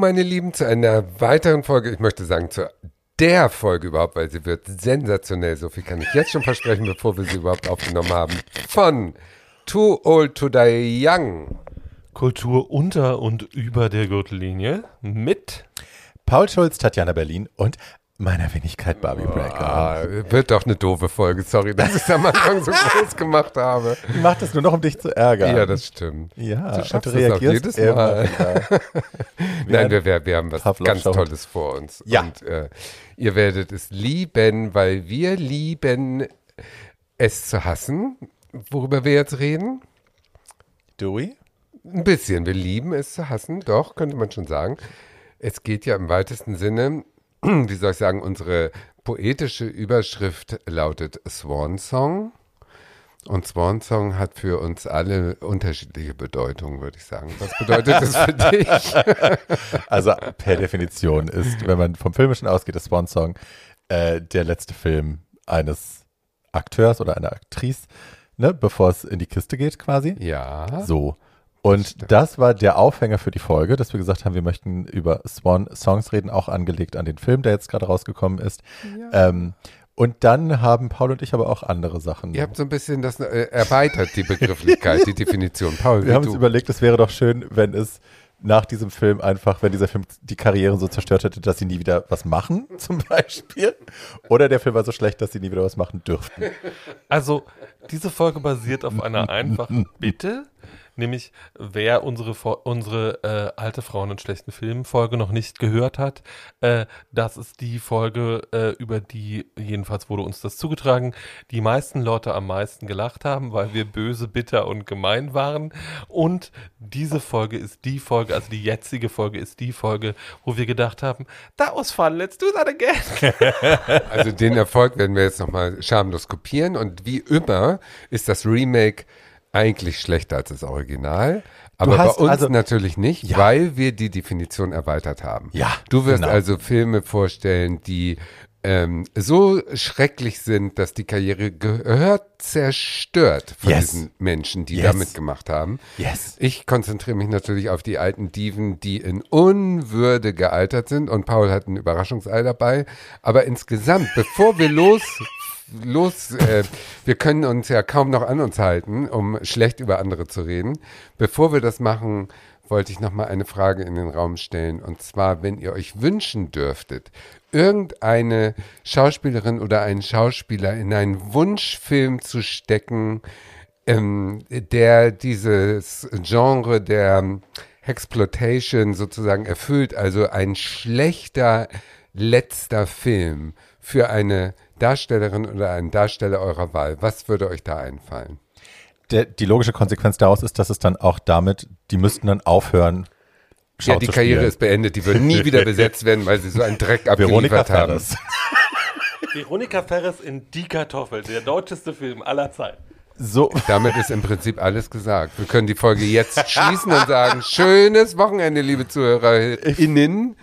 Meine Lieben, zu einer weiteren Folge. Ich möchte sagen, zu der Folge überhaupt, weil sie wird sensationell. So viel kann ich jetzt schon versprechen, bevor wir sie überhaupt aufgenommen haben. Von Too Old to Die Young. Kultur unter und über der Gürtellinie mit Paul Schulz, Tatjana Berlin und meiner Wenigkeit Barbie Breaker. Ah, wird doch eine doofe Folge. Sorry, dass ich es am Anfang so groß gemacht habe. Ich mach das nur noch, um dich zu ärgern. Ja, das stimmt. Ja, Du und schaffst du reagierst jedes immer Mal. wieder. Nein, wir, wir, wir haben was Pavlov ganz Show. Tolles vor uns. Ja. Und äh, ihr werdet es lieben, weil wir lieben es zu hassen, worüber wir jetzt reden. Dewey? Ein bisschen. Wir lieben es zu hassen, doch, könnte man schon sagen. Es geht ja im weitesten Sinne, wie soll ich sagen, unsere poetische Überschrift lautet Swan Song. Und Swan Song hat für uns alle unterschiedliche Bedeutungen, würde ich sagen. Was bedeutet das für dich? Also per Definition ist, wenn man vom Filmischen ausgeht, das Swan Song äh, der letzte Film eines Akteurs oder einer Aktrice, ne, bevor es in die Kiste geht quasi. Ja. So. Und das war der Aufhänger für die Folge, dass wir gesagt haben, wir möchten über Swan-Songs reden, auch angelegt an den Film, der jetzt gerade rausgekommen ist. Ähm, und dann haben Paul und ich aber auch andere Sachen. Ihr habt so ein bisschen das äh, erweitert, die Begrifflichkeit, die Definition. Paul, wir haben du? uns überlegt, es wäre doch schön, wenn es nach diesem Film einfach, wenn dieser Film die Karriere so zerstört hätte, dass sie nie wieder was machen, zum Beispiel. Oder der Film war so schlecht, dass sie nie wieder was machen dürften. Also, diese Folge basiert auf einer einfachen Bitte, nämlich wer unsere, unsere äh, alte Frauen in schlechten Filmen Folge noch nicht gehört hat, äh, das ist die Folge, äh, über die, jedenfalls wurde uns das zugetragen, die meisten Leute am meisten gelacht haben, weil wir böse, bitter und gemein waren. Und diese Folge ist die Folge, also die jetzige Folge ist die Folge, wo wir gedacht haben, that was fun, let's do that again. Also den Erfolg werden wir jetzt nochmal schamlos kopieren. Und wie immer ist das Remake eigentlich schlechter als das Original. Aber bei uns also- natürlich nicht, Ja. weil wir die Definition erweitert haben. Ja, Du wirst genau. also Filme vorstellen, die ähm, so schrecklich sind, dass die Karriere gehört zerstört von Yes. diesen Menschen, die Yes. da mitgemacht haben. Yes. Ich konzentriere mich natürlich auf die alten Diven, die in Unwürde gealtert sind und Paul hat ein Überraschungsei dabei. Aber insgesamt, bevor wir los, los, äh, wir können uns ja kaum noch an uns halten, um schlecht über andere zu reden. Bevor wir das machen, wollte ich noch mal eine Frage in den Raum stellen. Und zwar, wenn ihr euch wünschen dürftet, irgendeine Schauspielerin oder einen Schauspieler in einen Wunschfilm zu stecken, ähm, der dieses Genre der Exploitation sozusagen erfüllt, also ein schlechter letzter Film für eine Darstellerin oder einen Darsteller eurer Wahl. Was würde euch da einfallen? Der, die logische Konsequenz daraus ist, dass es dann auch damit, die müssten dann aufhören, Schau ja, die Karriere spielen. ist beendet, die würden nie wieder besetzt werden, weil sie so einen Dreck abgeliefert haben. Ferres. Veronika Ferres in Die Kartoffel, der deutscheste Film aller Zeiten. So, Damit ist im Prinzip alles gesagt. Wir können die Folge jetzt schließen und sagen, schönes Wochenende, liebe ZuhörerInnen.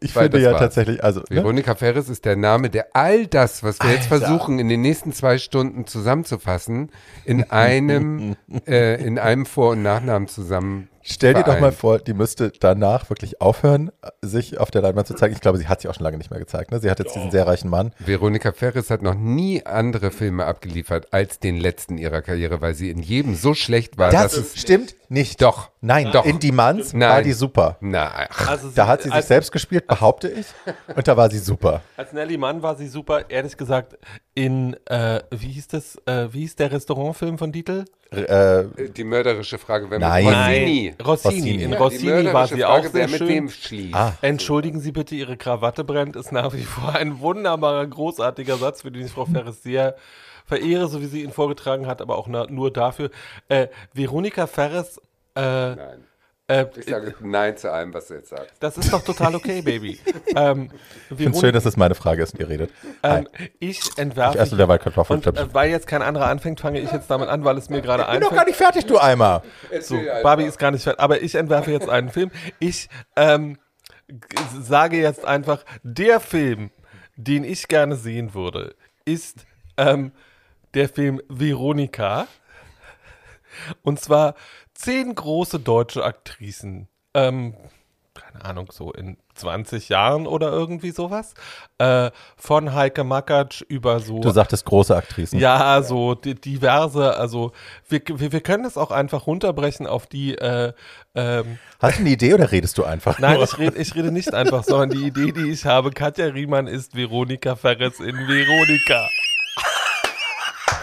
Ich Weil finde ja war's. tatsächlich, also, ne? Veronika Ferres ist der Name, der all das, was wir jetzt Alter. versuchen, in den nächsten zwei Stunden zusammenzufassen, in einem, äh, in einem Vor- und Nachnamen zusammen. Stell dir doch mal vor, die müsste danach wirklich aufhören, sich auf der Leinwand zu zeigen. Ich glaube, sie hat sie auch schon lange nicht mehr gezeigt. Ne? Sie hat jetzt diesen sehr reichen Mann. Veronika Ferres hat noch nie andere Filme abgeliefert als den letzten ihrer Karriere, weil sie in jedem so schlecht war, dass es stimmt nicht. Doch. Nein, Doch. in Demands war Nein. die super. Na, ach, Also Da hat sie sich als, selbst gespielt, behaupte ich. Und da war sie super. Als Nelly Mann war sie super, ehrlich gesagt, in, äh, wie hieß das, äh, wie hieß der Restaurantfilm von Dietl? Äh, die mörderische Frage, wer Nein. mit Rossini. Rossini. Rossini. In Ja, Die Rossini war mörderische sie auch Frage, wer sehr mit wem schön. schließt. Ah. Entschuldigen Sie bitte, Ihre Krawatte brennt, ist nach wie vor ein wunderbarer, großartiger Satz, für den ich Frau Ferres sehr verehre, so wie sie ihn vorgetragen hat, aber auch na, nur dafür. Äh, Veronika Ferres, äh, Nein. Äh, Ich sage Nein zu allem, was du jetzt sagst. das ist doch total okay, Baby. ähm, ich finde es schön, dass es meine Frage ist und ihr redet. ähm, ich entwerfe. Ich esse derweil Kartoffeln. und äh, weil jetzt kein anderer anfängt, fange ich jetzt damit an, weil es mir gerade bin doch gar einfällt. nicht fertig, du Eimer. So, Barbie ist gar nicht fertig, aber ich entwerfe jetzt einen Film. Ich ähm, sage jetzt einfach, der Film, den ich gerne sehen würde, ist ähm, der Film Veronika. Und zwar zehn große deutsche Aktrisen. Ähm, keine Ahnung, so in 20 Jahren oder irgendwie sowas. Äh, von Heike Makatsch über so. Du sagtest große Aktrisen. Ja, so di diverse, also wir, wir, wir können das auch einfach runterbrechen auf die. Äh, ähm, Hast du eine Idee oder redest du einfach? nein, ich rede, ich rede nicht einfach, sondern die Idee, die ich habe, Katja Riemann ist Veronika Ferres in Veronika.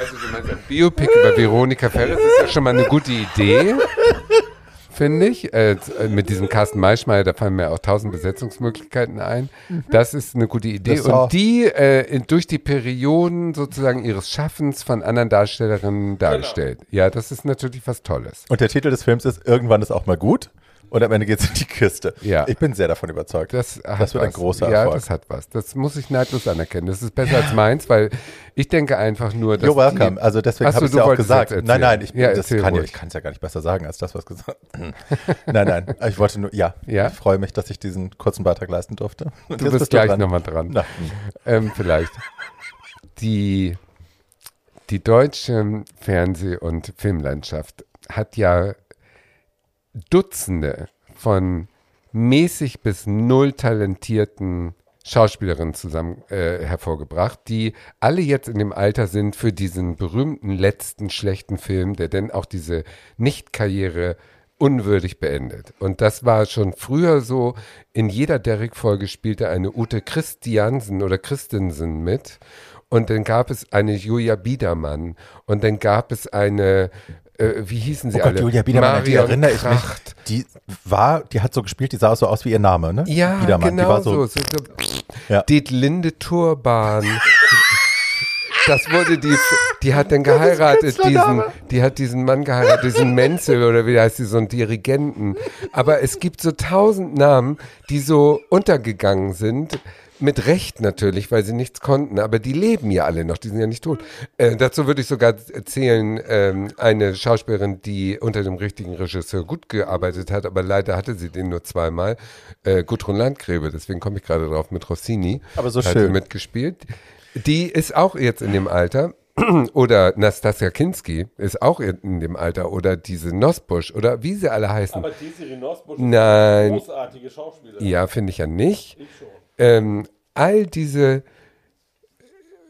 Also du meinst ein Biopic über Veronika Ferres ist ja schon mal eine gute Idee, finde ich. Äh, mit diesem Carsten Maischmeier, da fallen mir auch tausend Besetzungsmöglichkeiten ein. Das ist eine gute Idee. Das auch. Und die äh, in, durch die Perioden sozusagen ihres Schaffens von anderen Darstellerinnen dargestellt. Ja, das ist natürlich was Tolles. Und der Titel des Films ist Irgendwann ist auch mal gut. Und am Ende geht's in die Kiste. Ja. Ich bin sehr davon überzeugt. Das, hat Das wird ein was. großer Ja, Erfolg. das hat was. Das muss ich neidlos anerkennen. Das ist besser als meins, weil ich denke einfach nur, dass You're welcome. die, also deswegen habe ich du ja auch gesagt. Nein, nein, ich, Ja, das kann ja, ich kann es ja gar nicht besser sagen als das, was gesagt. nein, nein. Ich wollte nur, ja, Ja? ich freue mich, dass ich diesen kurzen Beitrag leisten durfte. Und du bist bist gleich dran. nochmal dran. Na, Ähm, vielleicht. Die, die deutsche Fernseh- und Filmlandschaft hat ja Dutzende von mäßig bis null talentierten Schauspielerinnen zusammen äh, hervorgebracht, die alle jetzt in dem Alter sind für diesen berühmten letzten schlechten Film, der denn auch diese Nicht-Karriere unwürdig beendet. Und das war schon früher so, in jeder Derrick-Folge spielte eine Ute Christiansen oder Christensen mit. Und dann gab es eine Julia Biedermann. Und dann gab es eine, äh, wie hießen sie Oh Gott, alle? Julia Biedermann, an die Marion erinnere ich mich. Kracht. Die war, die hat so gespielt, die sah so aus wie ihr Name, ne? Ja, Biedermann, genau die war so. so. so, so Ja. Dietlinde Turban. Das wurde die, die hat dann geheiratet, diesen, die hat diesen Mann geheiratet, diesen Menzel oder wie heißt die, so einen Dirigenten. Aber es gibt so tausend Namen, die so untergegangen sind. Mit Recht natürlich, weil sie nichts konnten, aber die leben ja alle noch, die sind ja nicht tot. Äh, dazu würde ich sogar erzählen, ähm, eine Schauspielerin, die unter dem richtigen Regisseur gut gearbeitet hat, aber leider hatte sie den nur zweimal, äh, Gudrun Landgräbe, deswegen komme ich gerade drauf mit Rossini. Aber so hat schön. sie mitgespielt. Die ist auch jetzt in dem Alter. Oder Nastasia Kinski ist auch in dem Alter. Oder diese Nosbusch oder wie sie alle heißen. Desiree Nosbusch Nein. großartige Schauspielerin. Ja, finde ich ja nicht. Ähm, all diese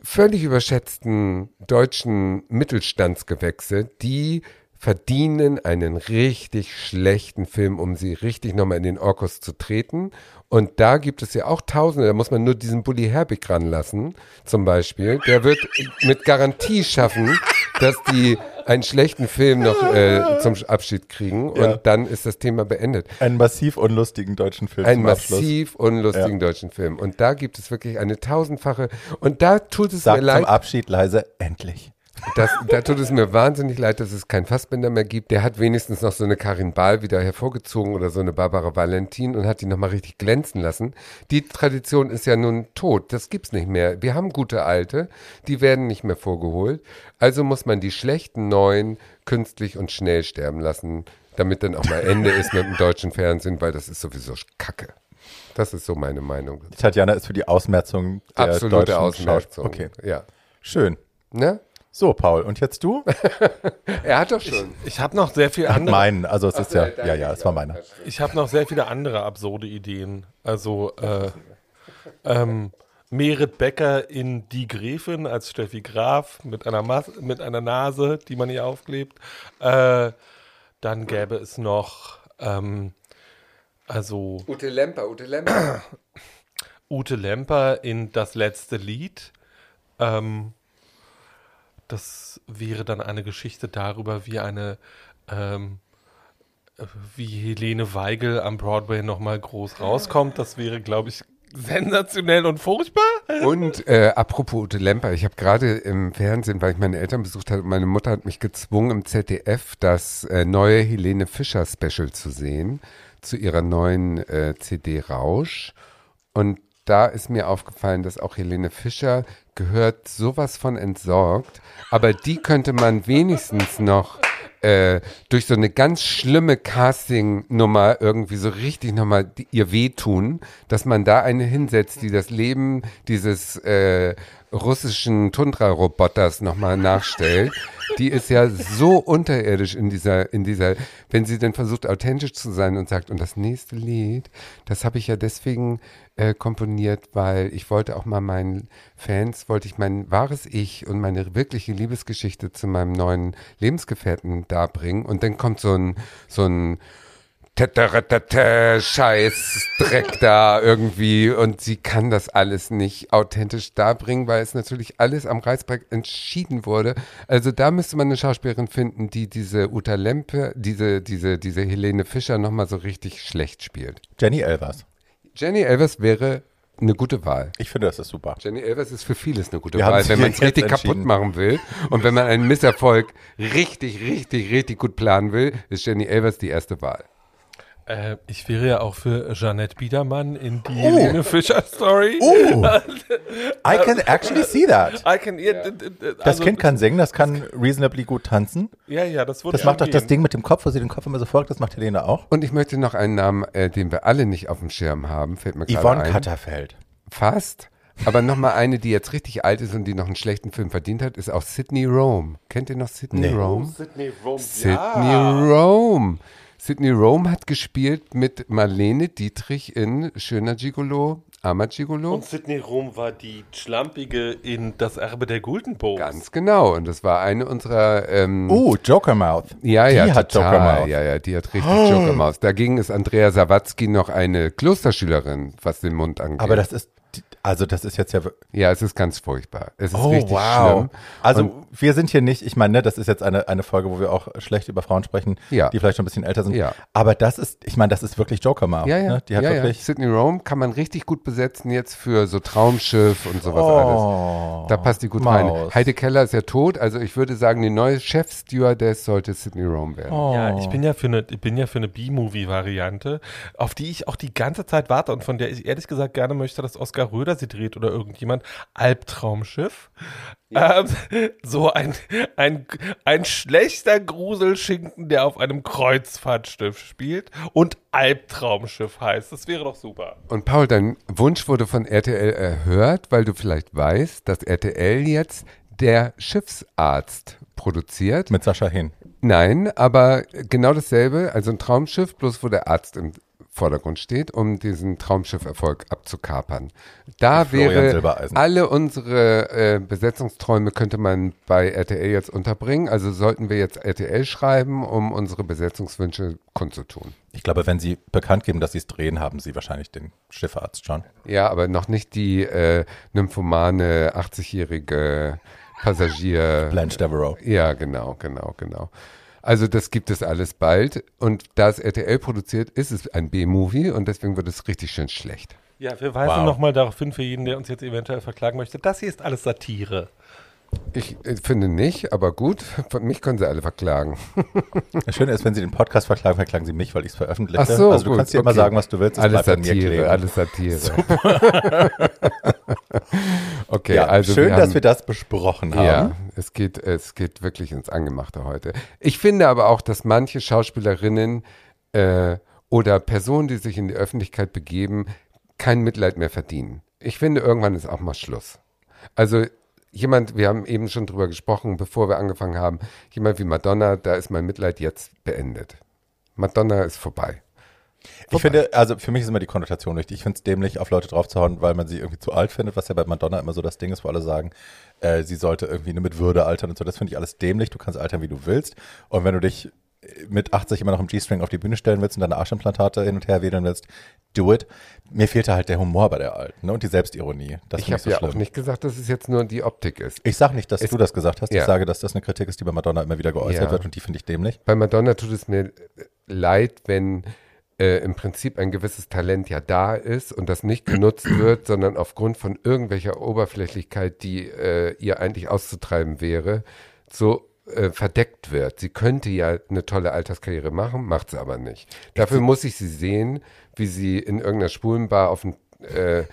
völlig überschätzten deutschen Mittelstandsgewächse, die verdienen einen richtig schlechten Film, um sie richtig nochmal in den Orkus zu treten. Und da gibt es ja auch Tausende, da muss man nur diesen Bully Herbig ranlassen, zum Beispiel. Der wird mit Garantie schaffen, dass die einen schlechten Film noch äh, zum Abschied kriegen. Ja. Und dann ist das Thema beendet. Einen massiv unlustigen deutschen Film Einen zum massiv unlustigen deutschen Film. Und da gibt es wirklich eine tausendfache. Und da tut es Sag mir zum leid. Abschied leise, endlich. Das, da tut es mir wahnsinnig leid, dass es keinen Fassbinder mehr gibt. Der hat wenigstens noch so eine Karin Bahl wieder hervorgezogen oder so eine Barbara Valentin und hat die nochmal richtig glänzen lassen. Die Tradition ist ja nun tot. Das gibt's nicht mehr. Wir haben gute alte, die werden nicht mehr vorgeholt. Also muss man die schlechten neuen künstlich und schnell sterben lassen, damit dann auch mal Ende ist mit dem deutschen Fernsehen, weil das ist sowieso Kacke. Das ist so meine Meinung. Tatjana ist für die Ausmerzung der Absolute deutschen Ausmerzung. Schauspiel- Okay, Ja. schön. Ne? So, Paul, und jetzt du? Er hat doch schon. Ich habe noch sehr viel andere. Meinen, also es ist ja, Ach, ja, ja, es war meiner. Ich habe noch sehr viele andere absurde Ideen. Also äh, ähm, Merit Becker in Die Gräfin als Steffi Graf mit einer, Mas mit einer Nase, die man ihr aufklebt. Äh, dann gäbe es noch ähm, also Ute Lemper, Ute Lemper. Ute Lemper in Das letzte Lied. Ähm, das wäre dann eine Geschichte darüber, wie eine ähm, äh, wie Helene Weigel am Broadway nochmal groß rauskommt. Das wäre, glaube ich, sensationell und furchtbar. Und äh, apropos Ute Lemper, ich habe gerade im Fernsehen, weil ich meine Eltern besucht habe, meine Mutter hat mich gezwungen, im ZDF das äh, neue Helene Fischer Special zu sehen, zu ihrer neuen äh, CD Rausch. Und da ist mir aufgefallen, dass auch Helene Fischer gehört sowas von entsorgt, aber die könnte man wenigstens noch äh, durch so eine ganz schlimme Casting-Nummer irgendwie so richtig nochmal ihr wehtun, dass man da eine hinsetzt, die das Leben dieses äh, russischen Tundra-Roboters nochmal nachstellt, die ist ja so unterirdisch in dieser, in dieser, wenn sie denn versucht, authentisch zu sein und sagt, und das nächste Lied, das habe ich ja deswegen äh, komponiert, weil ich wollte auch mal meinen Fans, wollte ich mein wahres Ich und meine wirkliche Liebesgeschichte zu meinem neuen Lebensgefährten darbringen. Und dann kommt so ein, so ein Scheiß Dreck da irgendwie und sie kann das alles nicht authentisch darbringen, weil es natürlich alles am Reißbrett entschieden wurde. Also da müsste man eine Schauspielerin finden, die diese Uta Lempe, diese, diese, diese Helene Fischer nochmal so richtig schlecht spielt. Jenny Elvers. Jenny Elvers wäre eine gute Wahl. Ich finde, das ist super. Jenny Elvers ist für vieles eine gute Wir Wahl, wenn man es richtig kaputt machen will und wenn man einen Misserfolg richtig, richtig, richtig gut planen will, ist Jenny Elvers die erste Wahl. Äh, ich wäre ja auch für Jeanette Biedermann in die Oh. Helene Fischer Story. Oh, I can actually see that. I can, ja, d- d- d- Das also- Kind kann singen, das kann reasonably gut tanzen. Ja, ja, das wurde Das macht doch das. Ding mit dem Kopf, wo sie den Kopf immer so folgt, das macht Helene auch. Und ich möchte noch einen Namen, äh, den wir alle nicht auf dem Schirm haben, fällt mir gerade Yvonne ein. Katterfeld. Fast. Aber nochmal eine, die jetzt richtig alt ist und die noch einen schlechten Film verdient hat, ist auch Sydney Rome. Kennt ihr noch Sydney Nee. Rome? Sydney Rome, Sydney Rome. Sydney Rome hat gespielt mit Marlene Dietrich in Schöner Gigolo, Armer Gigolo. Und Sydney Rome war die Schlampige in Das Erbe der Guldenbogen. Ganz genau. Und das war eine unserer. Ähm, Oh, Joker Mouth. ja, die ja, hat total. Joker Mouth. Ja, ja, die hat richtig Joker Maus. Dagegen ist Andrea Sawatzki noch eine Klosterschülerin, was den Mund angeht. Aber das ist, also das ist jetzt ja. ja, es ist ganz furchtbar. Es ist Oh, richtig wow. schlimm. Also Und wir sind hier nicht, ich meine, ne, das ist jetzt eine, eine Folge, wo wir auch schlecht über Frauen sprechen, Ja. die vielleicht schon ein bisschen älter sind. Ja. Aber das ist, ich meine, das ist wirklich Joker Mouth. ja, ja, Ne? Die hat ja, ja. wirklich. Sydney Rome kann man richtig gut besetzen jetzt für so Traumschiff und sowas Oh, alles. Da passt die gut Maus. rein. Heide Keller ist ja tot, also ich würde sagen, die neue Chefstewardess sollte Sydney Rome werden. Oh. Ja, ich bin ja für eine, ich bin ja für eine B-Movie-Variante, auf die ich auch die ganze Zeit warte und von der ich ehrlich gesagt gerne möchte, dass Oskar Röder sie dreht oder irgendjemand. Albtraumschiff. Ähm, so ein, ein, ein schlechter Gruselschinken, der auf einem Kreuzfahrtschiff spielt und Albtraumschiff heißt. Das wäre doch super. Und Paul, dein Wunsch wurde von RTL erhört, weil du vielleicht weißt, dass RTL jetzt der Schiffsarzt produziert. Mit Sascha Hin. Nein, aber genau dasselbe, also ein Traumschiff, bloß wo der Arzt im Vordergrund steht, um diesen Traumschifferfolg abzukapern. Da Florian wäre alle unsere äh, Besetzungsträume könnte man bei RTL jetzt unterbringen. Also sollten wir jetzt RTL schreiben, um unsere Besetzungswünsche kundzutun. Ich glaube, wenn sie bekannt geben, dass sie es drehen, haben sie wahrscheinlich den Schiffarzt schon. Ja, aber noch nicht die äh, nymphomane 80-jährige Passagier. Blanche Devereaux. Ja, genau, genau, genau. Also das gibt es alles bald und da es RTL produziert, ist es ein B-Movie und deswegen wird es richtig schön schlecht. Ja, wir weisen Wow. nochmal darauf hin, für jeden, der uns jetzt eventuell verklagen möchte, das hier ist alles Satire. Ich äh, finde nicht, aber gut, von mich können sie alle verklagen. Das Schöne ist, wenn sie den Podcast verklagen, verklagen sie mich, weil ich es veröffentliche. Ach so, also du gut, kannst dir immer okay. sagen, was du willst. es Alles Satire, alles Satire. okay, Ja, also schön, wir dass haben, wir das besprochen haben. Ja, es geht, es geht wirklich ins Angemachte heute. Ich finde aber auch, dass manche Schauspielerinnen äh, oder Personen, die sich in die Öffentlichkeit begeben, kein Mitleid mehr verdienen. Ich finde, irgendwann ist auch mal Schluss. Also jemand, wir haben eben schon drüber gesprochen, bevor wir angefangen haben, jemand wie Madonna, da ist mein Mitleid jetzt beendet. Madonna ist vorbei. Ich finde, also für mich ist immer die Konnotation wichtig. Ich finde es dämlich, auf Leute draufzuhauen, weil man sie irgendwie zu alt findet, was ja bei Madonna immer so das Ding ist, wo alle sagen, äh, sie sollte irgendwie nur mit Würde altern und so. Das finde ich alles dämlich. Du kannst altern, wie du willst. Und wenn du dich mit 80 immer noch im G-String auf die Bühne stellen willst und deine Arschimplantate hin und her wedeln willst, do it. Mir fehlte halt der Humor bei der Alten ne? und die Selbstironie. Das Ich habe so ja schlimm. auch nicht gesagt, dass es jetzt nur die Optik ist. ich sage nicht, dass Es- du das gesagt hast. Ja. Ich sage, dass das eine Kritik ist, die bei Madonna immer wieder geäußert Ja. wird und die finde ich dämlich. Bei Madonna tut es mir äh, leid, wenn äh, im Prinzip ein gewisses Talent ja da ist und das nicht genutzt wird, sondern aufgrund von irgendwelcher Oberflächlichkeit, die äh, ihr eigentlich auszutreiben wäre, so äh, verdeckt wird. Sie könnte ja eine tolle Alterskarriere machen, macht sie aber nicht. Dafür muss ich sie sehen, wie sie in irgendeiner Schwulenbar auf dem äh,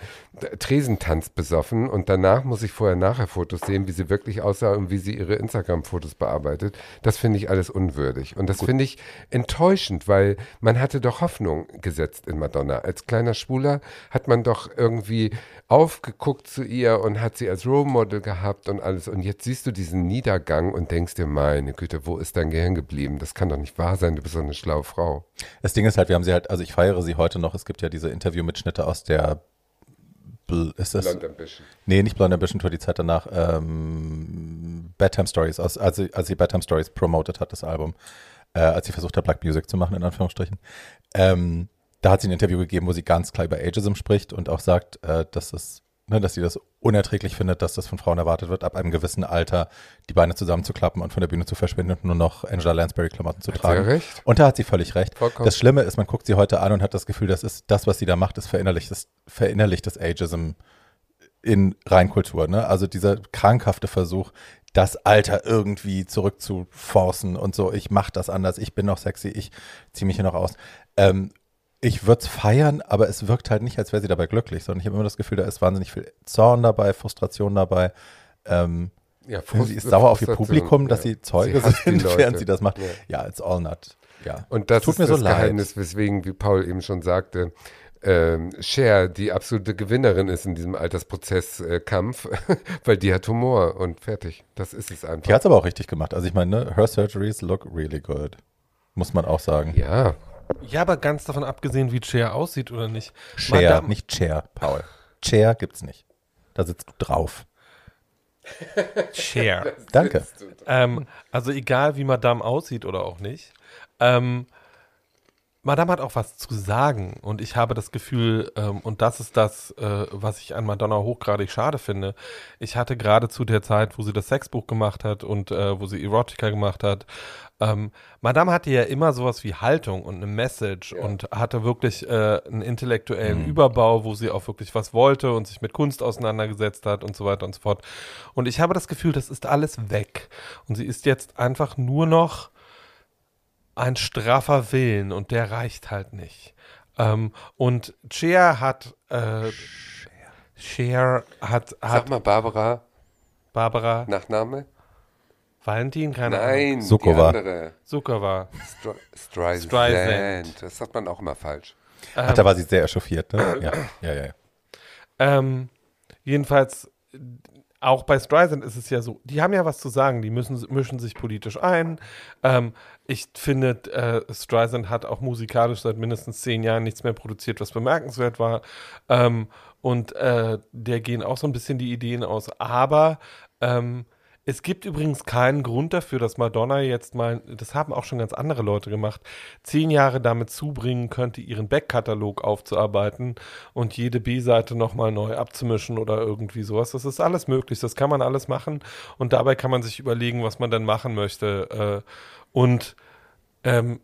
Tresentanz besoffen und danach muss ich vorher-nachher Fotos sehen, wie sie wirklich aussah und wie sie ihre Instagram-Fotos bearbeitet. Das finde ich alles unwürdig. Und das finde ich enttäuschend, weil man hatte doch Hoffnung gesetzt in Madonna. Als kleiner Schwuler hat man doch irgendwie aufgeguckt zu ihr und hat sie als Role Model gehabt und alles. Und jetzt siehst du diesen Niedergang und denkst dir, meine Güte, wo ist dein Gehirn geblieben? Das kann doch nicht wahr sein, du bist so eine schlaue Frau. Das Ding ist halt, wir haben sie halt, also ich feiere sie heute noch. Es gibt ja diese Interviewmitschnitte aus der ist das? Blonde Ambition. Nee, nicht Blonde Ambition Tour, die Zeit danach. Ähm, Bedtime Stories, als, als, sie, als sie Bedtime Stories promoted hat, das Album. Äh, als sie versucht hat, Black Music zu machen, in Anführungsstrichen. Ähm, da hat sie ein Interview gegeben, wo sie ganz klar über Ageism spricht und auch sagt, äh, dass es ne, dass sie das unerträglich findet, dass das von Frauen erwartet wird, ab einem gewissen Alter die Beine zusammenzuklappen und von der Bühne zu verschwinden und nur noch Angela Lansbury-Klamotten zu hat tragen. Sie recht? Und da hat sie völlig recht. Vollkommen. Das Schlimme ist, man guckt sie heute an und hat das Gefühl, das ist das, was sie da macht, ist verinnerlichtes, verinnerlichtes Ageism in Reinkultur. Ne? Also dieser krankhafte Versuch, das Alter irgendwie zurückzuforcen und so, ich mache das anders, ich bin noch sexy, ich ziehe mich hier noch aus. Ähm, ich würde es feiern, aber es wirkt halt nicht, als wäre sie dabei glücklich, sondern ich habe immer das Gefühl, da ist wahnsinnig viel Zorn dabei, Frustration dabei. Ähm, ja, Frust sie ist sauer auf ihr Publikum, dass ja. sie Zeuge sie sind, während sie das macht. Ja, it's all not. Ja. Und das Tut ist mir das so Geheimnis, weswegen, wie Paul eben schon sagte, ähm, Cher die absolute Gewinnerin ist in diesem Altersprozesskampf, äh, weil die hat Humor und fertig. Das ist es einfach. Die hat es aber auch richtig gemacht. Also ich meine, ne, her surgeries look really good. Muss man auch sagen. Ja, ja, aber ganz davon abgesehen, wie Chair aussieht oder nicht. Chair, Madame, nicht Chair, Paul. Chair gibt's nicht. Da sitzt du drauf. Chair. Danke. Ähm, also egal, wie Madame aussieht oder auch nicht. Ähm, Madame hat auch was zu sagen und ich habe das Gefühl, ähm, und das ist das, äh, was ich an Madonna hochgradig schade finde. Ich hatte gerade zu der Zeit, wo sie das Sexbuch gemacht hat und äh, wo sie Erotica gemacht hat, ähm, Madame hatte ja immer sowas wie Haltung und eine Message ja. und hatte wirklich äh, einen intellektuellen mhm. Überbau, wo sie auch wirklich was wollte und sich mit Kunst auseinandergesetzt hat und so weiter und so fort. Und ich habe das Gefühl, das ist alles weg. Und sie ist jetzt einfach nur noch ein straffer Willen und der reicht halt nicht. Ähm, und Cher hat äh, Cher hat, hat Sag mal Barbara. Barbara. Nachname? Valentin, keine Nein, Ahnung. Sukova. Sukova. Streisand. Streisand. Das sagt man auch immer falsch. Ähm, Ach, da war sie sehr echauffiert, ne? ja, ja, ja. ja. Ähm, jedenfalls, auch bei Streisand ist es ja so, die haben ja was zu sagen, die müssen, mischen sich politisch ein. Ähm, ich finde, äh, Streisand hat auch musikalisch seit mindestens zehn Jahren nichts mehr produziert, was bemerkenswert war. Ähm, und äh, der gehen auch so ein bisschen die Ideen aus. Aber ähm, es gibt übrigens keinen Grund dafür, dass Madonna jetzt mal, das haben auch schon ganz andere Leute gemacht, zehn Jahre damit zubringen könnte, ihren Backkatalog aufzuarbeiten und jede B-Seite nochmal neu abzumischen oder irgendwie sowas. Das ist alles möglich, das kann man alles machen und dabei kann man sich überlegen, was man dann machen möchte. Äh, und ähm,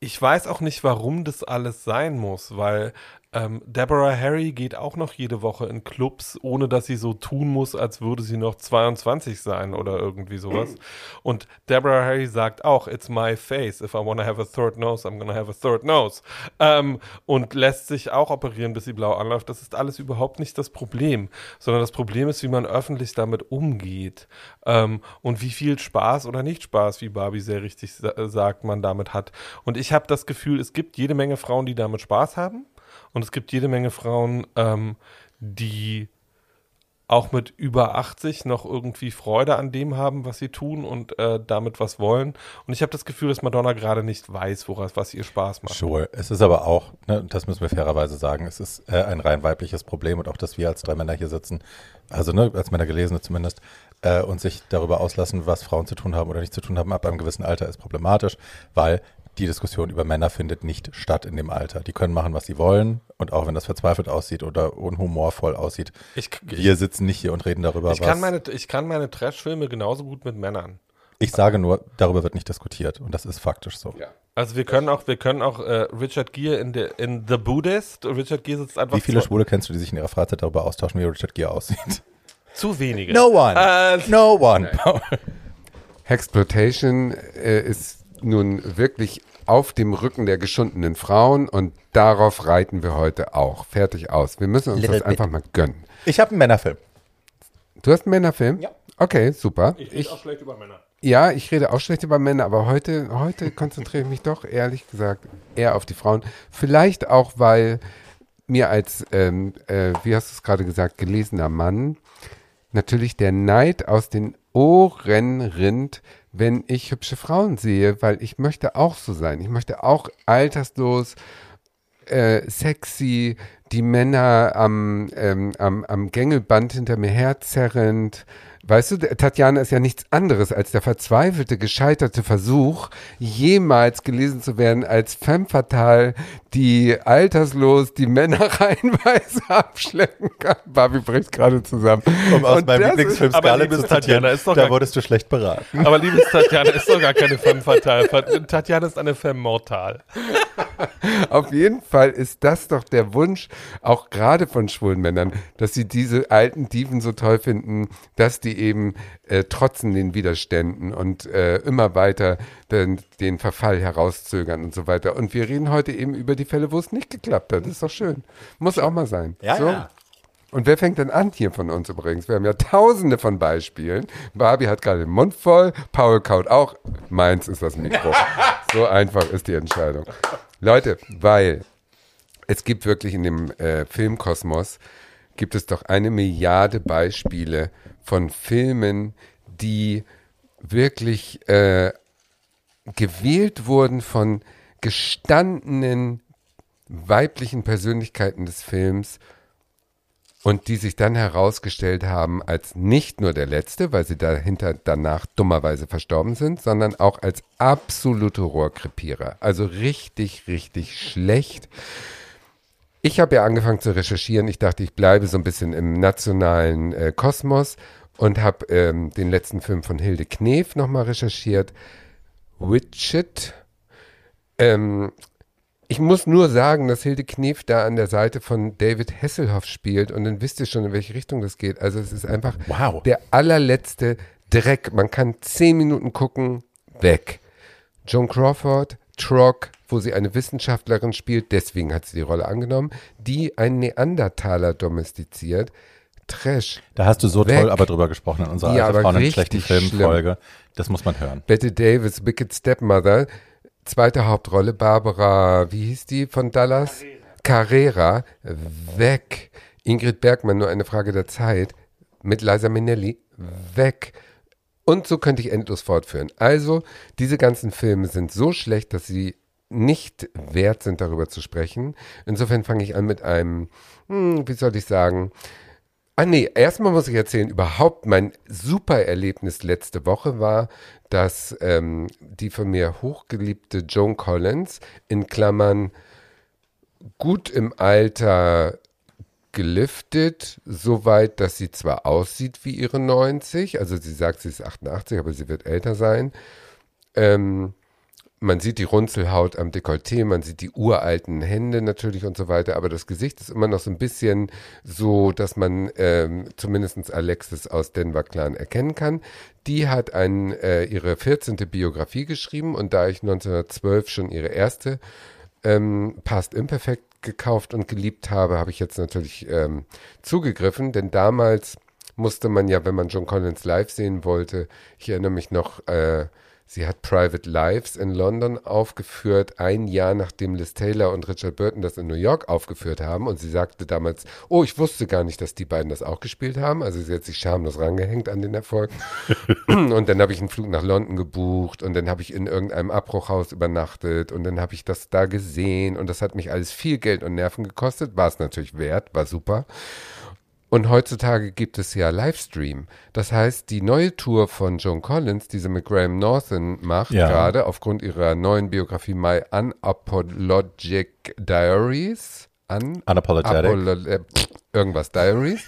ich weiß auch nicht, warum das alles sein muss, weil ähm, Deborah Harry geht auch noch jede Woche in Clubs, ohne dass sie so tun muss, als würde sie noch 22 sein oder irgendwie sowas. Und Deborah Harry sagt auch, it's my face. If I want to have a third nose, I'm gonna have a third nose. Ähm, und lässt sich auch operieren, bis sie blau anläuft. Das ist alles überhaupt nicht das Problem, sondern das Problem ist, wie man öffentlich damit umgeht ähm, und wie viel Spaß oder nicht Spaß, wie Barbie sehr richtig sa sagt, man damit hat. Und ich habe das Gefühl, es gibt jede Menge Frauen, die damit Spaß haben. Und es gibt jede Menge Frauen, ähm, die auch mit über 80 noch irgendwie Freude an dem haben, was sie tun und äh, damit was wollen. Und ich habe das Gefühl, dass Madonna gerade nicht weiß, woraus, was ihr Spaß macht. Sure. Es ist aber auch, ne, das müssen wir fairerweise sagen, es ist äh, ein rein weibliches Problem und auch, dass wir als drei Männer hier sitzen, also ne, als Männer gelesene zumindest, äh, und sich darüber auslassen, was Frauen zu tun haben oder nicht zu tun haben ab einem gewissen Alter, ist problematisch, weil die Diskussion über Männer findet nicht statt in dem Alter. Die können machen, was sie wollen. Und auch wenn das verzweifelt aussieht oder unhumorvoll aussieht, ich, wir sitzen nicht hier und reden darüber. Ich kann meine, ich kann meine Trash-Filme genauso gut mit Männern. Ich sage nur, darüber wird nicht diskutiert und das ist faktisch so. Ja. Also wir können auch, wir können auch äh, Richard Gere in, de, in The Buddhist. Richard Gere sitzt einfach. Wie viele Schwule kennst du, die sich in ihrer Freizeit darüber austauschen, wie Richard Gere aussieht? Zu wenige. No one. Uh, no one. Hexploitation äh, ist nun wirklich auf dem Rücken der geschundenen Frauen und darauf reiten wir heute auch. Fertig aus. Wir müssen uns Little das einfach mal gönnen. Ich habe einen Männerfilm. Du hast einen Männerfilm? Ja. Okay, super. Ich rede auch schlecht über Männer. Ja, ich rede auch schlecht über Männer, aber heute, heute konzentriere ich mich doch ehrlich gesagt eher auf die Frauen. Vielleicht auch, weil mir als, ähm, äh, wie hast du es gerade gesagt, gelesener Mann natürlich der Neid aus den Ohren rinnt, wenn ich hübsche Frauen sehe, weil ich möchte auch so sein. Ich möchte auch alterslos, äh, sexy, die Männer am, ähm, am, am Gängelband hinter mir herzerrend. Weißt du, Tatjana ist ja nichts anderes als der verzweifelte, gescheiterte Versuch, jemals gelesen zu werden als femme fatale, die alterslos die Männer reihenweise abschleppen kann. Barbie bricht gerade zusammen. Um aus Und meinem Lieblingsfilm Scarlett liebes zu Tatjana, ist doch da gar- wurdest du schlecht beraten. Aber liebes Tatjana ist doch gar keine femme fatale. Tatjana ist eine femme mortale. Auf jeden Fall ist das doch der Wunsch, auch gerade von schwulen Männern, dass sie diese alten Dieven so toll finden, dass die eben äh, trotzen den Widerständen und äh, immer weiter den, den Verfall herauszögern und so weiter. Und wir reden heute eben über die Fälle, wo es nicht geklappt hat. Das ist doch schön. Muss auch mal sein. Ja, so. ja. Und wer fängt denn an hier von uns übrigens? Wir haben ja tausende von Beispielen. Barbie hat gerade den Mund voll, Paul kaut auch. Meins ist das Mikro. so einfach ist die Entscheidung. Leute, weil es gibt wirklich in dem äh, Filmkosmos, gibt es doch eine Milliarde Beispiele von Filmen, die wirklich äh, gewählt wurden von gestandenen weiblichen Persönlichkeiten des Films und die sich dann herausgestellt haben als nicht nur der letzte, weil sie dahinter danach dummerweise verstorben sind, sondern auch als absolute Rohrkrepierer. Also richtig, richtig schlecht. Ich habe ja angefangen zu recherchieren. Ich dachte, ich bleibe so ein bisschen im nationalen äh, Kosmos und habe ähm, den letzten Film von Hilde Knef nochmal recherchiert. Witchet. Ähm, ich muss nur sagen, dass Hilde Knef da an der Seite von David Hasselhoff spielt und dann wisst ihr schon, in welche Richtung das geht. Also es ist einfach Wow. der allerletzte Dreck. Man kann zehn Minuten gucken, weg. Joan Crawford, Trock, wo sie eine Wissenschaftlerin spielt, deswegen hat sie die Rolle angenommen, die einen Neandertaler domestiziert. Trash. Da hast du so Weg. toll aber drüber gesprochen in unserer Ja, Frauen schlechten Filmfolge. Das muss man hören. Bette Davis, Wicked Stepmother. Zweite Hauptrolle, Barbara, wie hieß die von Dallas? Carrera. Weg. Ingrid Bergmann, nur eine Frage der Zeit. Mit Liza Minnelli. Weg. Und so könnte ich endlos fortführen. Also, diese ganzen Filme sind so schlecht, dass sie nicht wert sind, darüber zu sprechen. Insofern fange ich an mit einem, hm, wie soll ich sagen, Ah nee, erstmal muss ich erzählen, überhaupt mein super Erlebnis letzte Woche war, dass ähm, die von mir hochgeliebte Joan Collins in Klammern gut im Alter geliftet, soweit, dass sie zwar aussieht wie ihre 90, also sie sagt, sie ist 88, aber sie wird älter sein. Ähm, man sieht die Runzelhaut am Dekolleté, man sieht die uralten Hände natürlich und so weiter, aber das Gesicht ist immer noch so ein bisschen so, dass man ähm, zumindest Alexis aus Denver Clan erkennen kann. Die hat ein, äh, ihre 14. Biografie geschrieben und da ich 1912 schon ihre erste ähm, Past Imperfect gekauft und geliebt habe, habe ich jetzt natürlich ähm, zugegriffen, denn damals musste man ja, wenn man John Collins live sehen wollte, ich erinnere mich noch, äh, sie hat Private Lives in London aufgeführt, ein Jahr nachdem Liz Taylor und Richard Burton das in New York aufgeführt haben. Und sie sagte damals, oh, ich wusste gar nicht, dass die beiden das auch gespielt haben, also sie hat sich schamlos rangehängt an den Erfolg. Und dann habe ich einen Flug nach London gebucht und dann habe ich in irgendeinem Abbruchhaus übernachtet und dann habe ich das da gesehen und das hat mich alles viel Geld und Nerven gekostet, war es natürlich wert, war super. Und heutzutage gibt es ja Livestream. Das heißt, die neue Tour von Joan Collins, die sie mit Graham Norton macht, Ja. gerade aufgrund ihrer neuen Biografie My Unapologetic Diaries, Un Unapologetic. Apolo äh, irgendwas Diaries.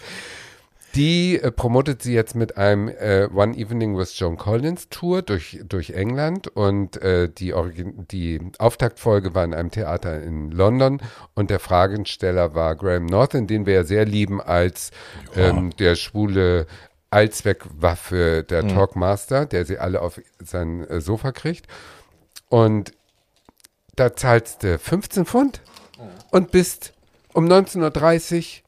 Die äh, promotet sie jetzt mit einem äh, One Evening with Joan Collins Tour durch, durch England und äh, die, Origin die Auftaktfolge war in einem Theater in London und der Fragensteller war Graham Norton, den wir ja sehr lieben als ähm, der schwule Allzweckwaffe der Talkmaster, der sie alle auf sein äh, Sofa kriegt. Und da zahlst du 15 Pfund und bist um 19.30 Uhr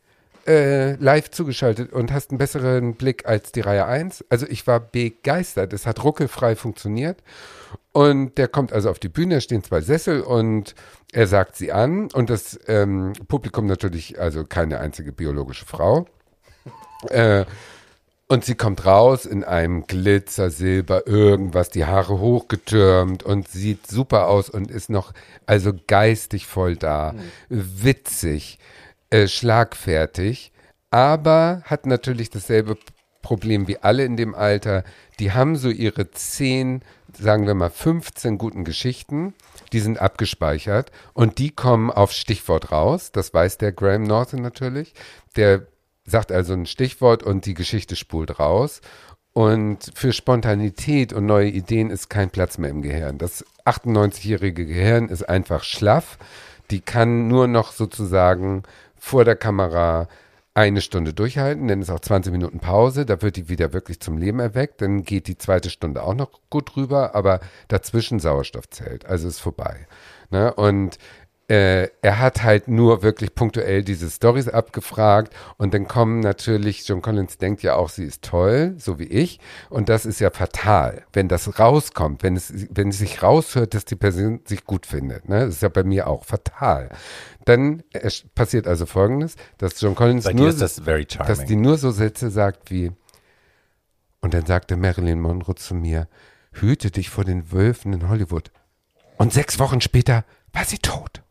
äh, live zugeschaltet und hast einen besseren Blick als die Reihe 1. Also ich war begeistert. Es hat ruckelfrei funktioniert. Und der kommt also auf die Bühne, da stehen zwei Sessel und er sagt sie an. Und das ähm, Publikum natürlich, also keine einzige biologische Frau. Äh, und sie kommt raus in einem Glitzer, Silber, irgendwas, die Haare hochgetürmt und sieht super aus und ist noch also geistig voll da, mhm. witzig, äh, schlagfertig, aber hat natürlich dasselbe Problem wie alle in dem Alter. Die haben so ihre zehn, sagen wir mal 15 guten Geschichten, die sind abgespeichert und die kommen auf Stichwort raus. Das weiß der Graham Norton natürlich. Der sagt also ein Stichwort und die Geschichte spult raus. Und für Spontanität und neue Ideen ist kein Platz mehr im Gehirn. Das 98-jährige Gehirn ist einfach schlaff. Die kann nur noch sozusagen vor der Kamera eine Stunde durchhalten, dann ist auch 20 Minuten Pause, da wird die wieder wirklich zum Leben erweckt, dann geht die zweite Stunde auch noch gut rüber, aber dazwischen Sauerstoffzelt, also ist vorbei. Ne? Und äh, er hat halt nur wirklich punktuell diese Stories abgefragt und dann kommen natürlich, John Collins denkt ja auch, sie ist toll, so wie ich und das ist ja fatal, wenn das rauskommt, wenn es, wenn es sich raushört, dass die Person sich gut findet, ne? das ist ja bei mir auch fatal. Dann passiert also Folgendes, dass John Collins bei nur, das dass die nur so Sätze sagt wie und dann sagte Marilyn Monroe zu mir, hüte dich vor den Wölfen in Hollywood. Und sechs Wochen später war sie tot.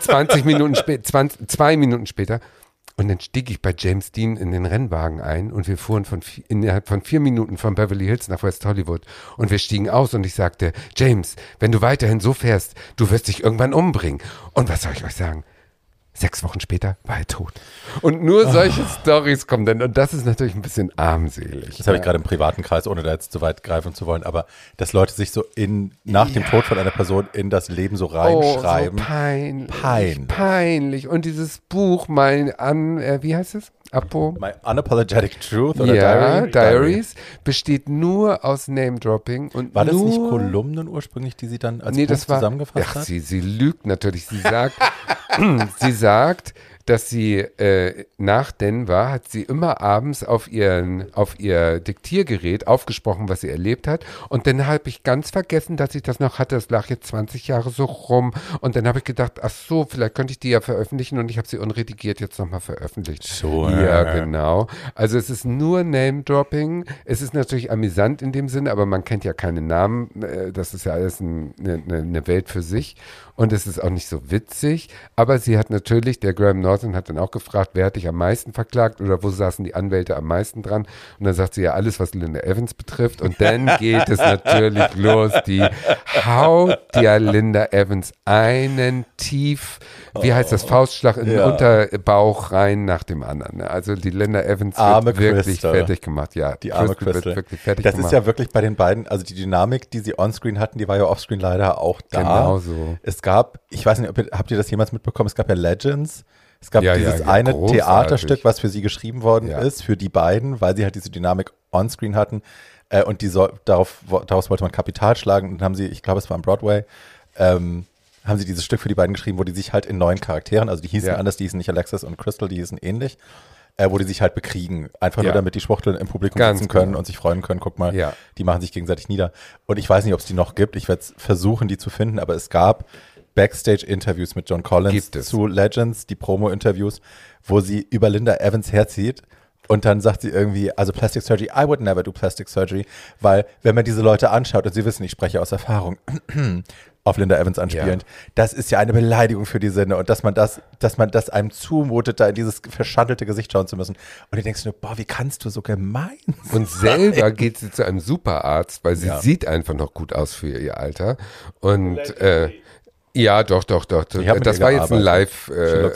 20 Minuten später, zwei Minuten später. Und dann stieg ich bei James Dean in den Rennwagen ein und wir fuhren von innerhalb von vier Minuten von Beverly Hills nach West Hollywood und wir stiegen aus und ich sagte, James, wenn du weiterhin so fährst, du wirst dich irgendwann umbringen. Und was soll ich euch sagen? Sechs Wochen später war er tot. Und nur solche oh. Stories kommen dann. Und das ist natürlich ein bisschen armselig. Das habe ich gerade im privaten Kreis, ohne da jetzt zu weit greifen zu wollen. Aber dass Leute sich so in, nach ja. dem Tod von einer Person in das Leben so reinschreiben. Oh, so peinlich. Peinlich. Peinlich. Und dieses Buch, mein, an, äh, wie heißt es? Apo. My Unapologetic Truth oder ja, Diary? Diaries besteht nur aus Name-Dropping. War das nicht Kolumnen ursprünglich, die sie dann als nee, Buch das war, zusammengefasst ach, hat? Sie, sie lügt natürlich. Sie sagt, sie sagt, dass sie äh, nach Denver hat sie immer abends auf ihren auf ihr Diktiergerät aufgesprochen, was sie erlebt hat und dann habe ich ganz vergessen, dass ich das noch hatte. Das lag jetzt 20 Jahre so rum und dann habe ich gedacht, ach so, vielleicht könnte ich die ja veröffentlichen und ich habe sie unredigiert jetzt nochmal veröffentlicht. So, ja, genau. Also es ist nur Name Dropping. Es ist natürlich amüsant in dem Sinne, aber man kennt ja keine Namen. Äh, das ist ja alles ein, eine, eine Welt für sich und es ist auch nicht so witzig. Aber sie hat natürlich, der Graham Norton hat dann auch gefragt, wer hat dich am meisten verklagt oder wo saßen die Anwälte am meisten dran? Und dann sagt sie ja alles, was Linda Evans betrifft. Und dann geht es natürlich los. Die haut ja Linda Evans einen tief, wie heißt das, Faustschlag in den ja. Unterbauch rein nach dem anderen. Also die Linda Evans Arme wird wirklich Crystal. fertig gemacht. Ja, die arme Crystal. wird wirklich fertig das gemacht. Das ist ja wirklich bei den beiden, also die Dynamik, die sie onscreen hatten, die war ja offscreen leider auch da. Genau so. Es gab, ich weiß nicht, ob ihr, habt ihr das jemals mitbekommen? Es gab ja Legends. Es gab ja, dieses ja, eine großartig. Theaterstück, was für sie geschrieben worden ja. ist, für die beiden, weil sie halt diese Dynamik onscreen hatten. Äh, und die so, darauf, daraus wollte man Kapital schlagen. Und dann haben sie, ich glaube, es war am Broadway, ähm, haben sie dieses Stück für die beiden geschrieben, wo die sich halt in neuen Charakteren, also die hießen anders, die hießen nicht Alexis und Crystal, die hießen ähnlich, äh, wo die sich halt bekriegen. Einfach nur, damit die Schwuchteln im Publikum Ganz sitzen können genau. und sich freuen können. Guck mal, die machen sich gegenseitig nieder. Und ich weiß nicht, ob es die noch gibt. Ich werde versuchen, die zu finden, aber es gab Backstage-Interviews mit John Collins zu Legends, die Promo-Interviews, wo sie über Linda Evans herzieht. Und dann sagt sie irgendwie, also Plastic Surgery, I would never do Plastic Surgery, weil wenn man diese Leute anschaut, und Sie wissen, ich spreche aus Erfahrung, auf Linda Evans anspielend, ja. das ist ja eine Beleidigung für die Sinne und dass man das, dass man das einem zumutet, da in dieses verschandelte Gesicht schauen zu müssen. Und du denkst nur, boah, wie kannst du so gemein sein? Und selber geht sie zu einem Superarzt, weil sie ja. sieht einfach noch gut aus für ihr Alter. Und äh, ja, doch, doch, doch. Das war jetzt ein Live, äh, äh,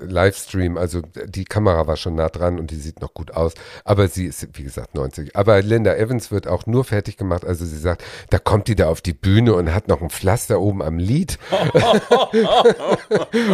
Livestream. Also die Kamera war schon nah dran und die sieht noch gut aus. Aber sie ist, wie gesagt, 90. Aber Linda Evans wird auch nur fertig gemacht. Also sie sagt, da kommt die da auf die Bühne und hat noch ein Pflaster oben am Lied.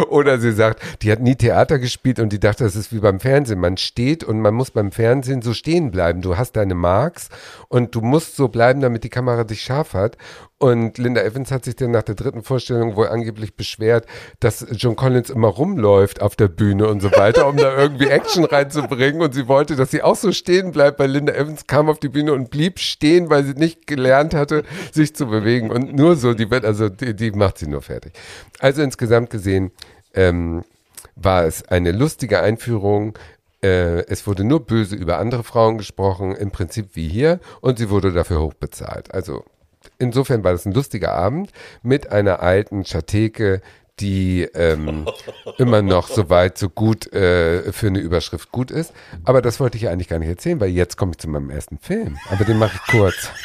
Oder sie sagt, die hat nie Theater gespielt und die dachte, das ist wie beim Fernsehen. Man steht und man muss beim Fernsehen so stehen bleiben. Du hast deine Marks und du musst so bleiben, damit die Kamera dich scharf hat. Und Linda Evans hat sich dann nach der dritten Vorstellung wohl angeblich beschwert, dass John Collins immer rumläuft auf der Bühne und so weiter, um da irgendwie Action reinzubringen. Und sie wollte, dass sie auch so stehen bleibt, weil Linda Evans kam auf die Bühne und blieb stehen, weil sie nicht gelernt hatte, sich zu bewegen. Und nur so, die wird, also die, die macht sie nur fertig. Also insgesamt gesehen, ähm, war es eine lustige Einführung. Äh, es wurde nur böse über andere Frauen gesprochen, im Prinzip wie hier, und sie wurde dafür hoch bezahlt. Also insofern war das ein lustiger Abend mit einer alten Schateke, die ähm, immer noch so weit, so gut äh, für eine Überschrift gut ist. Aber das wollte ich eigentlich gar nicht erzählen, weil jetzt komme ich zu meinem ersten Film. Aber den mache ich kurz.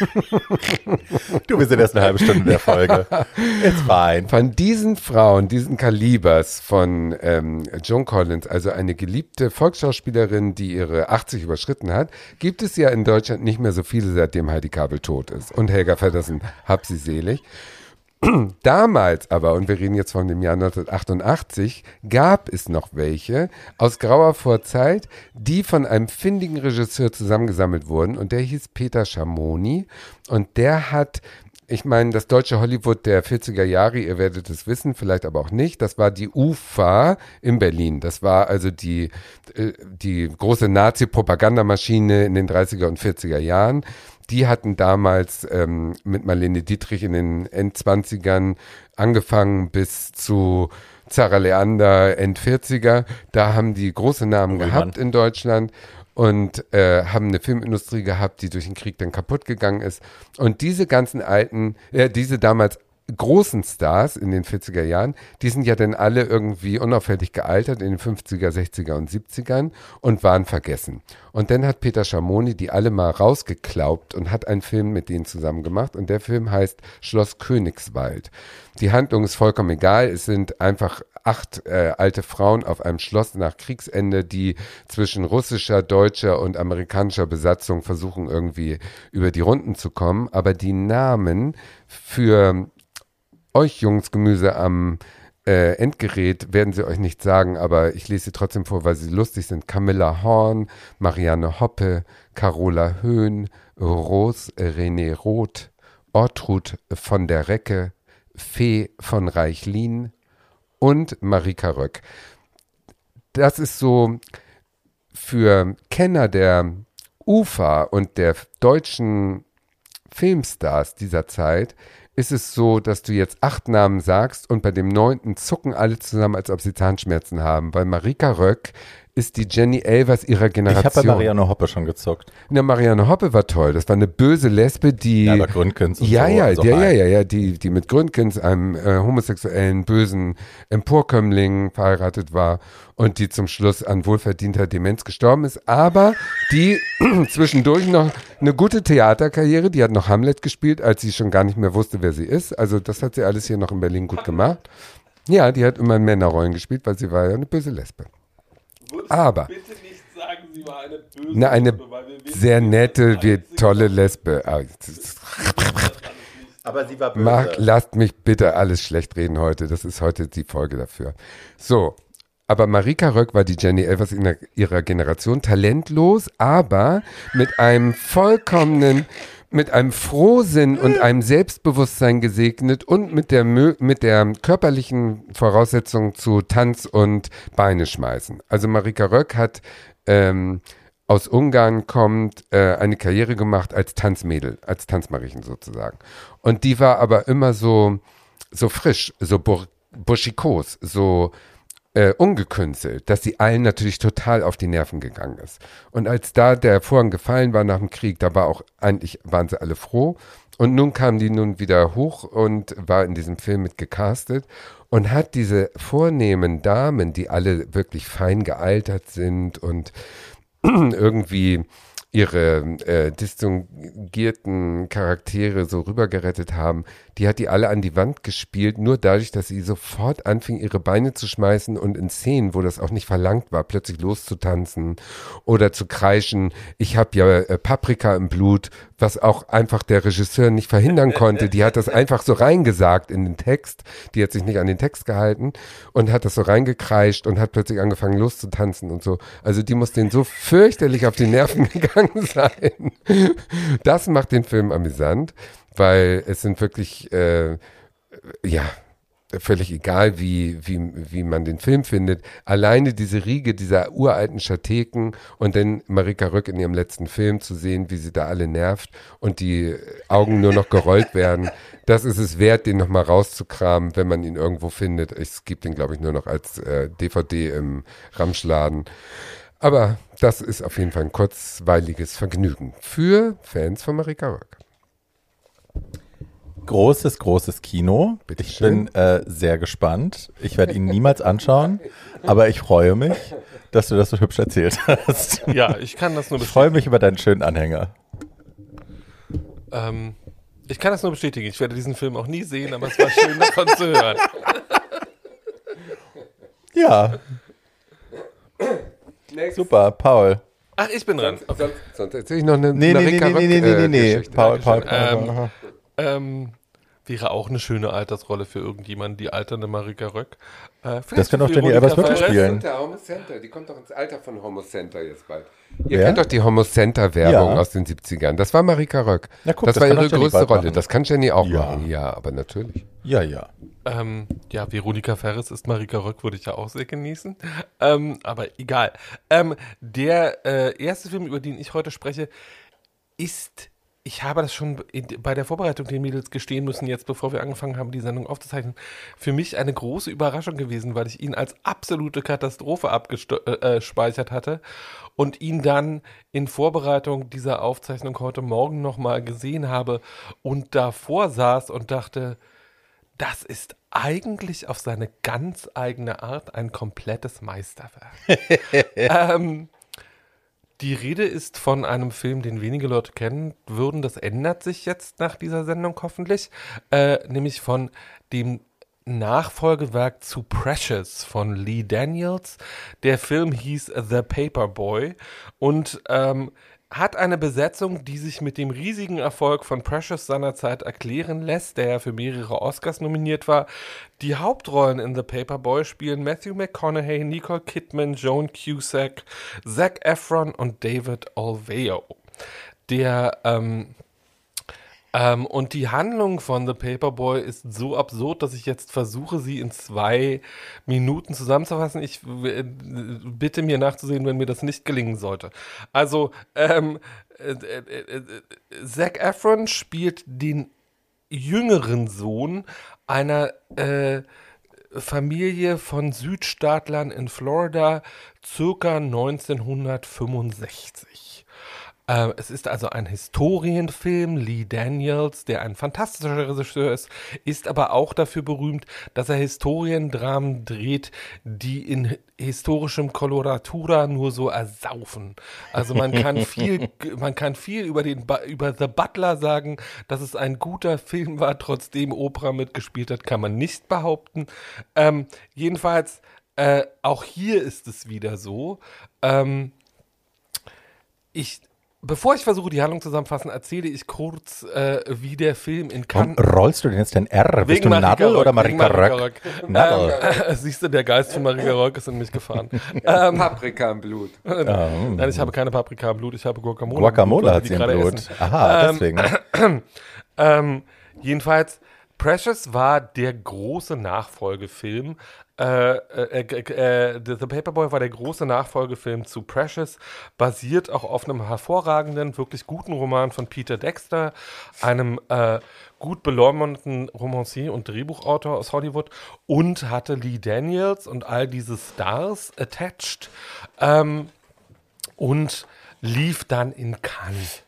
Du bist ja erst eine halbe Stunde in der Folge. It's fine. Von diesen Frauen, diesen Kalibers von ähm, Joan Collins, also eine geliebte Volksschauspielerin, die ihre 80 überschritten hat, gibt es ja in Deutschland nicht mehr so viele, seitdem Heidi Kabel tot ist. Und Helga Feddersen, hab sie selig. Damals aber, und wir reden jetzt von dem Jahr 1988, gab es noch welche aus grauer Vorzeit, die von einem findigen Regisseur zusammengesammelt wurden. Und der hieß Peter Schamoni. Und der hat ich meine, das deutsche Hollywood der 40er Jahre, ihr werdet es wissen, vielleicht aber auch nicht, das war die UFA in Berlin. Das war also die, äh, die große Nazi-Propagandamaschine in den 30er und 40er Jahren die hatten damals ähm, mit Marlene Dietrich in den Endzwanzigern angefangen bis zu Zara Leander, End-40er. Da haben die große Namen Ullmann. gehabt in Deutschland und äh, haben eine Filmindustrie gehabt, die durch den Krieg dann kaputt gegangen ist. Und diese ganzen alten, äh, diese damals großen Stars in den 40er Jahren, die sind ja dann alle irgendwie unauffällig gealtert in den 50er, 60er und 70ern und waren vergessen. Und dann hat Peter Schamoni die alle mal rausgeklaubt und hat einen Film mit denen zusammen gemacht und der Film heißt Schloss Königswald. Die Handlung ist vollkommen egal, es sind einfach acht äh, alte Frauen auf einem Schloss nach Kriegsende, die zwischen russischer, deutscher und amerikanischer Besatzung versuchen irgendwie über die Runden zu kommen, aber die Namen für euch Jungs Gemüse am äh, Endgerät werden sie euch nicht sagen, aber ich lese sie trotzdem vor, weil sie lustig sind. Camilla Horn, Marianne Hoppe, Carola Höhn, Ros René Roth, Ortrud von der Recke, Fee von Reichlin und Marika Röck. Das ist so für Kenner der UFA und der deutschen Filmstars dieser Zeit ist es so, dass du jetzt acht Namen sagst und bei dem neunten zucken alle zusammen, als ob sie Zahnschmerzen haben. Weil Marika Röck ist die Jenny Elvers ihrer Ich habe Generation. bei Marianne Hoppe schon gezuckt. Na, Marianne Hoppe war toll. Das war eine böse Lesbe, die. Ja, aber Gründgens ja, so. ja, also ja, ja, ja, ja, die, die mit Gründgens, einem äh, homosexuellen, bösen Emporkömmling verheiratet war und die zum Schluss an wohlverdienter Demenz gestorben ist, aber die zwischendurch noch eine gute Theaterkarriere, die hat noch Hamlet gespielt, als sie schon gar nicht mehr wusste, wer sie ist. Also das hat sie alles hier noch in Berlin gut gemacht. Ja, die hat immer Männerrollen gespielt, weil sie war ja eine böse Lesbe. Aber Bitte nicht sagen, sie war eine böse na, eine Lesbe, weil wir wissen, sehr nette, wie tolle Lesbe. Ah, Aber sie war böse. Marc, lasst mich bitte alles schlecht reden heute. Das ist heute die Folge dafür. So. Aber Marika Röck war die Jenny Elvers in ihrer Generation talentlos, aber mit einem vollkommenen, mit einem Frohsinn und einem Selbstbewusstsein gesegnet und mit der, mit der körperlichen Voraussetzung zu Tanz und Beine schmeißen. Also Marika Röck hat ähm, aus Ungarn kommt, äh, eine Karriere gemacht als Tanzmädel, als Tanzmariechen sozusagen. Und die war aber immer so, so frisch, so bur buschikos, so äh, ungekünstelt, dass sie allen natürlich total auf die Nerven gegangen ist. Und als da der Vorhang gefallen war nach dem Krieg, da war auch eigentlich, waren sie alle froh. Und nun kam die nun wieder hoch und war in diesem Film mit gecastet und hat diese vornehmen Damen, die alle wirklich fein gealtert sind und irgendwie ihre äh, distinguierten Charaktere so rübergerettet haben, die hat die alle an die Wand gespielt, nur dadurch, dass sie sofort anfing, ihre Beine zu schmeißen und in Szenen, wo das auch nicht verlangt war, plötzlich loszutanzen oder zu kreischen, ich habe ja äh, Paprika im Blut, was auch einfach der Regisseur nicht verhindern konnte. Die hat das einfach so reingesagt in den Text, die hat sich nicht an den Text gehalten und hat das so reingekreischt und hat plötzlich angefangen loszutanzen und so. Also die muss denen so fürchterlich auf die Nerven gegangen sein. Das macht den Film amüsant. weil es sind wirklich, äh, ja, völlig egal, wie, wie, wie man den Film findet. Alleine diese Riege dieser uralten Schateken und dann Marika Röck in ihrem letzten Film zu sehen, wie sie da alle nervt und die Augen nur noch gerollt werden, das ist es wert, den nochmal rauszukramen, wenn man ihn irgendwo findet. Es gibt ihn, glaube ich, nur noch als äh, DVD im Ramschladen. Aber das ist auf jeden Fall ein kurzweiliges Vergnügen für Fans von Marika Röck großes, großes Kino. Bitte ich schön. bin äh, sehr gespannt. Ich werde ihn niemals anschauen, aber ich freue mich, dass du das so hübsch erzählt hast. Ja, ich kann das nur Ich freue mich über deinen schönen Anhänger. Ähm, ich kann das nur bestätigen. Ich werde diesen Film auch nie sehen, aber es war schön davon zu hören. Ja, super, Paul. Ach, ich bin dran. Sonst, sonst erzähle ich noch eine Nee, nee, nee, nee, nee, nee, nee, äh, nee. Geschichte. Paul, Paul, Dankeschön. Paul, Paul. Ähm, wäre auch eine schöne Altersrolle für irgendjemanden, die alternde Marika Röck. Äh, Das kann auch für Jenny Ferres. spielen. Center, Homo Center, die kommt doch ins Alter von Homo Center jetzt bald. Ihr Wer? kennt doch die Homo Center Werbung Ja. aus den 70ern. Das war Marika Röck. Na guck, das, das war ihre größte Rolle. Das kann Jenny auch Ja. machen. Ja, aber natürlich. Ja, ja. Ähm, ja, Veronika Ferres ist Marika Röck, würde ich ja auch sehr genießen. Ähm, aber egal. Ähm, der äh, erste Film, über den ich heute spreche, ist, ich habe das schon bei der Vorbereitung den Mädels gestehen müssen, jetzt bevor wir angefangen haben, die Sendung aufzuzeichnen, für mich eine große Überraschung gewesen, weil ich ihn als absolute Katastrophe abgespeichert hatte und ihn dann in Vorbereitung dieser Aufzeichnung heute Morgen nochmal gesehen habe und davor saß und dachte, das ist eigentlich auf seine ganz eigene Art ein komplettes Meisterwerk. ähm, die Rede ist von einem Film, den wenige Leute kennen würden. Das ändert sich jetzt nach dieser Sendung hoffentlich. Äh, nämlich von dem Nachfolgewerk zu Precious von Lee Daniels. Der Film hieß The Paperboy und ähm, hat eine Besetzung, die sich mit dem riesigen Erfolg von Precious seinerzeit erklären lässt, der ja für mehrere Oscars nominiert war. Die Hauptrollen in The Paperboy spielen Matthew McConaughey, Nicole Kidman, Joan Cusack, Zac Efron und David Olveo. Der ähm, ähm, und die Handlung von The Paperboy ist so absurd, dass ich jetzt versuche, sie in zwei Minuten zusammenzufassen. Ich äh, bitte mir nachzusehen, wenn mir das nicht gelingen sollte. Also, ähm, äh, äh, äh, Zac Efron spielt den jüngeren Sohn einer Familie von Südstaatlern in Florida, circa 1965. Ähm, es ist also ein Historienfilm. Lee Daniels, der ein fantastischer Regisseur ist, ist aber auch dafür berühmt, dass er Historiendramen dreht, die in historischem Coloratura nur so ersaufen. Also man kann viel, man kann viel über den über The Butler sagen, dass es ein guter Film war, trotzdem Oprah mitgespielt hat, kann man nicht behaupten. Ähm, jedenfalls äh, auch hier ist es wieder so. Ähm, ich, bevor ich versuche, die Handlung zusammenzufassen, erzähle ich kurz, äh, wie der Film in Warum Cannes. rollst du denn jetzt dein R? Bist du Nadel Röck, oder Marika Marika Röck? Röck. Nadel. Ähm, siehst du, der Geist von Marika Röck ist in mich gefahren. ähm, Paprika im Blut. Nein, ich habe keine Paprika im Blut, ich habe Guacamole. Guacamole hat sie die im gerade Blut. essen. Aha, Ähm, deswegen. Ähm, jedenfalls, Precious war der große Nachfolgefilm. Äh, äh, äh, äh, The Paperboy war der große Nachfolgefilm zu Precious, basiert auch auf einem hervorragenden, wirklich guten Roman von Peter Dexter, einem äh, gut beleumundeten Romancier und Drehbuchautor aus Hollywood und hatte Lee Daniels und all diese Stars attached ähm, und lief dann in Cannes.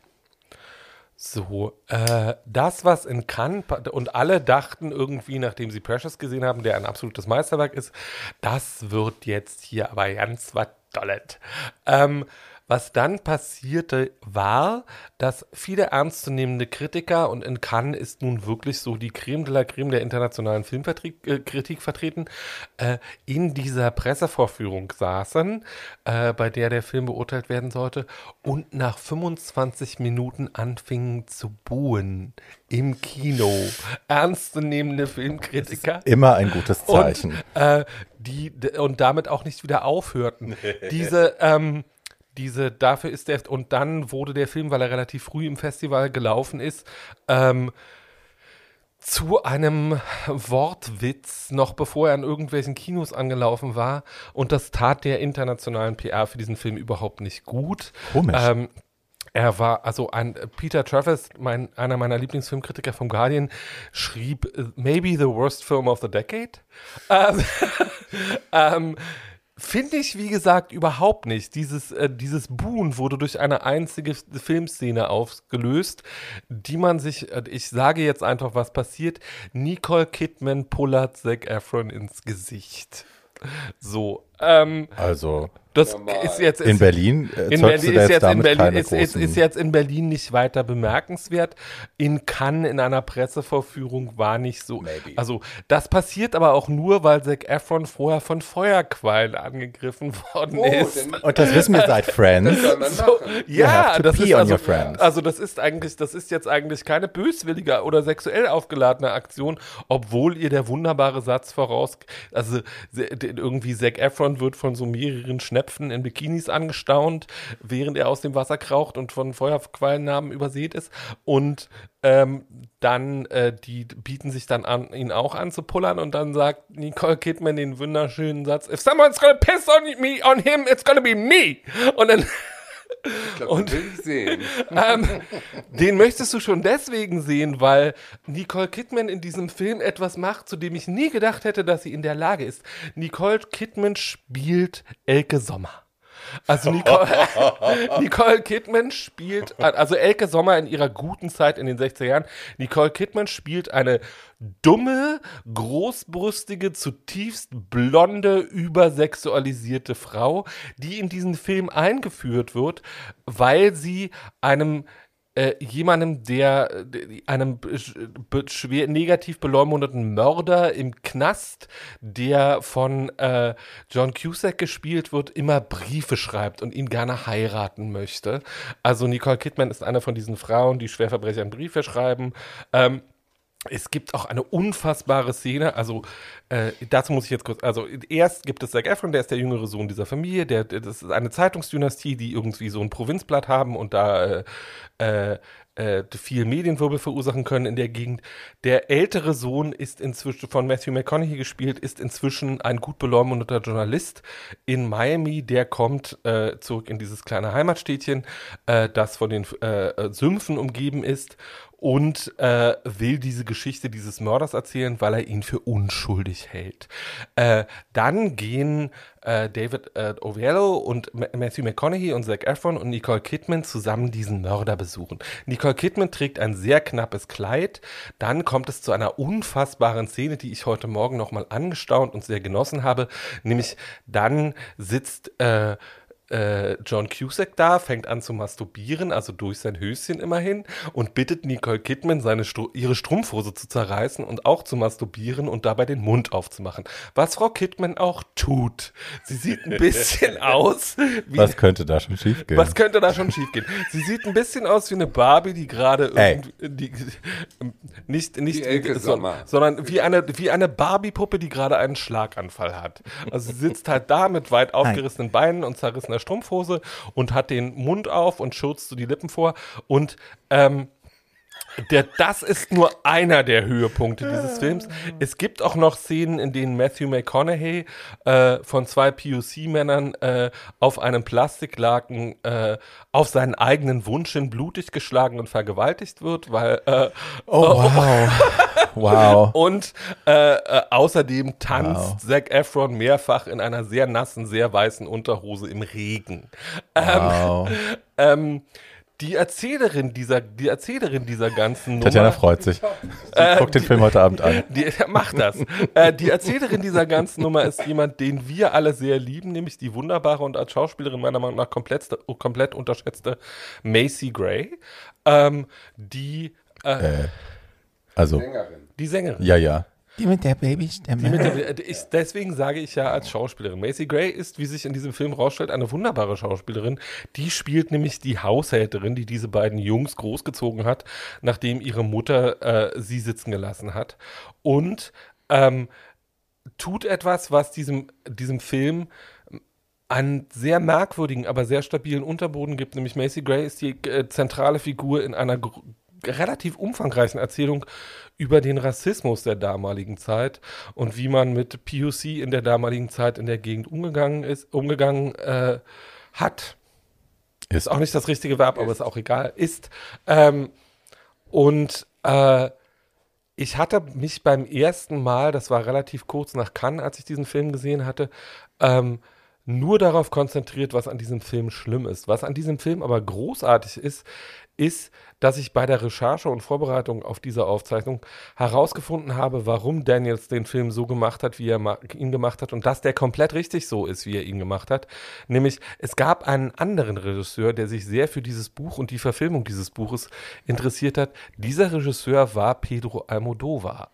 So, äh, das, was in Cannes, und alle dachten irgendwie, nachdem sie Precious gesehen haben, der ein absolutes Meisterwerk ist, das wird jetzt hier aber ganz was Tolles. Ähm, was dann passierte, war, dass viele ernstzunehmende Kritiker, und in Cannes ist nun wirklich so die Creme de la Creme der internationalen Filmkritik vertreten, äh, in dieser Pressevorführung saßen, äh, bei der der Film beurteilt werden sollte, und nach 25 Minuten anfingen zu buhen im Kino. Ernstzunehmende Filmkritiker. Immer ein gutes Zeichen. Und, äh, die, und damit auch nicht wieder aufhörten. Diese, ähm, diese, dafür ist der, und dann wurde der Film, weil er relativ früh im Festival gelaufen ist, ähm, zu einem Wortwitz, noch bevor er an irgendwelchen Kinos angelaufen war. Und das tat der internationalen PR für diesen Film überhaupt nicht gut. Komisch. Ähm, er war, also ein Peter Travis, mein, einer meiner Lieblingsfilmkritiker vom Guardian, schrieb äh, maybe the worst film of the decade. Ähm, ähm, Finde ich, wie gesagt, überhaupt nicht. Dieses, äh, dieses Buhn wurde durch eine einzige Filmszene aufgelöst, die man sich, äh, ich sage jetzt einfach, was passiert. Nicole Kidman pullert Zac Efron ins Gesicht. So, ähm, Also das ist jetzt in ist, Berlin in Berlin du da ist jetzt jetzt in Berlin keine ist, ist, ist jetzt in Berlin nicht weiter bemerkenswert. In Cannes in einer Pressevorführung war nicht so. Maybe. Also das passiert aber auch nur, weil Zac Efron vorher von Feuerquallen angegriffen worden ist. Und das wissen wir seit Friends. So, ja, das ist also, also das ist eigentlich, das ist jetzt eigentlich keine böswillige oder sexuell aufgeladene Aktion, obwohl ihr der wunderbare Satz voraus, also irgendwie Zac Efron wird von so mehreren Schnepfen in Bikinis angestaunt, während er aus dem Wasser kraucht und von Feuerquallennamen übersät ist und ähm, dann äh, die bieten sich dann an, ihn auch anzupullern und dann sagt Nicole Kidman den wunderschönen Satz: If someone's gonna piss on me, on him, it's gonna be me. Und dann Ich glaube, das will ich sehen. ähm, den möchtest du schon deswegen sehen, weil Nicole Kidman in diesem Film etwas macht, zu dem ich nie gedacht hätte, dass sie in der Lage ist. Nicole Kidman spielt Elke Sommer. Also Nicole, Nicole Kidman spielt, also Elke Sommer in ihrer guten Zeit in den 60er Jahren, Nicole Kidman spielt eine dumme, großbrüstige, zutiefst blonde, übersexualisierte Frau, die in diesen Film eingeführt wird, weil sie einem äh, jemandem, der der- einem schwer negativ beleumundeten Mörder im Knast, der von äh, John Cusack gespielt wird, immer Briefe schreibt und ihn gerne heiraten möchte. Also Nicole Kidman ist eine von diesen Frauen, die Schwerverbrechern Briefe schreiben. Ähm, es gibt auch eine unfassbare Szene, also äh, dazu muss ich jetzt kurz, also erst gibt es Zac Efron, der ist der jüngere Sohn dieser Familie, der, das ist eine Zeitungsdynastie, die irgendwie so ein Provinzblatt haben und da äh, äh, äh, viel Medienwirbel verursachen können in der Gegend. Der ältere Sohn ist inzwischen von Matthew McConaughey gespielt, ist inzwischen ein gut beleumundeter Journalist in Miami, der kommt äh, zurück in dieses kleine Heimatstädtchen, äh, das von den äh, Sümpfen umgeben ist und äh, will diese Geschichte dieses Mörders erzählen, weil er ihn für unschuldig hält. Äh, dann gehen äh, David äh, Oviello und Ma Matthew McConaughey und Zac Efron und Nicole Kidman zusammen diesen Mörder besuchen. Nicole Kidman trägt ein sehr knappes Kleid. Dann kommt es zu einer unfassbaren Szene, die ich heute Morgen nochmal angestaunt und sehr genossen habe. Nämlich dann sitzt äh, äh, John Cusack da, fängt an zu masturbieren, also durch sein Höschen immerhin, und bittet Nicole Kidman, seine Stru ihre Strumpfhose zu zerreißen und auch zu masturbieren und dabei den Mund aufzumachen. Was Frau Kidman auch tut. Sie sieht ein bisschen aus wie. Was könnte da schon schief gehen? Was könnte da schon schiefgehen? Sie sieht ein bisschen aus wie eine Barbie, die gerade irgendwie, die, nicht, nicht, Die Elke so- sondern wie eine, wie eine Barbie-Puppe, die gerade einen Schlaganfall hat. Also sie sitzt halt da mit weit aufgerissenen Beinen und zerrissener Strumpfhose und hat den Mund auf und schürzt so die Lippen vor. Und, ähm, der, das ist nur einer der Höhepunkte dieses Films. Es gibt auch noch Szenen, in denen Matthew McConaughey äh, von zwei POC-Männern äh, auf einem Plastiklaken äh, auf seinen eigenen Wunsch hin blutig geschlagen und vergewaltigt wird, weil äh, oh, wow. wow. und äh, äh, außerdem tanzt Wow. Zac Efron mehrfach in einer sehr nassen, sehr weißen Unterhose im Regen. wow. Ähm, die Erzählerin dieser, die Erzählerin dieser ganzen Nummer. Tatjana freut sich. Sie guckt den Film heute Abend an. Die, macht das. äh, die Erzählerin dieser ganzen Nummer ist jemand, den wir alle sehr lieben, nämlich die wunderbare und als Schauspielerin meiner Meinung nach komplett, komplett unterschätzte Macy Gray, ähm, die, äh, Also, Sängerin. die Sängerin. ja, ja. Die mit der Babystimme. Ich, deswegen sage ich ja als Schauspielerin. Macy Gray ist, wie sich in diesem Film rausstellt, eine wunderbare Schauspielerin. Die spielt nämlich die Haushälterin, die diese beiden Jungs großgezogen hat, nachdem ihre Mutter äh, sie sitzen gelassen hat. Und ähm, tut etwas, was diesem, diesem Film einen sehr merkwürdigen, aber sehr stabilen Unterboden gibt, nämlich Macy Gray ist die äh, zentrale Figur in einer relativ umfangreichen Erzählung über den Rassismus der damaligen Zeit und wie man mit POC in der damaligen Zeit in der Gegend umgegangen ist, umgegangen äh, hat. Ist auch nicht das richtige Verb, aber ist auch egal. Ist. Ähm, und äh, ich hatte mich beim ersten Mal, das war relativ kurz nach Cannes, als ich diesen Film gesehen hatte, ähm, nur darauf konzentriert, was an diesem Film schlimm ist. Was an diesem Film aber großartig ist, ist, dass ich bei der Recherche und Vorbereitung auf diese Aufzeichnung herausgefunden habe, warum Daniels den Film so gemacht hat, wie er ihn gemacht hat und dass der komplett richtig so ist, wie er ihn gemacht hat. Nämlich, es gab einen anderen Regisseur, der sich sehr für dieses Buch und die Verfilmung dieses Buches interessiert hat. Dieser Regisseur war Pedro Almodovar.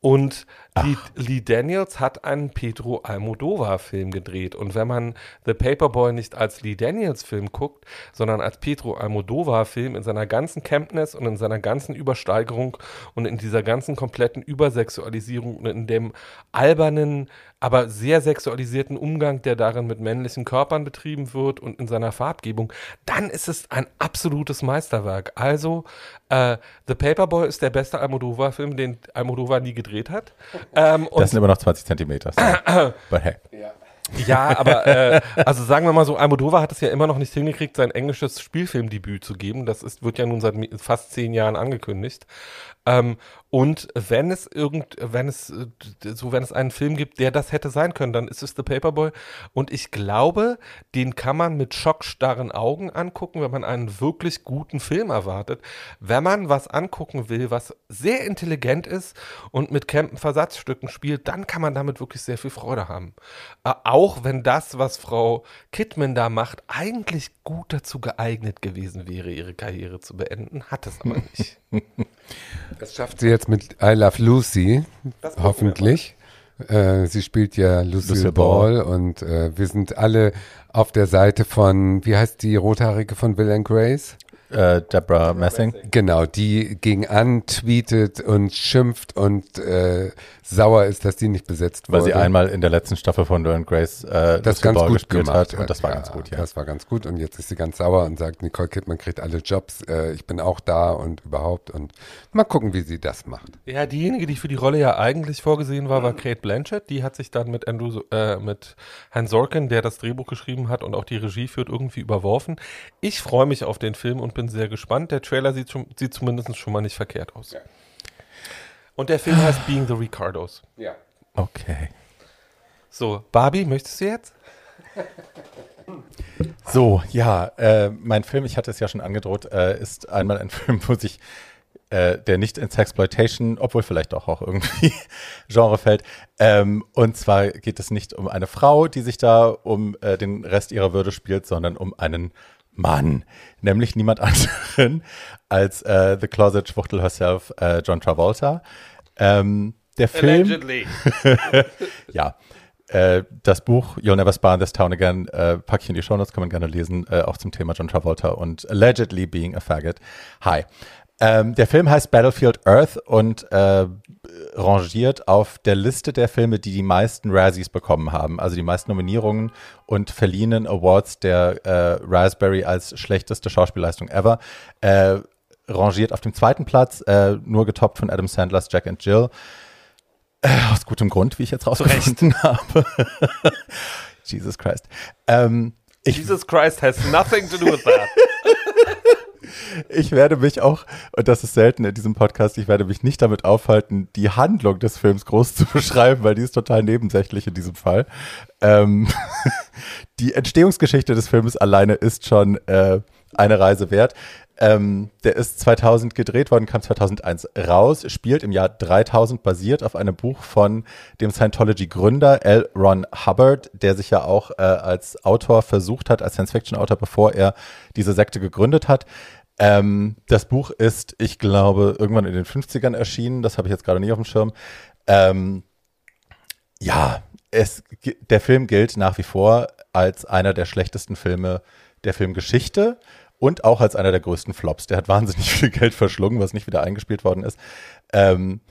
Und Lee, Lee Daniels hat einen Pedro Almodovar-Film gedreht. Und wenn man The Paperboy nicht als Lee Daniels-Film guckt, sondern als Pedro Almodovar-Film in seiner ganzen Campness und in seiner ganzen Übersteigerung und in dieser ganzen kompletten Übersexualisierung und in dem albernen, aber sehr sexualisierten Umgang, der darin mit männlichen Körpern betrieben wird und in seiner Farbgebung, dann ist es ein absolutes Meisterwerk. Also, äh, The Paperboy ist der beste Almodovar-Film, den Almodovar nie gedreht hat. Ähm, Das sind immer noch 20 Zentimeter. So. But hey. ja, aber äh, also sagen wir mal so, Almodovar hat es ja immer noch nicht hingekriegt, sein englisches Spielfilmdebüt zu geben. Das ist, wird ja nun seit fast zehn Jahren angekündigt. Ähm, und wenn es irgend, wenn es äh, so, wenn es einen Film gibt, der das hätte sein können, dann ist es The Paperboy. Und ich glaube, den kann man mit schockstarren Augen angucken, wenn man einen wirklich guten Film erwartet. Wenn man was angucken will, was sehr intelligent ist und mit Campen Versatzstücken spielt, dann kann man damit wirklich sehr viel Freude haben. Äh, auch wenn das, was Frau Kidman da macht, eigentlich gut dazu geeignet gewesen wäre, ihre Karriere zu beenden, hat es aber nicht. Das schafft sie jetzt mit I Love Lucy, hoffentlich. Äh, sie spielt ja Lucille, Lucille Ball, Ball. und äh, wir sind alle auf der Seite von, wie heißt die Rothaarige von Will and Grace? Äh, Deborah Messing. Genau, die gegen an tweetet und schimpft und äh, sauer ist, dass die nicht besetzt Weil wurde. sie einmal in der letzten Staffel von and Grace äh, das ganz Ball gut gespielt gemacht hat. Und das war ganz gut, ja. Das war ganz gut und jetzt ist sie ganz sauer und sagt, Nicole Kidman kriegt alle Jobs, äh, ich bin auch da und überhaupt und mal gucken, wie sie das macht. Ja, diejenige, die für die Rolle ja eigentlich vorgesehen war, war Kate Blanchett. Die hat sich dann mit Andrew, äh, mit Herrn Sorkin, der das Drehbuch geschrieben hat und auch die Regie führt, irgendwie überworfen. Ich freue mich auf den Film und bin sehr gespannt. Der Trailer sieht, schon, sieht zumindest schon mal nicht verkehrt aus. Und der Film heißt Being the Ricardos. Ja. Okay. So, Barbie, möchtest du jetzt? So, ja, äh, mein Film, ich hatte es ja schon angedroht, äh, ist einmal ein Film, wo sich äh, der nicht ins Sexploitation, obwohl vielleicht auch, auch irgendwie Genre fällt. Ähm, und zwar geht es nicht um eine Frau, die sich da um äh, den Rest ihrer Würde spielt, sondern um einen Mann, nämlich niemand anderen als äh, The Closet Schwuchtel herself, äh, John Travolta. Ähm, der Film, Allegedly. ja. Äh, das Buch You'll Never Spy in This Town Again äh, packe ich in die Shownotes, kann man gerne lesen, äh, auch zum Thema John Travolta und Allegedly Being a Faggot. Hi. Ähm, der Film heißt Battlefield Earth und äh, rangiert auf der Liste der Filme, die die meisten Razzies bekommen haben, also die meisten Nominierungen und verliehenen Awards der äh, Raspberry als schlechteste Schauspielleistung ever. Äh, rangiert auf dem zweiten Platz, äh, nur getoppt von Adam Sandlers Jack and Jill. Äh, aus gutem Grund, wie ich jetzt rausgefunden habe. Jesus Christ. Ähm, Jesus Christ has nothing to do with that. Ich werde mich auch, und das ist selten in diesem Podcast, ich werde mich nicht damit aufhalten, die Handlung des Films groß zu beschreiben, weil die ist total nebensächlich in diesem Fall. Ähm, die Entstehungsgeschichte des Films alleine ist schon äh, eine Reise wert. Ähm, der ist 2000 gedreht worden, kam 2001 raus, spielt im Jahr 3000, basiert auf einem Buch von dem Scientology-Gründer L. Ron Hubbard, der sich ja auch äh, als Autor versucht hat, als Science-Fiction-Autor, bevor er diese Sekte gegründet hat. Ähm, das Buch ist, ich glaube, irgendwann in den 50ern erschienen, das habe ich jetzt gerade nicht auf dem Schirm. Ähm, ja, es, der Film gilt nach wie vor als einer der schlechtesten Filme der Filmgeschichte und auch als einer der größten Flops. Der hat wahnsinnig viel Geld verschlungen, was nicht wieder eingespielt worden ist. Ähm,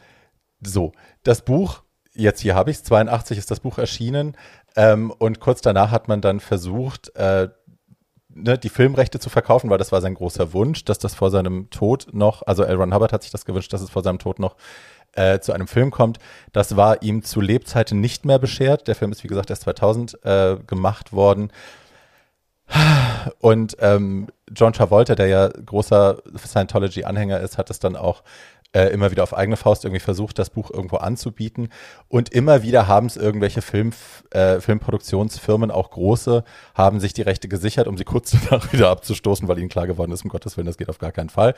so, das Buch, jetzt hier habe ich es, 82 ist das Buch erschienen, Ähm, und kurz danach hat man dann versucht, äh, ne, die Filmrechte zu verkaufen, weil das war sein großer Wunsch, dass das vor seinem Tod noch, also L. Ron Hubbard hat sich das gewünscht, dass es vor seinem Tod noch äh, zu einem Film kommt. Das war ihm zu Lebzeiten nicht mehr beschert. Der Film ist, wie gesagt, erst 2000 äh, gemacht worden. Und ähm, John Travolta, der ja großer Scientology-Anhänger ist, hat es dann auch äh, immer wieder auf eigene Faust irgendwie versucht, das Buch irgendwo anzubieten. Und immer wieder haben es irgendwelche Film, äh, Filmproduktionsfirmen, auch große, haben sich die Rechte gesichert, um sie kurz danach wieder abzustoßen, weil ihnen klar geworden ist, um Gottes Willen, das geht auf gar keinen Fall.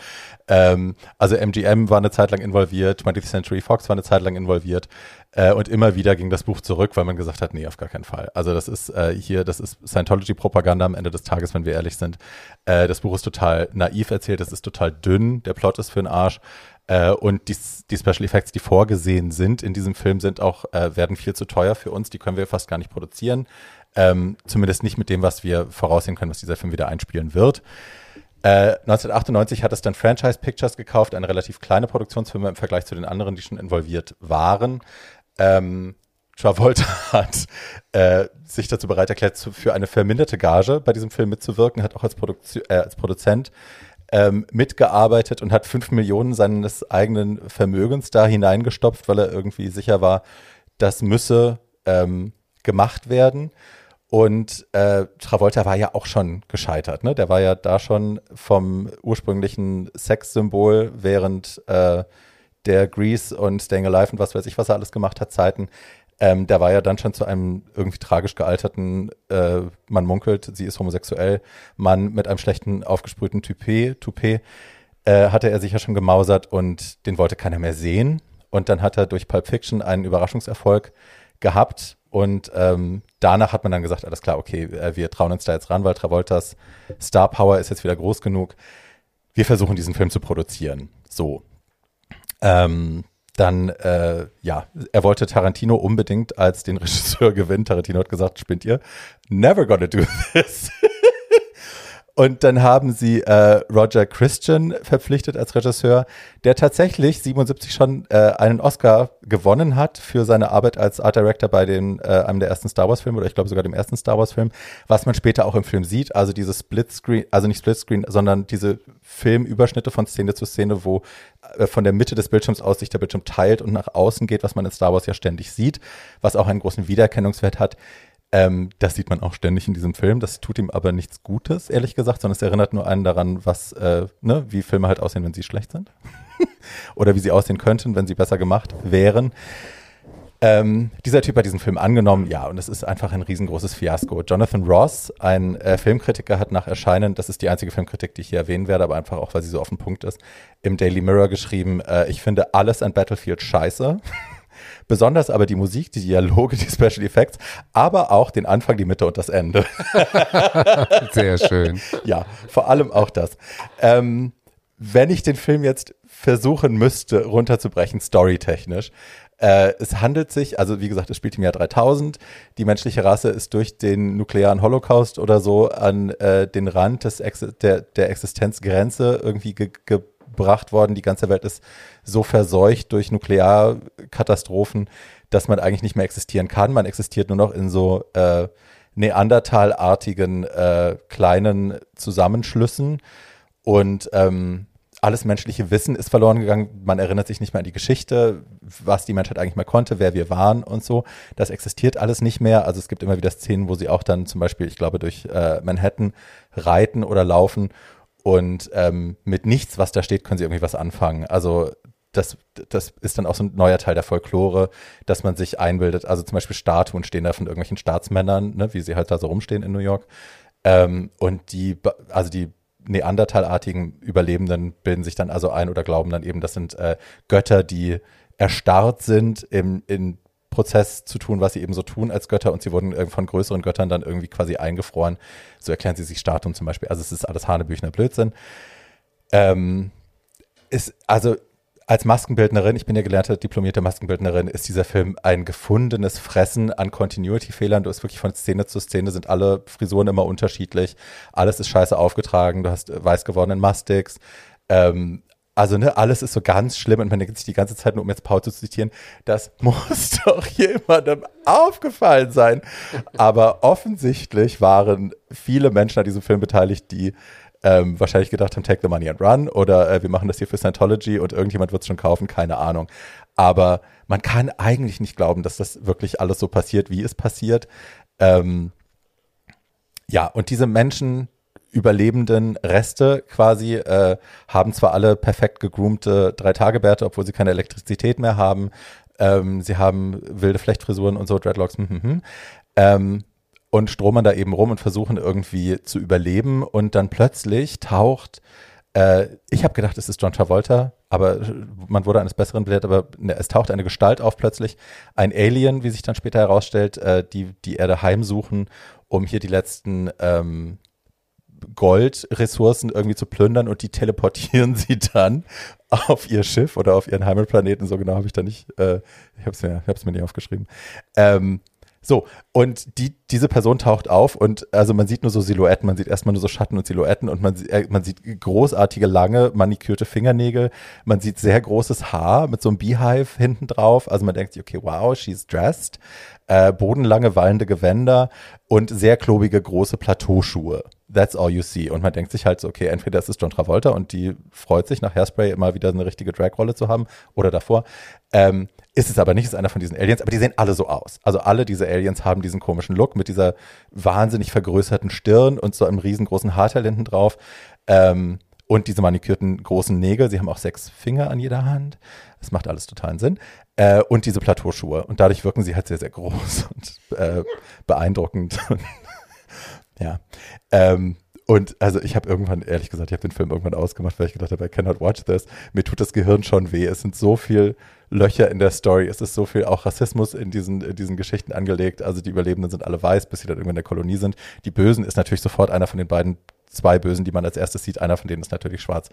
Ähm, also MGM war eine Zeit lang involviert, 20th Century Fox war eine Zeit lang involviert. Äh, und immer wieder ging das Buch zurück, weil man gesagt hat, nee, auf gar keinen Fall. Also das ist äh, hier, das ist Scientology-Propaganda am Ende des Tages, wenn wir ehrlich sind. Äh, das Buch ist total naiv erzählt, es ist total dünn, der Plot ist für den Arsch. Äh, und die, die Special Effects, die vorgesehen sind in diesem Film, sind auch, äh, werden viel zu teuer für uns. Die können wir fast gar nicht produzieren. Ähm, zumindest nicht mit dem, was wir voraussehen können, was dieser Film wieder einspielen wird. Äh, 1998 hat es dann Franchise Pictures gekauft, eine relativ kleine Produktionsfirma im Vergleich zu den anderen, die schon involviert waren. Ähm, Travolta hat äh, sich dazu bereit erklärt, zu, für eine verminderte Gage bei diesem Film mitzuwirken, hat auch als, Produktio äh, als Produzent ähm, mitgearbeitet und hat fünf Millionen seines eigenen Vermögens da hineingestopft, weil er irgendwie sicher war, das müsse ähm, gemacht werden. Und äh, Travolta war ja auch schon gescheitert. Ne? Der war ja da schon vom ursprünglichen Sexsymbol während äh, der Grease und Staying Alive und was weiß ich, was er alles gemacht hat, Zeiten ähm, der war ja dann schon zu einem irgendwie tragisch gealterten, äh, man munkelt, sie ist homosexuell, Mann mit einem schlechten aufgesprühten Toupet, Toupet äh, hatte er sich ja schon gemausert und den wollte keiner mehr sehen. Und dann hat er durch Pulp Fiction einen Überraschungserfolg gehabt. Und ähm, danach hat man dann gesagt, alles klar, okay, äh, wir trauen uns da jetzt ran, weil Travoltas Star Power ist jetzt wieder groß genug. Wir versuchen diesen Film zu produzieren. So. Ähm, dann, äh, ja, er wollte Tarantino unbedingt als den Regisseur gewinnen. Tarantino hat gesagt, spinnt ihr? Never gonna do this. Und dann haben sie äh, Roger Christian verpflichtet als Regisseur, der tatsächlich 77 schon äh, einen Oscar gewonnen hat für seine Arbeit als Art Director bei den, äh, einem der ersten Star Wars Filme oder ich glaube sogar dem ersten Star Wars Film, was man später auch im Film sieht, also diese Split Screen, also nicht Split Screen, sondern diese Filmüberschnitte von Szene zu Szene, wo äh, von der Mitte des Bildschirms aus sich der Bildschirm teilt und nach außen geht, was man in Star Wars ja ständig sieht, was auch einen großen Wiedererkennungswert hat. Ähm, das sieht man auch ständig in diesem Film. Das tut ihm aber nichts Gutes, ehrlich gesagt, sondern es erinnert nur einen daran, was, äh, ne, wie Filme halt aussehen, wenn sie schlecht sind. Oder wie sie aussehen könnten, wenn sie besser gemacht wären. Ähm, dieser Typ hat diesen Film angenommen, ja, und es ist einfach ein riesengroßes Fiasko. Jonathan Ross, ein äh, Filmkritiker, hat nach Erscheinen, das ist die einzige Filmkritik, die ich hier erwähnen werde, aber einfach auch, weil sie so auf den Punkt ist, im Daily Mirror geschrieben, äh, ich finde alles an Battlefield scheiße. Besonders aber die Musik, die Dialoge, die Special Effects, aber auch den Anfang, die Mitte und das Ende. Sehr schön. Ja, vor allem auch das. Ähm, wenn ich den Film jetzt versuchen müsste, runterzubrechen, storytechnisch, äh, es handelt sich, also wie gesagt, es spielt im Jahr 3000. Die menschliche Rasse ist durch den nuklearen Holocaust oder so an äh, den Rand des Ex der, der Existenzgrenze irgendwie ge gebracht worden. Die ganze Welt ist so verseucht durch Nuklearkatastrophen, dass man eigentlich nicht mehr existieren kann. Man existiert nur noch in so äh, Neandertal-artigen äh, kleinen Zusammenschlüssen und ähm, alles menschliche Wissen ist verloren gegangen. Man erinnert sich nicht mehr an die Geschichte, was die Menschheit eigentlich mal konnte, wer wir waren und so. Das existiert alles nicht mehr. Also es gibt immer wieder Szenen, wo sie auch dann zum Beispiel, ich glaube, durch äh, Manhattan reiten oder laufen und ähm, mit nichts, was da steht, können sie irgendwie was anfangen. Also das, das ist dann auch so ein neuer Teil der Folklore, dass man sich einbildet. Also zum Beispiel Statuen stehen da von irgendwelchen Staatsmännern, ne, wie sie halt da so rumstehen in New York. Ähm, und die, also die Neandertalartigen Überlebenden bilden sich dann also ein oder glauben dann eben, das sind äh, Götter, die erstarrt sind im, in Prozess zu tun, was sie eben so tun als Götter und sie wurden von größeren Göttern dann irgendwie quasi eingefroren. So erklären sie sich Statuen zum Beispiel. Also es ist alles Hanebüchner Blödsinn. Ähm, ist, also als Maskenbildnerin, ich bin ja gelernte diplomierte Maskenbildnerin, ist dieser Film ein gefundenes Fressen an Continuity-Fehlern. Du hast wirklich von Szene zu Szene sind alle Frisuren immer unterschiedlich. Alles ist scheiße aufgetragen. Du hast weiß gewordenen Mastix. Ähm, also ne, alles ist so ganz schlimm und man denkt sich die ganze Zeit nur, um jetzt Paul zu zitieren, das muss doch jemandem aufgefallen sein. Aber offensichtlich waren viele Menschen an diesem Film beteiligt, die ähm, wahrscheinlich gedacht haben, take the money and run oder äh, wir machen das hier für Scientology und irgendjemand wird es schon kaufen, keine Ahnung. Aber man kann eigentlich nicht glauben, dass das wirklich alles so passiert, wie es passiert. Ähm, ja, und diese Menschen, überlebenden Reste quasi äh, haben zwar alle perfekt gegroomte Drei-Tage-Bärte, obwohl sie keine Elektrizität mehr haben. Ähm, sie haben wilde Flechtfrisuren und so, Dreadlocks. Hm, hm, hm. Ähm, und stromern da eben rum und versuchen irgendwie zu überleben. Und dann plötzlich taucht, äh, ich habe gedacht, es ist John Travolta, aber man wurde eines Besseren belehrt, aber ne, es taucht eine Gestalt auf plötzlich, ein Alien, wie sich dann später herausstellt, äh, die die Erde heimsuchen, um hier die letzten ähm, Goldressourcen irgendwie zu plündern und die teleportieren sie dann auf ihr Schiff oder auf ihren Heimatplaneten. So genau habe ich da nicht, äh, ich habe es mir, mir nicht aufgeschrieben. Ähm, so, und die, diese Person taucht auf und also man sieht nur so Silhouetten, man sieht erstmal nur so Schatten und Silhouetten und man, äh, man sieht großartige, lange, manikürte Fingernägel, man sieht sehr großes Haar mit so einem Beehive hinten drauf. Also man denkt sich, okay, wow, she's dressed. Äh, bodenlange, wallende Gewänder und sehr klobige, große Plateauschuhe. That's all you see. Und man denkt sich halt so, okay, entweder es ist John Travolta und die freut sich nach Hairspray immer wieder eine richtige Drag-Rolle zu haben oder davor. Ähm, ist es aber nicht, ist einer von diesen Aliens, aber die sehen alle so aus. Also alle diese Aliens haben diesen komischen Look mit dieser wahnsinnig vergrößerten Stirn und so einem riesengroßen Haarteil hinten drauf. Ähm, und diese manikürten großen Nägel. Sie haben auch sechs Finger an jeder Hand. Das macht alles totalen Sinn. Äh, und diese Plateauschuhe. Und dadurch wirken sie halt sehr, sehr groß und äh, beeindruckend. ja. Ähm, und also ich habe irgendwann, ehrlich gesagt, ich habe den Film irgendwann ausgemacht, weil ich gedacht habe, I cannot watch this. Mir tut das Gehirn schon weh. Es sind so viel Löcher in der Story. Es ist so viel auch Rassismus in diesen, in diesen Geschichten angelegt. Also die Überlebenden sind alle weiß, bis sie dann irgendwann in der Kolonie sind. Die Bösen ist natürlich sofort einer von den beiden zwei Bösen, die man als erstes sieht. Einer von denen ist natürlich schwarz.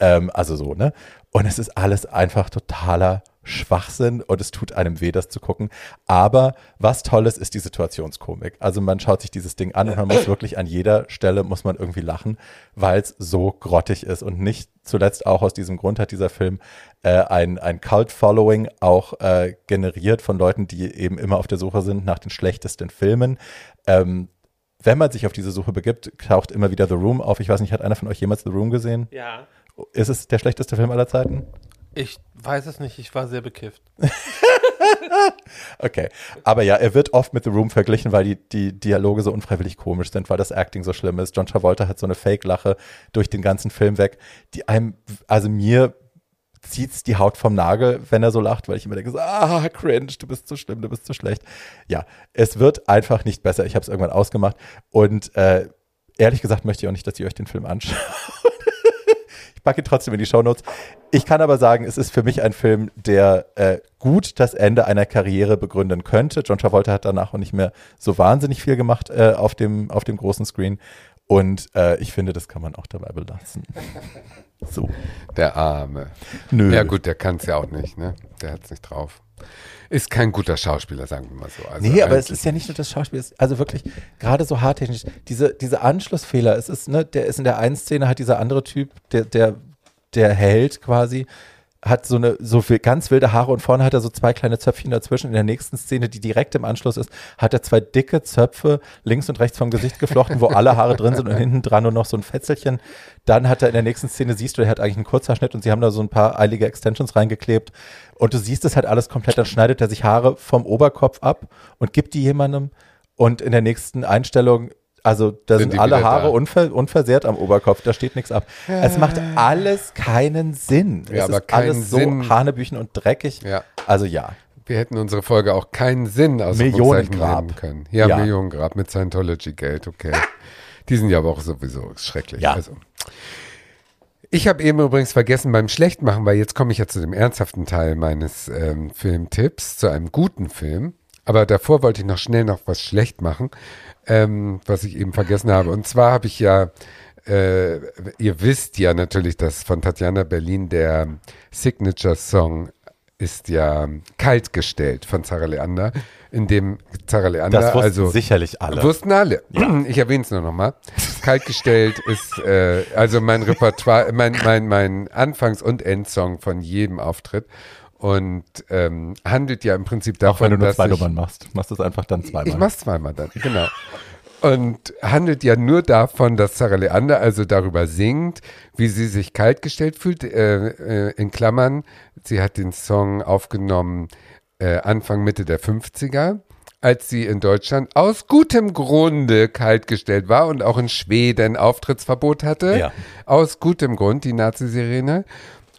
Ähm, also so, ne? Und es ist alles einfach totaler Schwachsinn und es tut einem weh, das zu gucken. Aber was toll ist, ist die Situationskomik. Also man schaut sich dieses Ding an und man muss wirklich an jeder Stelle muss man irgendwie lachen, weil es so grottig ist und nicht zuletzt auch aus diesem Grund hat dieser Film äh, ein, ein Cult-Following auch äh, generiert von Leuten, die eben immer auf der Suche sind nach den schlechtesten Filmen. Ähm, wenn man sich auf diese Suche begibt, taucht immer wieder The Room auf. Ich weiß nicht, hat einer von euch jemals The Room gesehen? Ja. Ist es der schlechteste Film aller Zeiten? Ich weiß es nicht, ich war sehr bekifft. okay. Aber ja, er wird oft mit The Room verglichen, weil die, die Dialoge so unfreiwillig komisch sind, weil das Acting so schlimm ist. John Travolta hat so eine Fake-Lache durch den ganzen Film weg, die einem, also mir zieht's die Haut vom Nagel, wenn er so lacht, weil ich immer denke, ah, cringe, du bist zu schlimm, du bist zu schlecht. Ja, es wird einfach nicht besser. Ich habe es irgendwann ausgemacht und äh, ehrlich gesagt möchte ich auch nicht, dass ihr euch den Film anschaut. ich packe ihn trotzdem in die Shownotes. Ich kann aber sagen, es ist für mich ein Film, der äh, gut das Ende einer Karriere begründen könnte. John Travolta hat danach auch nicht mehr so wahnsinnig viel gemacht äh, auf, dem, auf dem großen Screen. Und äh, ich finde, das kann man auch dabei belassen. So. Der Arme. Nö. Ja gut, der kann es ja auch nicht, ne? Der hat es nicht drauf. Ist kein guter Schauspieler, sagen wir mal so. Also nee, aber es ist ja nicht nur das Schauspiel, also wirklich gerade so haartechnisch, diese, diese Anschlussfehler, es ist, ne, der ist in der einen Szene halt dieser andere Typ, der, der, der Held quasi, hat so eine so viel ganz wilde Haare und vorne hat er so zwei kleine Zöpfchen dazwischen. In der nächsten Szene, die direkt im Anschluss ist, hat er zwei dicke Zöpfe links und rechts vom Gesicht geflochten, wo alle Haare drin sind und hinten dran nur noch so ein Fetzelchen. Dann hat er in der nächsten Szene, siehst du, er hat eigentlich einen Kurzhaarschnitt und sie haben da so ein paar eilige Extensions reingeklebt. Und du siehst es halt alles komplett, dann schneidet er sich Haare vom Oberkopf ab und gibt die jemandem. Und in der nächsten Einstellung also da sind, sind alle Haare unver unversehrt am Oberkopf, da steht nichts ab. Ja. Es macht alles keinen Sinn. Ja, es aber ist alles so Sinn. Hanebüchen und dreckig. Ja. Also ja. Wir hätten unsere Folge auch keinen Sinn aus Millionengrab können. Ja, ja. Millionengrab mit Scientology-Geld, okay. Die sind ja aber auch sowieso schrecklich. Ja. Also. Ich habe eben übrigens vergessen beim Schlechtmachen, weil jetzt komme ich ja zu dem ernsthaften Teil meines ähm, Filmtipps, zu einem guten Film. Aber davor wollte ich noch schnell noch was schlecht machen, ähm, was ich eben vergessen habe. Und zwar habe ich ja, äh, ihr wisst ja natürlich, dass von Tatjana Berlin der Signature Song ist ja kalt gestellt von Sarah Leander in dem Zara Leander, Das wussten also sicherlich alle. Wussten alle. Ich erwähne es nur nochmal. Kaltgestellt ist äh, also mein Repertoire, mein, mein, mein Anfangs- und Endsong von jedem Auftritt und ähm, handelt ja im Prinzip davon, Auch wenn du nur dass zwei Nummern machst. Machst du es einfach dann zweimal. ich mach's zweimal dann, genau. Und handelt ja nur davon, dass Sarah Leander also darüber singt, wie sie sich kaltgestellt fühlt. Äh, äh, in Klammern, sie hat den Song aufgenommen äh, Anfang, Mitte der 50er, als sie in Deutschland aus gutem Grunde kaltgestellt war und auch in Schweden Auftrittsverbot hatte. Ja. Aus gutem Grund, die Nazi-Sirene.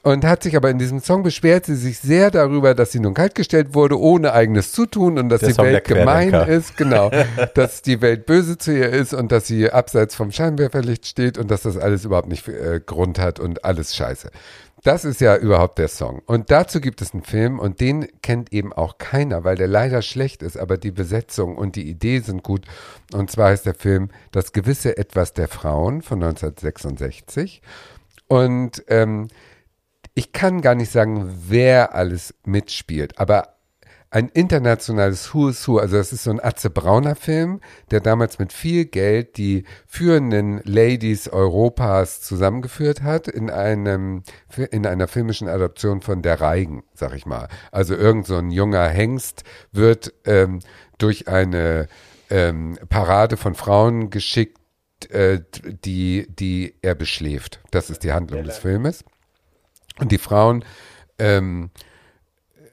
Und hat sich aber in diesem Song beschwert sie sich sehr darüber, dass sie nun kaltgestellt wurde, ohne eigenes Zutun und dass Der die Song Welt gemein ist, genau, dass die Welt böse zu ihr ist und dass sie abseits vom Scheinwerferlicht steht und dass das alles überhaupt nicht äh, Grund hat und alles scheiße. Das ist ja überhaupt der Song. Und dazu gibt es einen Film und den kennt eben auch keiner, weil der leider schlecht ist, aber die Besetzung und die Idee sind gut. Und zwar ist der Film Das gewisse Etwas der Frauen von 1966. Und ähm, ich kann gar nicht sagen, wer alles mitspielt, aber ein internationales Who is Who, also das ist so ein Atze Brauner Film, der damals mit viel Geld die führenden Ladies Europas zusammengeführt hat in einem in einer filmischen Adaption von Der Reigen, sag ich mal. Also irgend so ein junger Hengst wird ähm, durch eine ähm, Parade von Frauen geschickt, äh, die die er beschläft. Das ist die Handlung des Filmes. Und die Frauen ähm,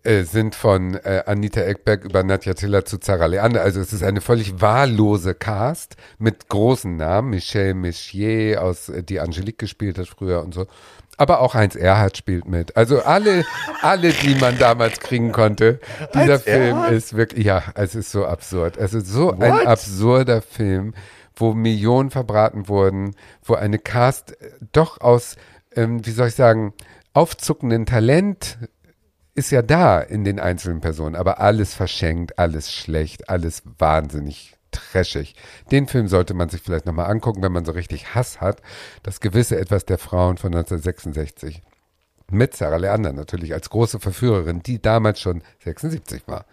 äh, sind von äh, Anita Ekberg über Nadja Tiller zu Zara Leander. Also es ist eine völlig wahllose Cast mit großen Namen. Michelle Michier, aus, äh, die Angelique gespielt hat früher und so. Aber auch Heinz Erhardt spielt mit. Also alle, alle, die man damals kriegen konnte. Dieser Heinz Film Erhardt? ist wirklich, ja, es ist so absurd. Es ist so ein What? absurder Film, wo Millionen verbraten wurden, wo eine Cast äh, doch aus, ähm, wie soll ich sagen, aufzuckenden Talent ist ja da in den einzelnen Personen, aber alles verschenkt, alles schlecht, alles wahnsinnig trashig. Den Film sollte man sich vielleicht nochmal angucken, wenn man so richtig Hass hat. Das gewisse Etwas der Frauen von 1966. Mit Sarah Leander natürlich als große Verführerin, die damals schon 76 war.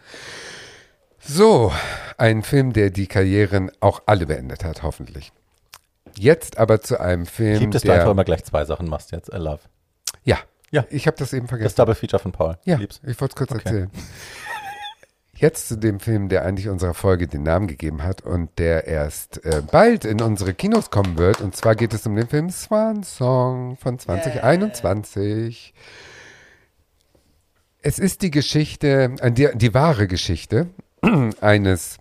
So, ein Film, der die Karrieren auch alle beendet hat, hoffentlich. Jetzt aber zu einem Film, Gibt es, du der... einfach immer gleich zwei Sachen machst jetzt. I love. ja, Ja. ich habe das eben vergessen. Das Double Feature von Paul. Ja, Lieb's. ich wollte es kurz Okay. erzählen. Jetzt zu dem Film, der eigentlich unserer Folge den Namen gegeben hat und der erst äh, bald in unsere Kinos kommen wird. Und zwar geht es um den Film Swan Song von 2021. Es ist die Geschichte, äh, die, die wahre Geschichte eines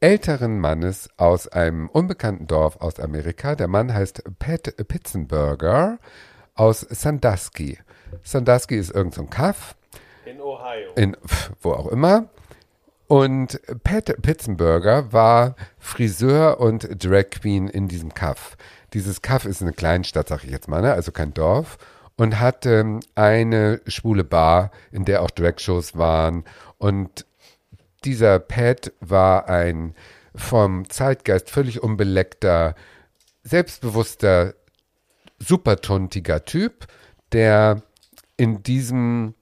älteren Mannes aus einem unbekannten Dorf aus Amerika. Der Mann heißt Pat Pitzenberger aus Sandusky. Sandusky ist irgendein so ein Kaff In Ohio. in wo auch immer. Und Pat Pitzenberger war Friseur und Drag Queen in diesem Kaff. Dieses Kaff ist eine Kleinstadt, sag ich jetzt mal, ne? also kein Dorf. Und hatte ähm, eine schwule Bar, in der auch Drag-Shows waren. Und dieser Pat war ein vom Zeitgeist völlig unbeleckter, selbstbewusster, supertuntiger Typ, der in diesem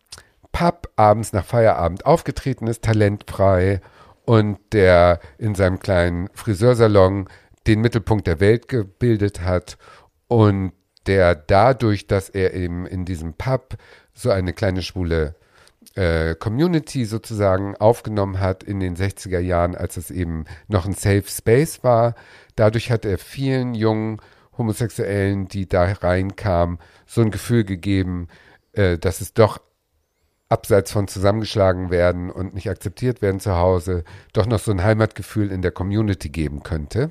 Pub abends nach Feierabend aufgetreten ist, talentfrei und der in seinem kleinen Friseursalon den Mittelpunkt der Welt gebildet hat und der dadurch, dass er eben in diesem Pub so eine kleine schwule äh, Community sozusagen aufgenommen hat in den 60er Jahren, als es eben noch ein Safe Space war. Dadurch hat er vielen jungen Homosexuellen, die da reinkamen, so ein Gefühl gegeben, äh, dass es doch abseits von zusammengeschlagen werden und nicht akzeptiert werden zu Hause, doch noch so ein Heimatgefühl in der Community geben könnte.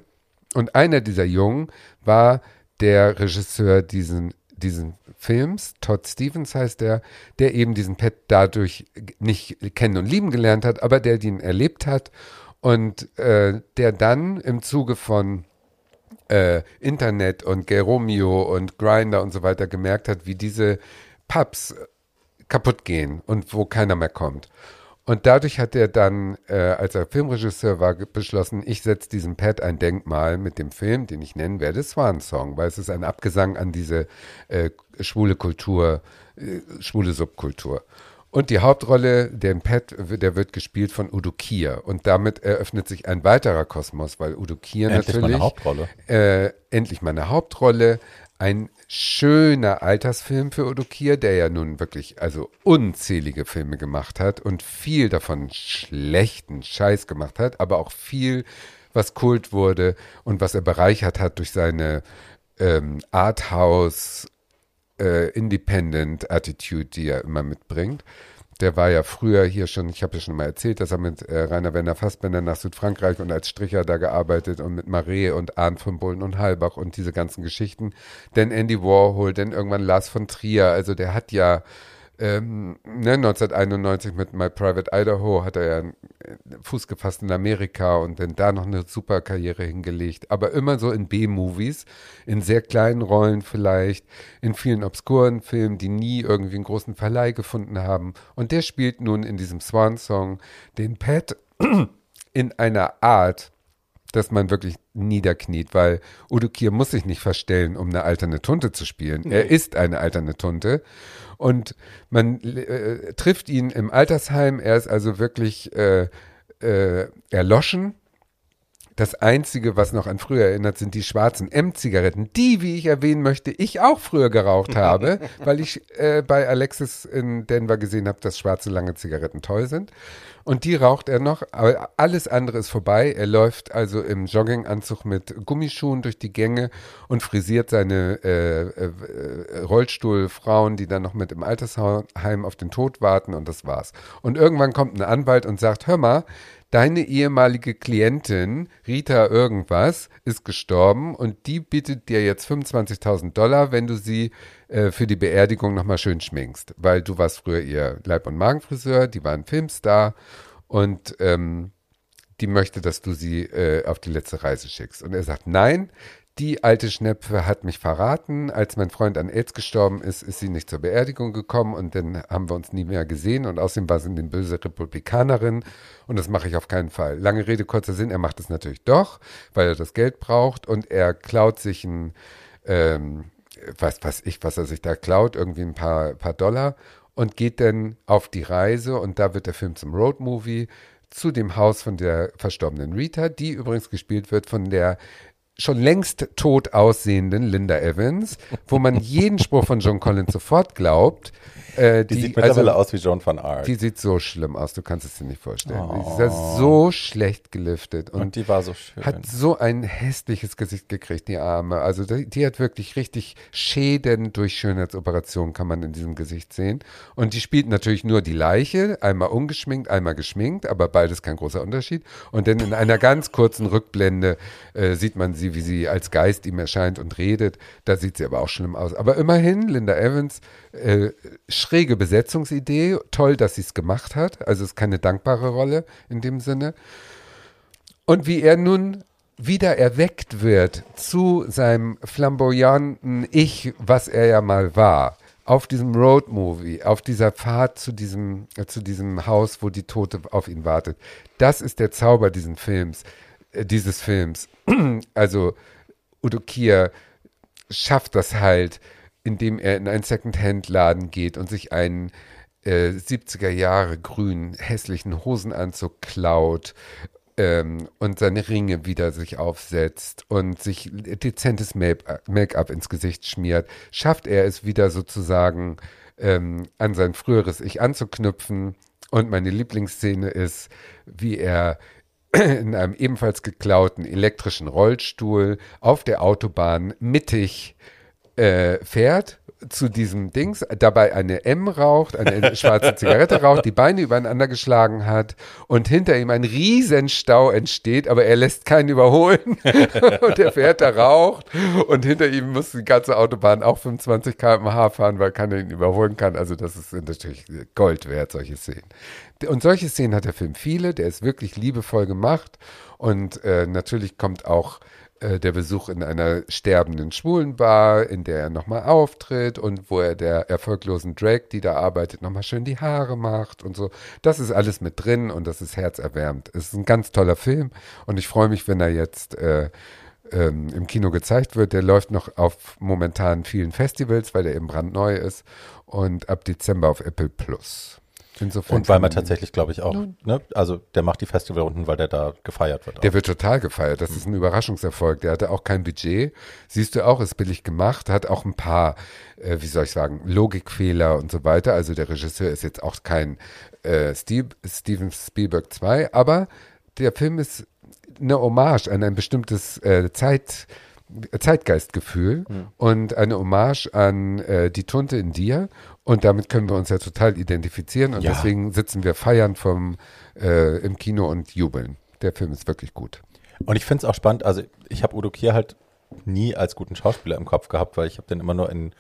Und einer dieser Jungen war der Regisseur diesen, diesen Films, Todd Stevens heißt der, der eben diesen Pet dadurch nicht kennen und lieben gelernt hat, aber der den erlebt hat und äh, der dann im Zuge von äh, Internet und Gay Romeo und Grinder und so weiter gemerkt hat, wie diese Pubs kaputt gehen und wo keiner mehr kommt. Und dadurch hat er dann, äh, als er Filmregisseur war, beschlossen, ich setze diesem Pad ein Denkmal mit dem Film, den ich nennen werde, Swan Song, weil es ist ein Abgesang an diese äh, schwule Kultur, äh, schwule Subkultur. Und die Hauptrolle, den Pat, der wird gespielt von Udo Kier. Und damit eröffnet sich ein weiterer Kosmos, weil Udo Kier Endlich mal natürlich. eine Hauptrolle. Äh, endlich mal eine Hauptrolle. Ein schöner Altersfilm für Udo Kier, der ja nun wirklich also unzählige Filme gemacht hat und viel davon schlechten Scheiß gemacht hat, aber auch viel, was Kult wurde und was er bereichert hat durch seine ähm, Arthouse äh, Independent Attitude, die er immer mitbringt. Der war ja früher hier schon, ich habe ja schon mal erzählt, dass er mit äh, Rainer Werner Fassbender nach Südfrankreich und als Stricher da gearbeitet und mit Marais und Arndt von Bullen und Halbach und diese ganzen Geschichten. Denn Andy Warhol, denn irgendwann Lars von Trier, also der hat ja ähm, ne, 1991 mit My Private Idaho hat er ja einen Fuß gefasst in Amerika und dann da noch eine super Karriere hingelegt. Aber immer so in B-Movies, in sehr kleinen Rollen vielleicht, in vielen obskuren Filmen, die nie irgendwie einen großen Verleih gefunden haben. Und der spielt nun in diesem Swan-Song den Pat in einer Art, dass man wirklich niederkniet, weil Udo Kier muss sich nicht verstellen, um eine alterne Tunte zu spielen. Er ist eine alterne Tunte. Und man äh, trifft ihn im Altersheim. Er ist also wirklich äh, äh, erloschen. Das Einzige, was noch an früher erinnert, sind die schwarzen M-Zigaretten, die, wie ich erwähnen möchte, ich auch früher geraucht habe, weil ich äh, bei Alexis in Denver gesehen habe, dass schwarze lange Zigaretten toll sind. Und die raucht er noch, aber alles andere ist vorbei. Er läuft also im Jogginganzug mit Gummischuhen durch die Gänge und frisiert seine äh, äh, Rollstuhlfrauen, die dann noch mit im Altersheim auf den Tod warten und das war's. Und irgendwann kommt ein Anwalt und sagt, hör mal, deine ehemalige Klientin, Rita irgendwas, ist gestorben und die bietet dir jetzt 25.000 Dollar, wenn du sie äh, für die Beerdigung nochmal schön schminkst. Weil du warst früher ihr Leib- und Magenfriseur, die war ein Filmstar und ähm, die möchte, dass du sie äh, auf die letzte Reise schickst. Und er sagt, nein, die alte Schnepfe hat mich verraten. Als mein Freund an AIDS gestorben ist, ist sie nicht zur Beerdigung gekommen und dann haben wir uns nie mehr gesehen und außerdem war sie eine böse Republikanerin und das mache ich auf keinen Fall. Lange Rede, kurzer Sinn, er macht es natürlich doch, weil er das Geld braucht und er klaut sich ein, ähm, was weiß ich, was er sich da klaut, irgendwie ein paar, paar Dollar und geht dann auf die Reise und da wird der Film zum Roadmovie zu dem Haus von der verstorbenen Rita, die übrigens gespielt wird von der schon längst tot aussehenden Linda Evans, wo man jeden Spruch von John Collins sofort glaubt. Äh, Die, sieht mittlerweile aus wie Joan van Ark. Die sieht so schlimm aus, du kannst es dir nicht vorstellen. Oh. Die ist ja so schlecht geliftet und, und die war so schön. hat so ein hässliches Gesicht gekriegt, die Arme. Also die, die hat wirklich richtig Schäden durch Schönheitsoperationen kann man in diesem Gesicht sehen. Und die spielt natürlich nur die Leiche, einmal ungeschminkt, einmal geschminkt, aber beides kein großer Unterschied. Und dann in einer ganz kurzen Rückblende äh, sieht man sie, wie sie als Geist ihm erscheint und redet. Da sieht sie aber auch schlimm aus. Aber immerhin, Linda Evans, äh, schräge Besetzungsidee. Toll, dass sie es gemacht hat. Also es ist keine dankbare Rolle in dem Sinne. Und wie er nun wieder erweckt wird zu seinem flamboyanten Ich, was er ja mal war, auf diesem Roadmovie, auf dieser Fahrt zu diesem, zu diesem Haus, wo die Tote auf ihn wartet. Das ist der Zauber diesen Films, äh, dieses Films. Also Udo Kier schafft das halt, indem er in einen Second-Hand-Laden geht und sich einen äh, 70er Jahre grünen, hässlichen Hosenanzug klaut ähm, und seine Ringe wieder sich aufsetzt und sich dezentes Make-up ins Gesicht schmiert, schafft er es wieder sozusagen ähm, an sein früheres Ich anzuknüpfen. Und meine Lieblingsszene ist, wie er in einem ebenfalls geklauten elektrischen Rollstuhl auf der Autobahn mittig äh, fährt zu diesem Dings, dabei eine M raucht, eine schwarze Zigarette raucht, die Beine übereinander geschlagen hat und hinter ihm ein Riesenstau entsteht, aber er lässt keinen überholen und er fährt da raucht und hinter ihm muss die ganze Autobahn auch 25 km/h fahren, weil keiner ihn überholen kann. Also das ist natürlich Gold wert, solche Szenen. Und solche Szenen hat der Film viele, der ist wirklich liebevoll gemacht und äh, natürlich kommt auch äh, der Besuch in einer sterbenden Schwulenbar, in der er nochmal auftritt und wo er der erfolglosen Drag, die da arbeitet, nochmal schön die Haare macht und so. Das ist alles mit drin und das ist herzerwärmend. Es ist ein ganz toller Film und ich freue mich, wenn er jetzt äh, ähm, im Kino gezeigt wird. Der läuft noch auf momentan vielen Festivals, weil der eben brandneu ist und ab Dezember auf Apple Plus. Und weil man tatsächlich, glaube ich, auch, ne, also der macht die Festivalrunden, weil der da gefeiert wird. auch. Der wird total gefeiert. Das ist ein Überraschungserfolg. Der hatte auch kein Budget. Siehst du auch, ist billig gemacht, hat auch ein paar, äh, wie soll ich sagen, Logikfehler und so weiter. Also der Regisseur ist jetzt auch kein äh, Steve, Steven Spielberg 2, aber der Film ist eine Hommage an ein bestimmtes äh, Zeit, Zeitgeistgefühl und eine Hommage an äh, die Tunte in dir. Und damit können wir uns ja total identifizieren. Und Ja. deswegen sitzen wir feiern vom, äh, im Kino und jubeln. Der Film ist wirklich gut. Und ich finde es auch spannend, also ich habe Udo Kier halt nie als guten Schauspieler im Kopf gehabt, weil ich habe den immer nur in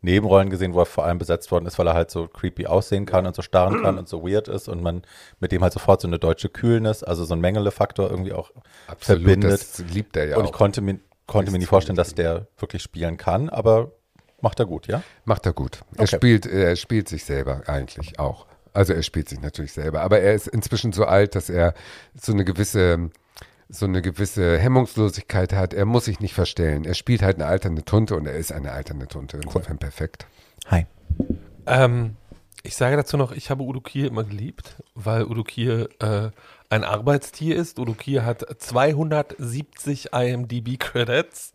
Nebenrollen gesehen, wo er vor allem besetzt worden ist, weil er halt so creepy aussehen kann und so starren kann und so weird ist und man mit dem halt sofort so eine deutsche Kühlness, also so ein Mengele-Faktor irgendwie auch verbindet. das liebt er ja und auch. ich konnte mir, konnte mir nie vorstellen, dass der wirklich spielen kann, aber macht er gut, ja? Macht er gut. Er Okay. spielt, er spielt sich selber eigentlich auch. Also er spielt sich natürlich selber, aber er ist inzwischen so alt, dass er so eine gewisse so eine gewisse Hemmungslosigkeit hat. Er muss sich nicht verstellen. Er spielt halt eine alternde Tunte und er ist eine alternde Tunte. Insofern perfekt. Hi. Ähm, ich sage dazu noch, ich habe Udo Kier immer geliebt, weil Udo Kier äh, ein Arbeitstier ist. Udo Kier hat 270 IMDb-Credits.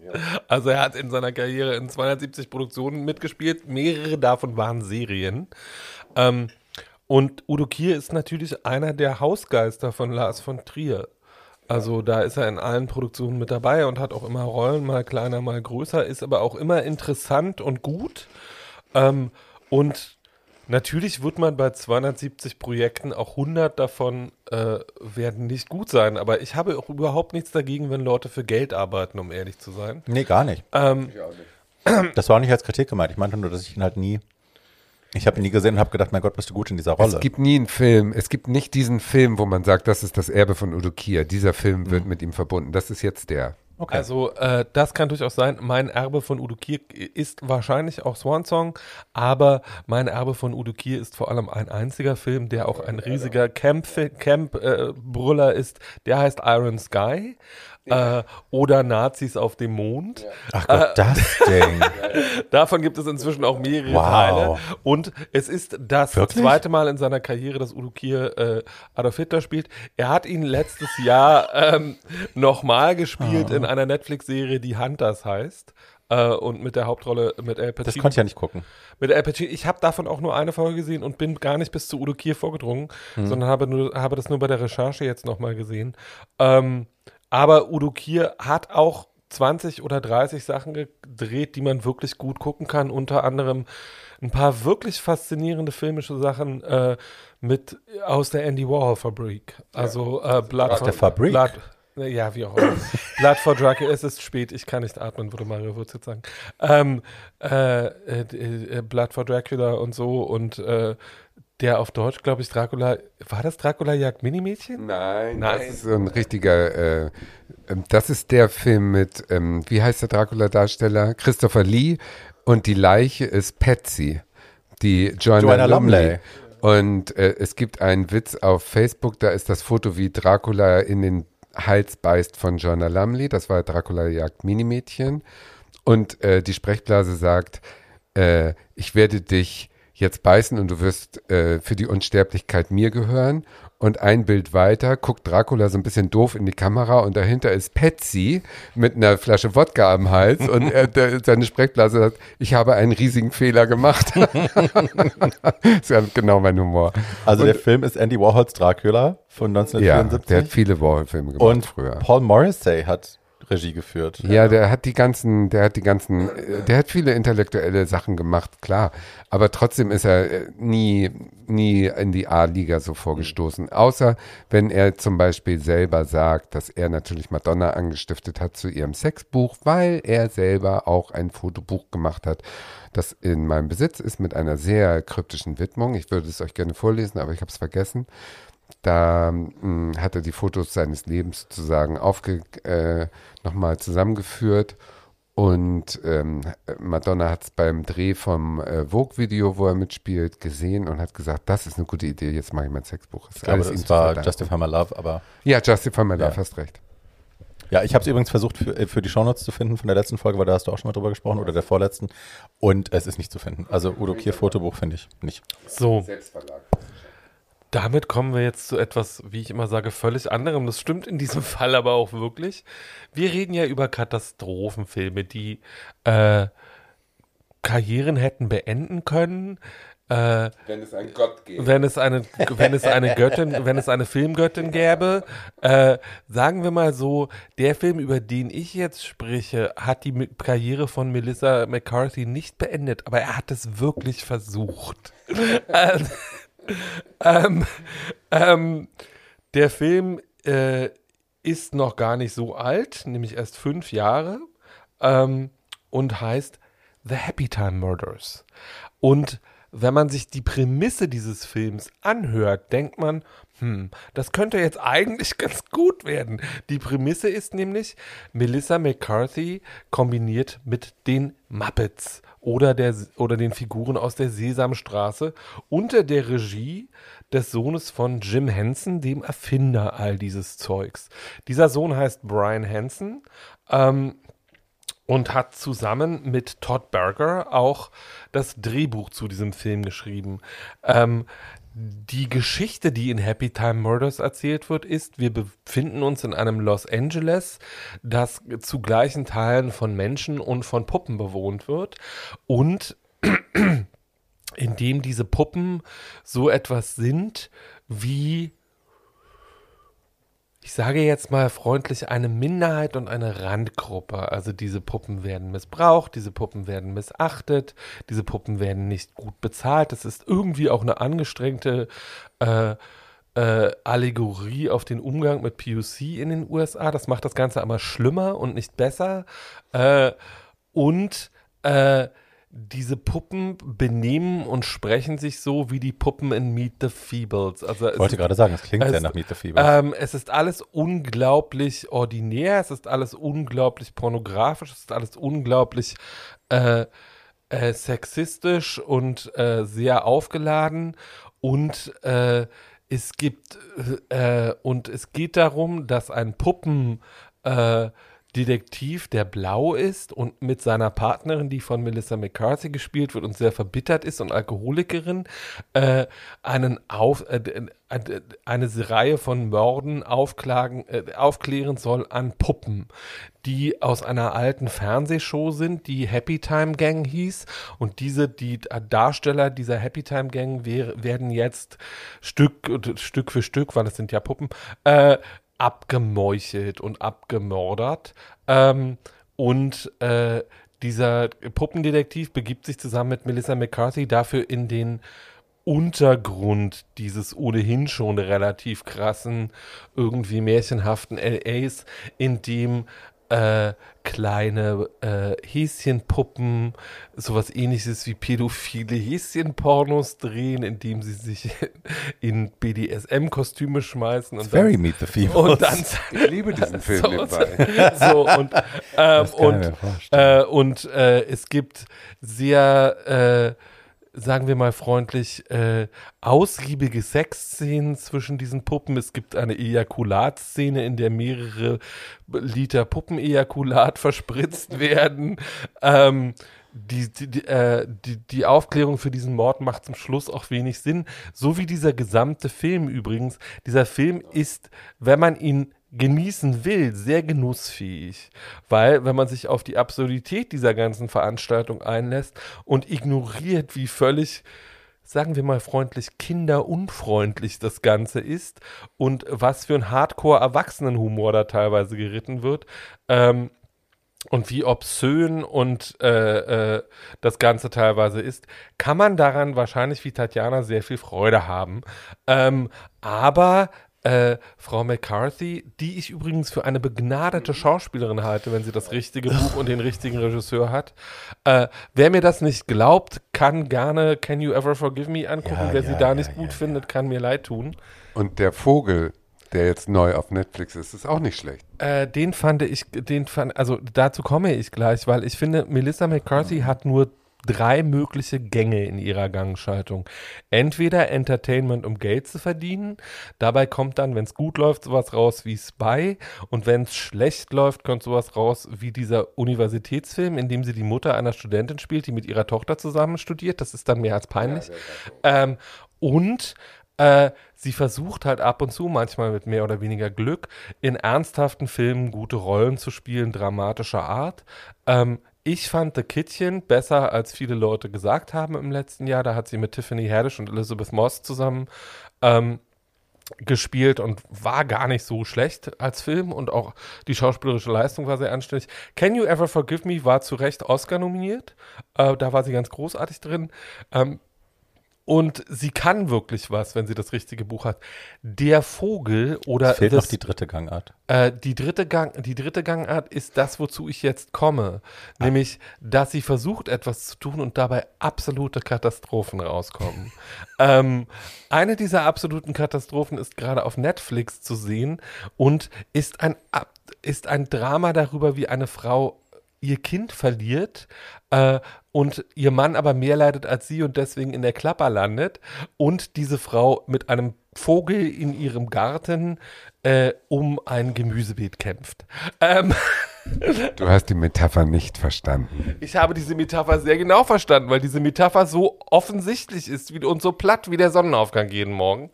Also er hat in seiner Karriere in 270 Produktionen mitgespielt. Mehrere davon waren Serien. Ähm, und Udo Kier ist natürlich einer der Hausgeister von Lars von Trier. Also da ist er in allen Produktionen mit dabei und hat auch immer Rollen, mal kleiner, mal größer, ist aber auch immer interessant und gut. Ähm, und natürlich wird man bei 270 Projekten auch 100 davon äh, werden nicht gut sein. Aber ich habe auch überhaupt nichts dagegen, wenn Leute für Geld arbeiten, um ehrlich zu sein. Nee, gar nicht. Ähm, Das war auch nicht als Kritik gemeint. Ich meinte nur, dass ich ihn halt nie, ich habe ihn nie gesehen und habe gedacht, mein Gott, bist du gut in dieser Rolle. Es gibt nie einen Film, es gibt nicht diesen Film, wo man sagt, das ist das Erbe von Udo Kier. Dieser Film wird mit ihm verbunden. Das ist jetzt der. Okay. Also äh, das kann durchaus sein. Mein Erbe von Udo Kier ist wahrscheinlich auch Swan Song, aber mein Erbe von Udo Kier ist vor allem ein einziger Film, der auch ein riesiger Camp-Brüller Camp, äh, ist. Der heißt Iron Sky. Äh, oder Nazis auf dem Mond. Ach Gott, das Ding. Davon gibt es inzwischen auch mehrere Wow. Teile. Und es ist das Wirklich? zweite Mal in seiner Karriere, dass Udo Kier äh, Adolf Hitler spielt. Er hat ihn letztes Jahr ähm, nochmal gespielt Ah. in einer Netflix-Serie, die Hunters heißt. Äh, und mit der Hauptrolle mit Al Pacino. Das konnte ich ja nicht gucken. Mit Al Pacino. Ich habe davon auch nur eine Folge gesehen und bin gar nicht bis zu Udo Kier vorgedrungen, Hm. sondern habe, nur, habe das nur bei der Recherche jetzt nochmal gesehen. Ähm, aber Udo Kier hat auch 20 oder 30 Sachen gedreht, die man wirklich gut gucken kann. Unter anderem ein paar wirklich faszinierende filmische Sachen äh, mit aus der Andy Warhol Fabrik. Also äh, Blood Aus for, der Fabrik? Blood, ja, wie auch immer. Blood for Dracula. Es ist spät, ich kann nicht atmen, würde Mario Würz jetzt sagen. Ähm, äh, äh, äh, Blood for Dracula und so und äh, der auf Deutsch, glaube ich, Dracula. War das Dracula jagt Minimädchen? Nein, Nein. das ist so ein richtiger, äh, ähm, das ist der Film mit, ähm, wie heißt der Dracula-Darsteller? Christopher Lee und die Leiche ist Patsy, die Joanna, Joanna Lumley. Und äh, es gibt einen Witz auf Facebook, da ist das Foto, wie Dracula in den Hals beißt von Joanna Lumley. Das war Dracula jagt Minimädchen. Und äh, die Sprechblase sagt, äh, ich werde dich jetzt beißen und du wirst äh, für die Unsterblichkeit mir gehören. Und ein Bild weiter guckt Dracula so ein bisschen doof in die Kamera und dahinter ist Patsy mit einer Flasche Wodka am Hals und er, der, seine Sprechblase sagt, ich habe einen riesigen Fehler gemacht. das ist ja genau mein Humor. Also der Film ist Andy Warhols Dracula von Ja, 1974. der hat viele Warhol-Filme gemacht und früher. Paul Morrissey hat Regie geführt. Ja, der hat die ganzen, der hat die ganzen, äh, der hat viele intellektuelle Sachen gemacht, klar. Aber trotzdem ist er äh, nie, nie in die A-Liga so vorgestoßen. Außer wenn er zum Beispiel selber sagt, dass er natürlich Madonna angestiftet hat zu ihrem Sexbuch, weil er selber auch ein Fotobuch gemacht hat, das in meinem Besitz ist mit einer sehr kryptischen Widmung. Ich würde es euch gerne vorlesen, aber ich habe es vergessen. Da mh, hat er die Fotos seines Lebens sozusagen aufge, äh, nochmal zusammengeführt. Und ähm, Madonna hat es beim Dreh vom äh, Vogue-Video, wo er mitspielt, gesehen und hat gesagt, das ist eine gute Idee, jetzt mache ich mein Sexbuch. Ist Ich glaube, das zu war. Justify My Love, aber Ja, Justify My Love, Ja. hast recht. ja, ich habe es übrigens versucht für, äh, für die Shownotes zu finden von der letzten Folge, weil da hast du auch schon mal drüber gesprochen oder der vorletzten und es ist nicht zu finden. Also Udo Kier Fotobuch finde ich nicht. So. Damit kommen wir jetzt zu etwas, wie ich immer sage, völlig anderem. Das stimmt in diesem Fall aber auch wirklich. Wir reden ja über Katastrophenfilme, die äh, Karrieren hätten beenden können. Äh, Wenn es einen Gott gäbe. wenn es eine, wenn es eine Göttin, wenn es eine Filmgöttin gäbe, äh, sagen wir mal so, der Film, über den ich jetzt spreche, hat die Karriere von Melissa McCarthy nicht beendet, aber er hat es wirklich versucht. ähm, ähm, der Film äh, ist noch gar nicht so alt, nämlich erst fünf Jahre ähm, und heißt The Happy Time Murders. Und wenn man sich die Prämisse dieses Films anhört, denkt man, hm, das könnte jetzt eigentlich ganz gut werden. Die Prämisse ist nämlich Melissa McCarthy kombiniert mit den Muppets oder, der, oder den Figuren aus der Sesamstraße unter der Regie des Sohnes von Jim Henson, dem Erfinder all dieses Zeugs. Dieser Sohn heißt Brian Henson. Ähm, und hat zusammen mit Todd Berger auch das Drehbuch zu diesem Film geschrieben. Ähm, die Geschichte, die in Happy Time Murders erzählt wird, ist, wir befinden uns in einem Los Angeles, das zu gleichen Teilen von Menschen und von Puppen bewohnt wird. Und in dem diese Puppen so etwas sind wie ich sage jetzt mal freundlich, eine Minderheit und eine Randgruppe. Also diese Puppen werden missbraucht, diese Puppen werden missachtet, diese Puppen werden nicht gut bezahlt. Das ist irgendwie auch eine angestrengte äh, äh, Allegorie auf den Umgang mit PUC in den USA. Das macht das Ganze aber schlimmer und nicht besser. Äh, und äh, diese Puppen benehmen und sprechen sich so wie die Puppen in Meet the Feebles. Also Ich wollte gerade sagen, es klingt es- sehr nach Meet the Feebles. ähm, es ist alles unglaublich ordinär, es ist alles unglaublich pornografisch, es ist alles unglaublich äh, äh, sexistisch und äh, sehr aufgeladen und äh, es gibt äh, und es geht darum, dass ein Puppen äh, Detektiv, der blau ist und mit seiner Partnerin, die von Melissa McCarthy gespielt wird und sehr verbittert ist und Alkoholikerin, äh, einen auf, äh, äh, eine Reihe von Morden aufklagen, äh, aufklären soll an Puppen, die aus einer alten Fernsehshow sind, die Happy Time Gang hieß. Und diese, die Darsteller dieser Happy Time Gang wer- werden jetzt Stück, Stück für Stück, weil es sind ja Puppen, äh, abgemeuchelt und abgemordert. Ähm, und äh, dieser Puppendetektiv begibt sich zusammen mit Melissa McCarthy dafür in den Untergrund dieses ohnehin schon relativ krassen, irgendwie märchenhaften LAs, in dem äh, kleine äh, Häschenpuppen, sowas ähnliches wie pädophile Häschenpornos drehen, indem sie sich in BDSM-Kostüme schmeißen und Very dann, Meet the Feebles. und dann Ich liebe diesen Film so, nebenbei. so und, ähm, und, äh, und äh, es gibt sehr, äh, sagen wir mal freundlich, äh, ausgiebige Sexszenen zwischen diesen Puppen. Es gibt eine Ejakulatszene, in der mehrere Liter Puppenejakulat verspritzt werden. Ähm, die, die, die, äh, die, die Aufklärung für diesen Mord macht zum Schluss auch wenig Sinn. So wie dieser gesamte Film übrigens. Dieser Film ist, wenn man ihn genießen will, sehr genussfähig. Weil, wenn man sich auf die Absurdität dieser ganzen Veranstaltung einlässt und ignoriert, wie völlig sagen wir mal freundlich, kinderunfreundlich das Ganze ist und was für ein Hardcore-Erwachsenenhumor da teilweise geritten wird, ähm, und wie obszön und äh, äh, das Ganze teilweise ist, kann man daran wahrscheinlich wie Tatjana sehr viel Freude haben. Ähm, aber äh, Frau McCarthy, die ich übrigens für eine begnadete Schauspielerin halte, wenn sie das richtige Buch und den richtigen Regisseur hat. Äh, wer mir das nicht glaubt, kann gerne Can You Ever Forgive Me angucken. Ja, wer ja, sie da ja, nicht gut findet, kann mir leid tun. Und der Vogel, der jetzt neu auf Netflix ist, ist auch nicht schlecht. Äh, den fand ich, den fand, also dazu komme ich gleich, weil ich finde, Melissa McCarthy hat nur drei mögliche Gänge in ihrer Gangschaltung. Entweder Entertainment, um Geld zu verdienen. Dabei kommt dann, wenn es gut läuft, sowas raus wie Spy. Und wenn es schlecht läuft, kommt sowas raus wie dieser Universitätsfilm, in dem sie die Mutter einer Studentin spielt, die mit ihrer Tochter zusammen studiert. Das ist dann mehr als peinlich. Ähm, und äh, sie versucht halt ab und zu, manchmal mit mehr oder weniger Glück, in ernsthaften Filmen gute Rollen zu spielen, dramatischer Art. Ähm, ich fand The Kittchen besser, als viele Leute gesagt haben im letzten Jahr. Da hat sie mit Tiffany Haddish und Elizabeth Moss zusammen ähm, gespielt und war gar nicht so schlecht als Film und auch die schauspielerische Leistung war sehr anständig. Can You Ever Forgive Me war zu Recht Oscar nominiert. Äh, da war sie ganz großartig drin. Ähm, und sie kann wirklich was, wenn sie das richtige Buch hat. Der Vogel oder Es fehlt das, noch die dritte Gangart. äh, die dritte Gang, die dritte Gangart ist das, wozu ich jetzt komme, nämlich, dass sie versucht, etwas zu tun und dabei absolute Katastrophen rauskommen. ähm, eine dieser absoluten Katastrophen ist gerade auf Netflix zu sehen und ist ein ist ein Drama darüber, wie eine Frau ihr Kind verliert äh, und ihr Mann aber mehr leidet als sie und deswegen in der Klapper landet und diese Frau mit einem Vogel in ihrem Garten äh, um ein Gemüsebeet kämpft. Ähm, Du hast die Metapher nicht verstanden. ich habe diese Metapher sehr genau verstanden, weil diese Metapher so offensichtlich ist wie, und so platt wie der Sonnenaufgang jeden Morgen.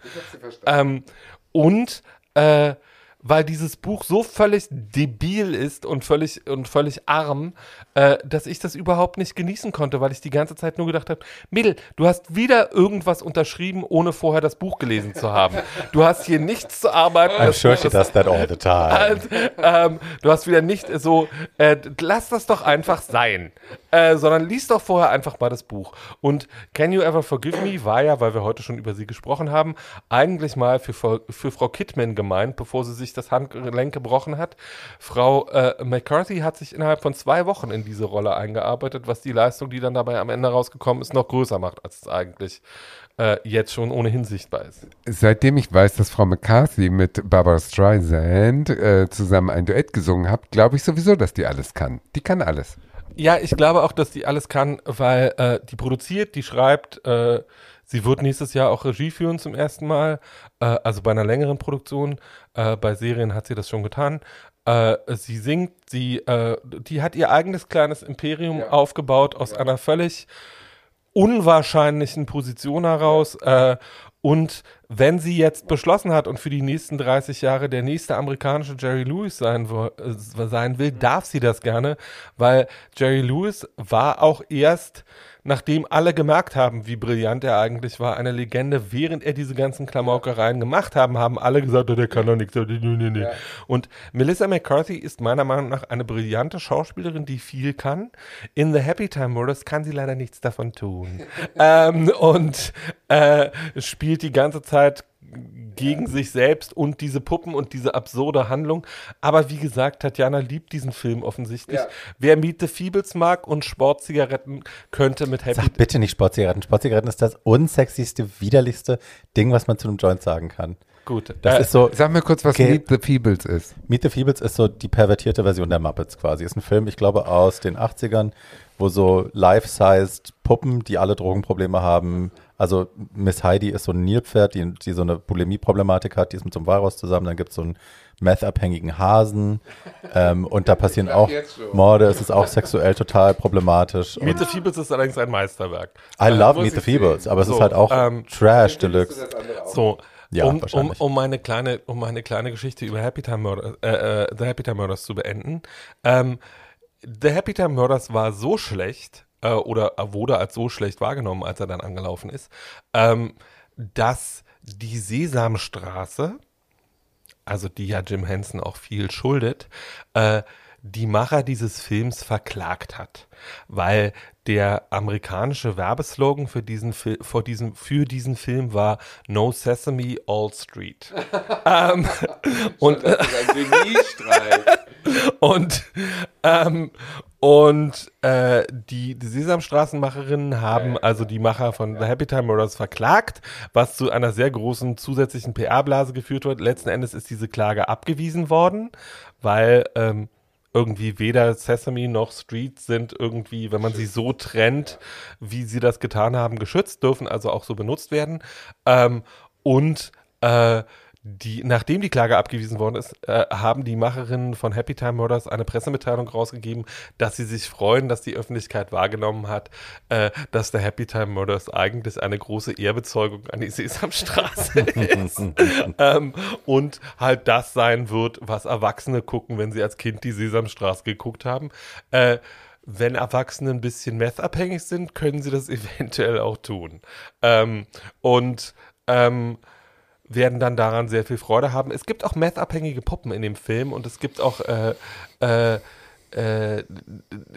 Ähm, und äh, weil dieses Buch so völlig debil ist und völlig und völlig arm, äh, dass ich das überhaupt nicht genießen konnte, weil ich die ganze Zeit nur gedacht habe, Mädel, du hast wieder irgendwas unterschrieben, ohne vorher das Buch gelesen zu haben. Du hast hier nichts zu arbeiten. I'm sure she does that all the time. und, ähm, du hast wieder nicht so, äh, lass das doch einfach sein, äh, sondern lies doch vorher einfach mal das Buch. Und Can You Ever Forgive Me war ja, weil wir heute schon über sie gesprochen haben, eigentlich mal für, für Frau Kidman gemeint, bevor sie sich das Handgelenk gebrochen hat. Frau äh, McCarthy hat sich innerhalb von zwei Wochen in diese Rolle eingearbeitet, was die Leistung, die dann dabei am Ende rausgekommen ist, noch größer macht, als es eigentlich äh, jetzt schon ohnehin sichtbar ist. Seitdem ich weiß, dass Frau McCarthy mit Barbara Streisand äh, zusammen ein Duett gesungen hat, glaube ich sowieso, dass die alles kann. Die kann alles. Ja, ich glaube auch, dass die alles kann, weil äh, die produziert, die schreibt, äh, sie wird nächstes Jahr auch Regie führen zum ersten Mal, äh, also bei einer längeren Produktion. Äh, bei Serien hat sie das schon getan. Äh, sie singt, sie, äh, die hat ihr eigenes kleines Imperium aufgebaut aus einer völlig unwahrscheinlichen Position heraus. Äh, und wenn sie jetzt beschlossen hat und für die nächsten 30 Jahre der nächste amerikanische Jerry Lewis sein, wo- äh, sein will, darf sie das gerne, weil Jerry Lewis war auch erst, nachdem alle gemerkt haben, wie brillant er eigentlich war, eine Legende, während er diese ganzen Klamaukereien gemacht haben, haben alle gesagt, oh, der kann doch nichts. oh, nee, nee, nee. Und Melissa McCarthy ist meiner Meinung nach eine brillante Schauspielerin, die viel kann. In The Happy Time Murders kann sie leider nichts davon tun. ähm, und äh, spielt die ganze Zeit gegen sich selbst und diese Puppen und diese absurde Handlung. Aber wie gesagt, Tatjana liebt diesen Film offensichtlich. Wer Meet the Feebles mag und Sportzigaretten, könnte mit Happy Sag bitte nicht Sportzigaretten. Sportzigaretten ist das unsexyste, widerlichste Ding, was man zu einem Joint sagen kann. gut. Das äh, ist so, Sag mir kurz, was Okay. Meet the Feebles ist. Meet the Feebles ist so die pervertierte Version der Muppets quasi. Ist ein Film, ich glaube, aus den 80ern, wo so life-sized Puppen, die alle Drogenprobleme haben. Also Miss Heidi ist so ein Nilpferd, die, die so eine Bulimie-Problematik hat, die ist mit so einem Walross zusammen. Dann gibt es so einen meth-abhängigen Hasen. Ähm, und da passieren auch Morde. Es ist auch sexuell total problematisch. Meet the Feebles ist allerdings ein Meisterwerk. I Äh, love muss Meet the sehen. Feebles, aber es So, ist halt auch ähm, Trash Deluxe. So, Ja, um, um, um meine kleine, um meine kleine Geschichte über Happy Time Murders, äh, äh, The Happy Time Murders zu beenden. Ähm, The Happy Time Murders war so schlecht, äh, oder wurde als so schlecht wahrgenommen, als er dann angelaufen ist, ähm, dass die Sesamstraße, also die ja Jim Henson auch viel schuldet, äh, die Macher dieses Films verklagt hat, weil der amerikanische Werbeslogan für diesen, Fil vor diesem, für diesen Film war No Sesame, All Street. ähm, und, und, ähm, und äh, die, die Sesamstraßenmacherinnen haben also die Macher von The Happy Time Murders verklagt, was zu einer sehr großen zusätzlichen PR-Blase geführt wird. Letzten Endes ist diese Klage abgewiesen worden, weil ähm, irgendwie weder Sesame noch Street sind irgendwie, wenn man sie so trennt, wie sie das getan haben, geschützt, dürfen also auch so benutzt werden. Ähm, und äh, die, nachdem die Klage abgewiesen worden ist, äh, haben die Macherinnen von Happy Time Murders eine Pressemitteilung rausgegeben, dass sie sich freuen, dass die Öffentlichkeit wahrgenommen hat, äh, dass der Happy Time Murders eigentlich eine große Ehrbezeugung an die Sesamstraße ist. ähm, und halt das sein wird, was Erwachsene gucken, wenn sie als Kind die Sesamstraße geguckt haben. Äh, wenn Erwachsene ein bisschen methabhängig sind, können sie das eventuell auch tun. Ähm, und ähm, werden dann daran sehr viel Freude haben. Es gibt auch methabhängige Puppen in dem Film und es gibt auch, äh, äh, äh,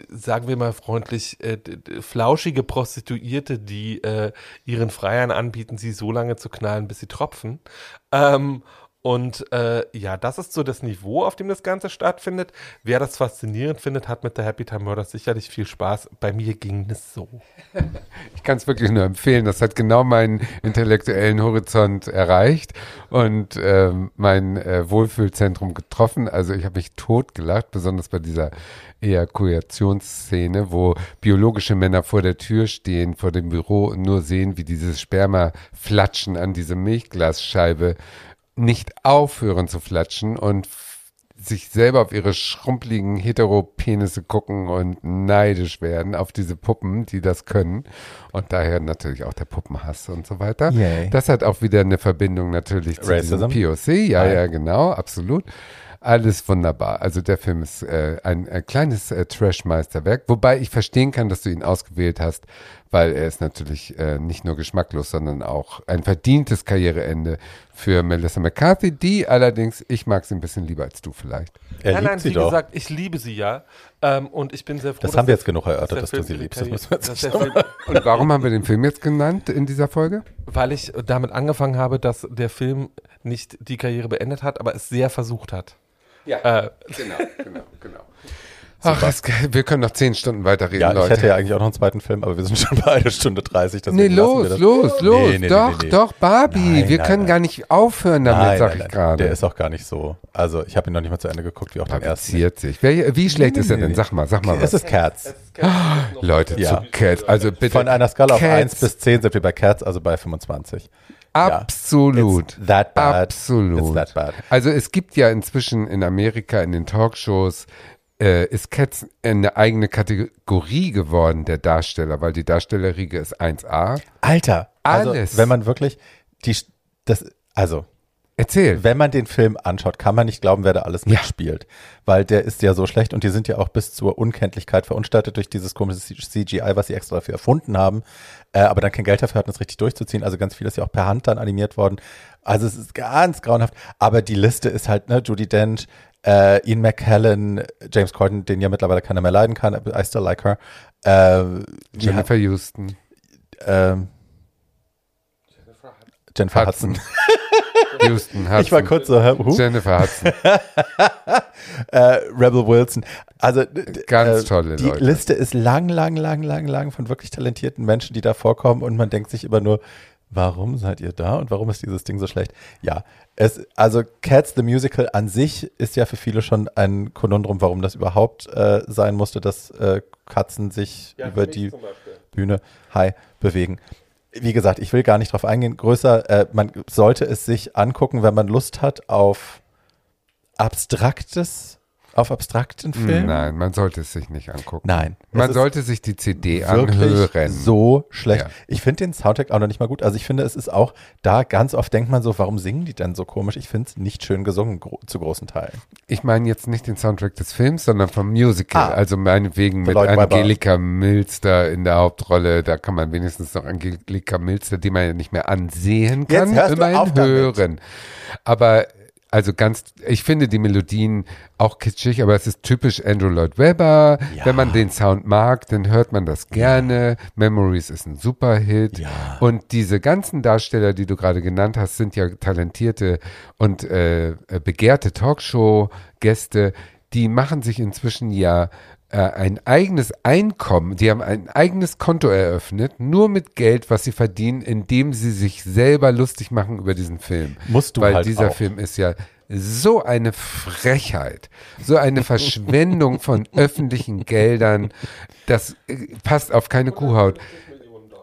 sagen wir mal freundlich, äh, flauschige Prostituierte, die äh, ihren Freiern anbieten, sie so lange zu knallen, bis sie tropfen. Ähm, und äh, ja, das ist so das Niveau, auf dem das Ganze stattfindet. Wer das faszinierend findet, hat mit der Happy Time Murders sicherlich viel Spaß. Bei mir ging es so. Ich kann es wirklich nur empfehlen. Das hat genau meinen intellektuellen Horizont erreicht und ähm, mein äh, Wohlfühlzentrum getroffen. Also ich habe mich totgelacht, besonders bei dieser Ejakulationsszene, wo biologische Männer vor der Tür stehen, vor dem Büro und nur sehen, wie dieses Sperma flatschen an diese Milchglasscheibe nicht aufhören zu flatschen und sich selber auf ihre schrumpeligen Heteropenisse gucken und neidisch werden auf diese Puppen, die das können. Und daher natürlich auch der Puppenhass und so weiter. Yay. Das hat auch wieder eine Verbindung natürlich zu Racism? diesem POC. Ja, ja, genau, absolut. Alles wunderbar. Also der Film ist äh, ein, ein kleines äh, Trash-Meisterwerk, wobei ich verstehen kann, dass du ihn ausgewählt hast, weil er ist natürlich äh, nicht nur geschmacklos, sondern auch ein verdientes Karriereende für Melissa McCarthy, die allerdings, ich mag sie ein bisschen lieber als du vielleicht. Er nein, liebt nein, sie wie doch. gesagt, ich liebe sie ja. Ähm, und ich bin sehr froh. Das dass haben wir jetzt genug erörtert, der dass du Film sie liebst. Das Karriere- müssen wir jetzt dass der nicht Film- Und warum haben wir den Film jetzt genannt in dieser Folge? Weil ich damit angefangen habe, dass der Film nicht die Karriere beendet hat, aber es sehr versucht hat. Ja, Äh, genau, genau, genau. Ach, es, wir können noch zehn Stunden weiterreden, Ja, ich Leute. hätte ja eigentlich auch noch einen zweiten Film, aber wir sind schon bei einer Stunde 30. Nee, los, das. los, los. Nee, nee, nee, doch, nee, nee. doch, Barbie. Nein, wir nein, können nein. gar nicht aufhören damit, Nein, sag nein, ich nein. gerade. Der ist auch gar nicht so. Also, ich habe ihn noch nicht mal zu Ende geguckt, wie auch den ersten. Paziert sich. Wer, wie schlecht ist er denn? Sag mal, sag mal Es was. ist Cats. Leute, Ja. zu Cats. Also bitte. Von einer Skala auf Cats. 1 bis 10 sind wir bei Cats, also bei 25. Absolut. It's that bad. Absolut. It's that bad. Also es gibt ja inzwischen in Amerika in den Talkshows äh, ist Cats eine eigene Kategorie geworden der Darsteller, weil die Darstellerriege ist 1A. Alter, also, Alles. wenn man wirklich die, das, also, Erzähl. wenn man den Film anschaut, kann man nicht glauben, wer da alles mitspielt. Weil der ist ja so schlecht und die sind ja auch bis zur Unkenntlichkeit verunstaltet durch dieses komische CGI, was sie extra dafür erfunden haben. Äh, aber dann kein Geld dafür hatten, das richtig durchzuziehen. Also ganz viel ist ja auch per Hand dann animiert worden. Also es ist ganz grauenhaft. Aber die Liste ist halt, ne, Judy Dench, äh, Ian McKellen, James Corden, den ja mittlerweile keiner mehr leiden kann, I still like her. Äh, Jennifer Houston. ähm, Jennifer Hudson. Houston Hudson. Ich war kurz so, who? Jennifer Hudson. äh, Rebel Wilson. Also Ganz äh, tolle die Leute. Liste ist lang, lang, lang, lang, lang von wirklich talentierten Menschen, die da vorkommen und man denkt sich immer nur, warum seid ihr da und warum ist dieses Ding so schlecht? Ja, es, also Cats the Musical an sich ist ja für viele schon ein Konundrum, warum das überhaupt äh, sein musste, dass äh, Katzen sich über die Bühne hi bewegen. Wie gesagt, ich will gar nicht drauf eingehen. Größer, äh, man sollte es sich angucken, wenn man Lust hat auf abstraktes, auf abstrakten Film. Nein, man sollte es sich nicht angucken. Nein. Man sollte sich die CD anhören. so schlecht. Ja. Ich finde den Soundtrack auch noch nicht mal gut. Also ich finde, es ist auch da ganz oft denkt man so, warum singen die denn so komisch? Ich finde es nicht schön gesungen gro zu großen Teilen. Ich meine jetzt nicht den Soundtrack des Films, sondern vom Musical. Ah. also meinetwegen mit. Angelika Milster in der Hauptrolle. Da kann man wenigstens noch Angelika Milster, die man ja nicht mehr ansehen kann, immerhin auf damit. hören. Aber also ganz, ich finde die Melodien auch kitschig, aber es ist typisch Andrew Lloyd Webber. Ja. Wenn man den Sound mag, dann hört man das gerne. Memories ist ein super Hit. Ja. Und diese ganzen Darsteller, die du gerade genannt hast, sind ja talentierte und äh, äh, begehrte Talkshow-Gäste, die machen sich inzwischen ja äh, ein eigenes Einkommen, die haben ein eigenes Konto eröffnet, nur mit Geld, was sie verdienen, indem sie sich selber lustig machen über diesen Film. Musst du Weil halt dieser auch. Film ist ja so eine Frechheit, so eine Verschwendung von öffentlichen Geldern, das äh, passt auf keine Kuhhaut.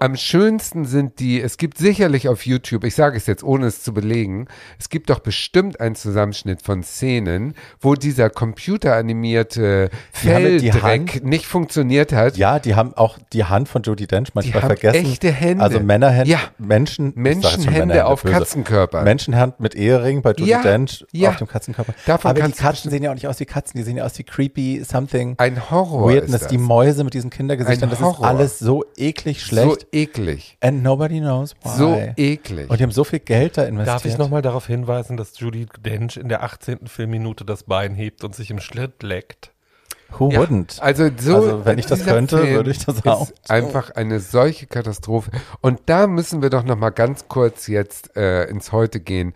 Am schönsten sind die, es gibt sicherlich auf YouTube, ich sage es jetzt ohne es zu belegen, es gibt doch bestimmt einen Zusammenschnitt von Szenen, wo dieser computeranimierte Die die Felldreck nicht funktioniert hat. Ja, die haben auch die Hand von Judi Dench manchmal haben vergessen. echte Hände. Also Männerhände, Ja. Menschen, Menschenhände auf böse. Katzenkörpern. Menschenhand mit Ehering bei Judi Ja, Dench ja. auf dem Katzenkörper. Davon Aber die Katzen sehen ja auch nicht aus wie Katzen, die sehen ja aus wie creepy something. Ein Horror Weirdness, ist das. die Mäuse mit diesen Kindergesichtern, Ein das Horror. ist alles so eklig schlecht. So eklig. And nobody knows why. So eklig. Und die haben so viel Geld da investiert. Darf ich nochmal darauf hinweisen, dass Judy Dench in der 18. Filmminute das Bein hebt und sich im Schlitt leckt? Who Ja, wouldn't? Also so, Also, wenn ich das könnte, Film würde ich das ist auch. Einfach eine solche Katastrophe. Und da müssen wir doch noch mal ganz kurz jetzt äh, ins Heute gehen.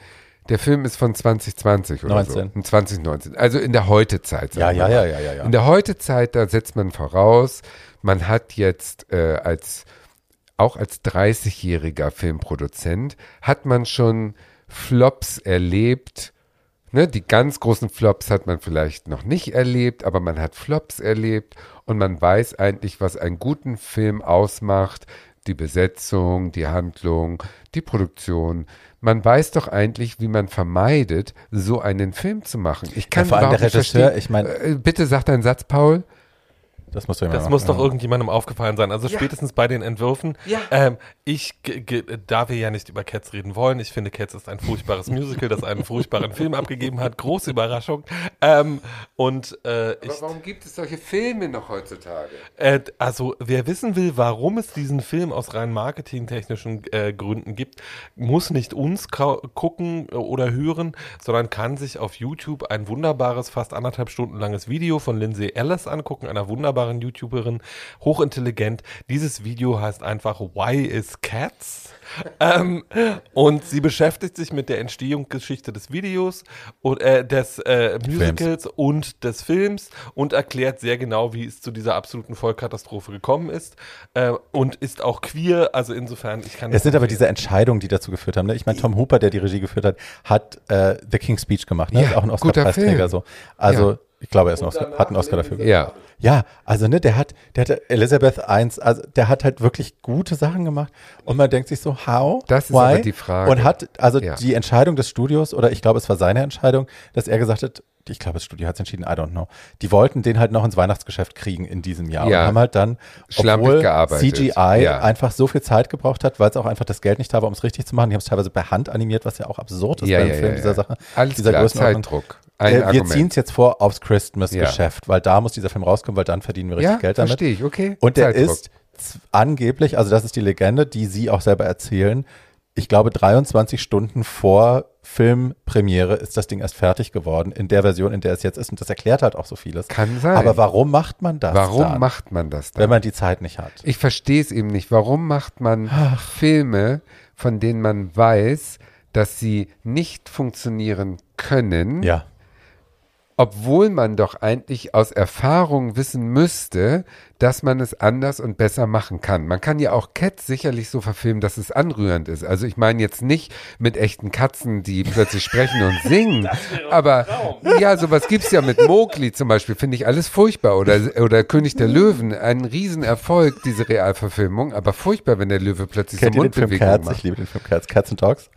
Der Film ist von 2020 oder 19. so. 2019. Also in der Heutezeit. Ja, ja, ja, ja, ja, ja. In der Heutezeit, da setzt man voraus, man hat jetzt äh, als auch als 30-jähriger Filmproduzent hat man schon Flops erlebt. Ne, die ganz großen Flops hat man vielleicht noch nicht erlebt, aber man hat Flops erlebt und man weiß eigentlich, was einen guten Film ausmacht. Die Besetzung, die Handlung, die Produktion. Man weiß doch eigentlich, wie man vermeidet, so einen Film zu machen. Ich kann Ja, vor allem der Regisseur, verstehen- ich mein- Äh, bitte sag deinen Satz, Paul. Das immer Das muss doch ja. irgendjemandem aufgefallen sein. Also spätestens bei den Entwürfen. Ja. Ähm, ich, da wir ja nicht über Cats reden wollen, ich finde Cats ist ein furchtbares Musical, das einen furchtbaren Film abgegeben hat. Große Überraschung. Ähm, und äh, ich, warum gibt es solche Filme noch heutzutage? äh, also wer wissen will, warum es diesen Film aus rein marketingtechnischen äh, Gründen gibt, muss nicht uns gucken äh, oder hören, sondern kann sich auf YouTube ein wunderbares, fast anderthalb Stunden langes Video von Lindsay Ellis angucken, einer wunderbaren YouTuberin, hochintelligent. Dieses Video heißt einfach Why is Cats? ähm, und sie beschäftigt sich mit der Entstehungsgeschichte des Videos und äh, des äh, Musicals und des Films und erklärt sehr genau, wie es zu dieser absoluten Vollkatastrophe gekommen ist äh, und ist auch queer. Also insofern, ich kann Es sind aber diese Entscheidungen, die dazu geführt haben. Ne? Ich meine, Tom Hooper, der die Regie geführt hat, hat äh, The King's Speech gemacht. Ne? Ja, auch ein Oscar-Preisträger. So. Also, Ja. Ich glaube, er ist ein Oscar, hat einen Oscar dafür. Ja. Ja, also ne, der hat, der hat Elizabeth I, also der hat halt wirklich gute Sachen gemacht und man denkt sich so, how? Das ist why? aber die Frage. Und hat, also Ja. die Entscheidung des Studios, oder ich glaube, es war seine Entscheidung, dass er gesagt hat, ich glaube, das Studio hat es entschieden, I don't know. Die wollten den halt noch ins Weihnachtsgeschäft kriegen in diesem Jahr Ja. und haben halt dann, obwohl gearbeitet. CGI Ja. einfach so viel Zeit gebraucht hat, weil es auch einfach das Geld nicht da war, um es richtig zu machen. Die haben es teilweise per Hand animiert, was ja auch absurd ist Ja, beim ja, Film ja, dieser ja. Sache. Alles dieser klar. Zeitdruck. Ein Äh, wir ziehen es jetzt vor aufs Christmas-Geschäft, weil da muss dieser Film rauskommen, weil dann verdienen wir richtig Ja, Geld damit. verstehe ich, okay. Und der Zeitdruck. ist angeblich, also das ist die Legende, die sie auch selber erzählen, ich glaube 23 Stunden vor Filmpremiere ist das Ding erst fertig geworden, in der Version, in der es jetzt ist. Und das erklärt halt auch so vieles. Kann sein. Aber warum macht man das Warum dann, macht man das dann? wenn man die Zeit nicht hat? Ich verstehe es eben nicht. Warum macht man Filme, von denen man weiß, dass sie nicht funktionieren können, Ja. Obwohl man doch eigentlich aus Erfahrung wissen müsste, dass man es anders und besser machen kann. Man kann ja auch Cats sicherlich so verfilmen, dass es anrührend ist. Also ich meine jetzt nicht mit echten Katzen, die plötzlich sprechen und singen, aber ja, sowas gibt's ja mit Mowgli zum Beispiel, finde ich alles furchtbar. Oder, oder König der Löwen, ein Riesenerfolg, diese Realverfilmung, aber furchtbar, wenn der Löwe plötzlich Kennt so ihr den Film Mundbewegungen Cats? macht. Ich liebe den Film Cats. Cats and Dogs.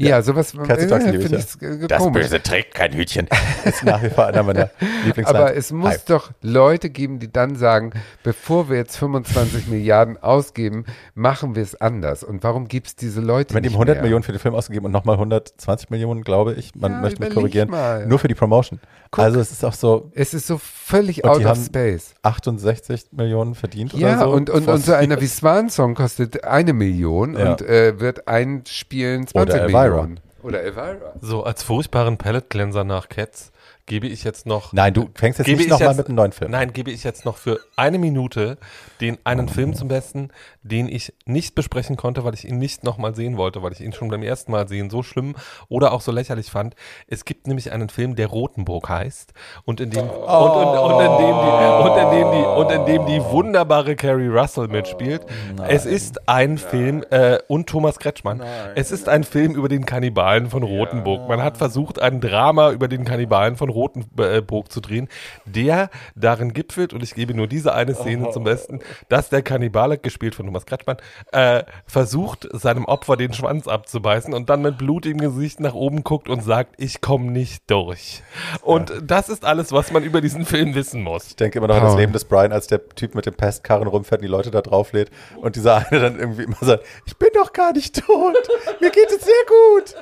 Ja, sowas and Dogs äh, liebe ich, finde ja. ich äh, Das komisch. Böse trägt kein Hütchen. ist nach wie vor einer meiner Lieblings Aber es muss doch Leute geben, die dann sagen, bevor wir jetzt 25 Milliarden ausgeben, machen wir es anders. Und warum gibt es diese Leute Wenn die nicht 100 mehr? Millionen für den Film ausgegeben und nochmal 120 Millionen, glaube ich, man Ja, möchte mich korrigieren, mal. nur für die Promotion. Also es ist auch so Es ist so völlig Und out die of haben- space. 68 Millionen verdient Ja, oder so. und, und, For und so einer wie Swan Song kostet eine Million Ja. und äh, wird einspielen 20 Oder Elvira. Millionen. Oder Elvira. So, als furchtbaren Palette Cleanser nach Cats gebe ich jetzt noch. Nein, du fängst jetzt nicht ich nochmal mit einem neuen Film. Nein, gebe ich jetzt noch für eine Minute den einen Film zum Besten, den ich nicht besprechen konnte, weil ich ihn nicht nochmal sehen wollte, weil ich ihn schon beim ersten Mal sehen so schlimm oder auch so lächerlich fand. Es gibt nämlich einen Film, der Rotenburg heißt und in dem und, und, und in dem die und in dem die und in dem die wunderbare Carrie Russell mitspielt. Es ist ein Film äh, und Thomas Kretschmann. Es ist ein Film über den Kannibalen von Rotenburg. Man hat versucht, ein Drama über den Kannibalen von Rotenburg zu drehen, der darin gipfelt, und ich gebe nur diese eine Szene zum Besten, dass der Kannibale, gespielt von Thomas Kretschmann, äh, versucht, seinem Opfer den Schwanz abzubeißen und dann mit blutigem Gesicht nach oben guckt und sagt, ich komme nicht durch. Und das ist alles, was man über diesen Film wissen muss. Ich denke immer noch an das. Leben des Brian, als der Typ mit dem Pestkarren rumfährt und die Leute da drauf lädt und dieser eine dann irgendwie immer sagt, ich bin doch gar nicht tot, mir geht es sehr gut.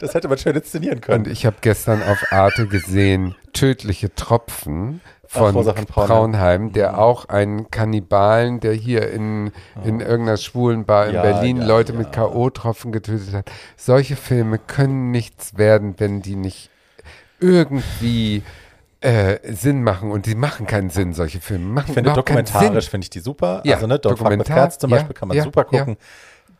Das hätte man schön inszenieren Und können. ich habe gestern auf Arte gesehen, Tödliche Tropfen von von Braunheim. Braunheim, der auch einen Kannibalen, der hier in, in irgendeiner schwulen Bar in Ja, Berlin ja, Leute ja. mit K.O.-Tropfen getötet hat. Solche Filme können nichts werden, wenn die nicht irgendwie äh, Sinn machen. Und die machen keinen Sinn, solche Filme. Machen Ich finde dokumentarisch finde ich die super. Ja, also ne, with Dokumentar, Cats zum ja, Beispiel kann man ja, super ja. gucken.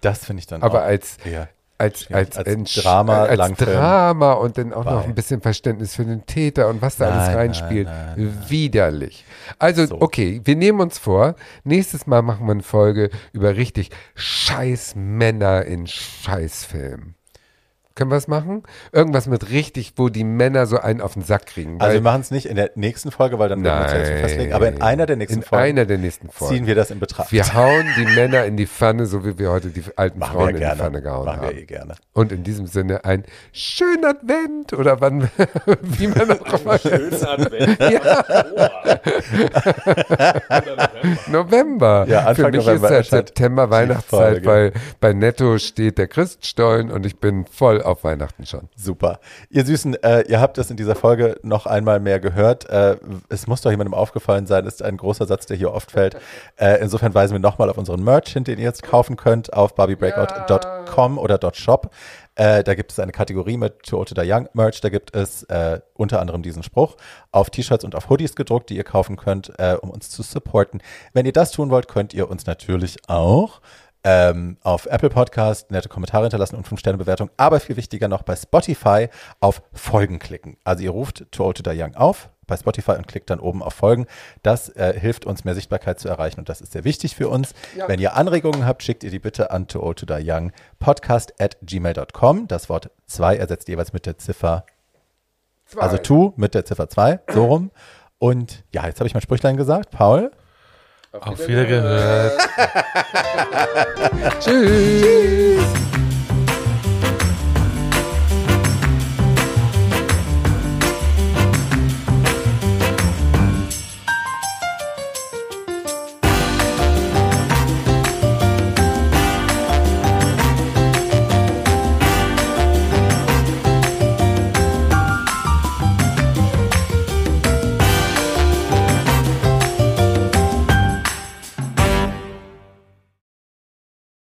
Das finde ich dann Aber auch als eher. Als, als, Als Entsch- Drama, als Langfilm. Drama und dann auch noch Bye. ein bisschen Verständnis für den Täter und was da alles Nein, reinspielt. nein, nein, Widerlich. Also, So. okay, wir nehmen uns vor, nächstes Mal machen wir eine Folge über richtig scheiß Männer in Scheißfilmen. Können wir es machen? Irgendwas mit richtig, wo die Männer so einen auf den Sack kriegen. Also wir machen es nicht in der nächsten Folge, weil dann werden wir uns ja festlegen. Aber in einer der nächsten in Folgen einer der nächsten Folgen. ziehen wir das in Betracht. wir hauen die Männer in die Pfanne, so wie wir heute die alten machen Frauen in gerne. die Pfanne gehauen machen haben. wir eh gerne. Und in diesem Sinne ein schönen Advent oder wann, wie man auch immer Schönen Advent. November. Ja, Anfang Für mich November ist das erscheint September Weihnachtszeit, weil bei Netto steht der Christstollen und ich bin voll auf Weihnachten schon. Super. Ihr Süßen, äh, ihr habt es in dieser Folge noch einmal mehr gehört. Äh, es muss doch jemandem aufgefallen sein, ist ein großer Satz, der hier oft fällt. Äh, insofern weisen wir nochmal auf unseren Merch hin, den ihr jetzt kaufen könnt auf barbiebreakout.com oder .shop. Äh, da gibt es eine Kategorie mit To Old to Die Young Merch. Da gibt es äh, unter anderem diesen Spruch auf T-Shirts und auf Hoodies gedruckt, die ihr kaufen könnt, äh, um uns zu supporten. Wenn ihr das tun wollt, könnt ihr uns natürlich auch ähm, auf Apple Podcast nette Kommentare hinterlassen und 5-Sterne-Bewertung. Aber viel wichtiger noch bei Spotify auf Folgen klicken. Also ihr ruft To Old to Die Young auf bei Spotify und klickt dann oben auf Folgen. Das äh, hilft uns, mehr Sichtbarkeit zu erreichen und das ist sehr wichtig für uns. Wenn ihr Anregungen habt, schickt ihr die bitte an To Old to Die Young podcast at gmail.com. Das Wort 2 ersetzt jeweils mit der Ziffer, also to mit der Ziffer 2, so rum. Und ja, jetzt habe ich mein Sprüchlein gesagt. Paul? Auf Wiedergehört. Tschüss.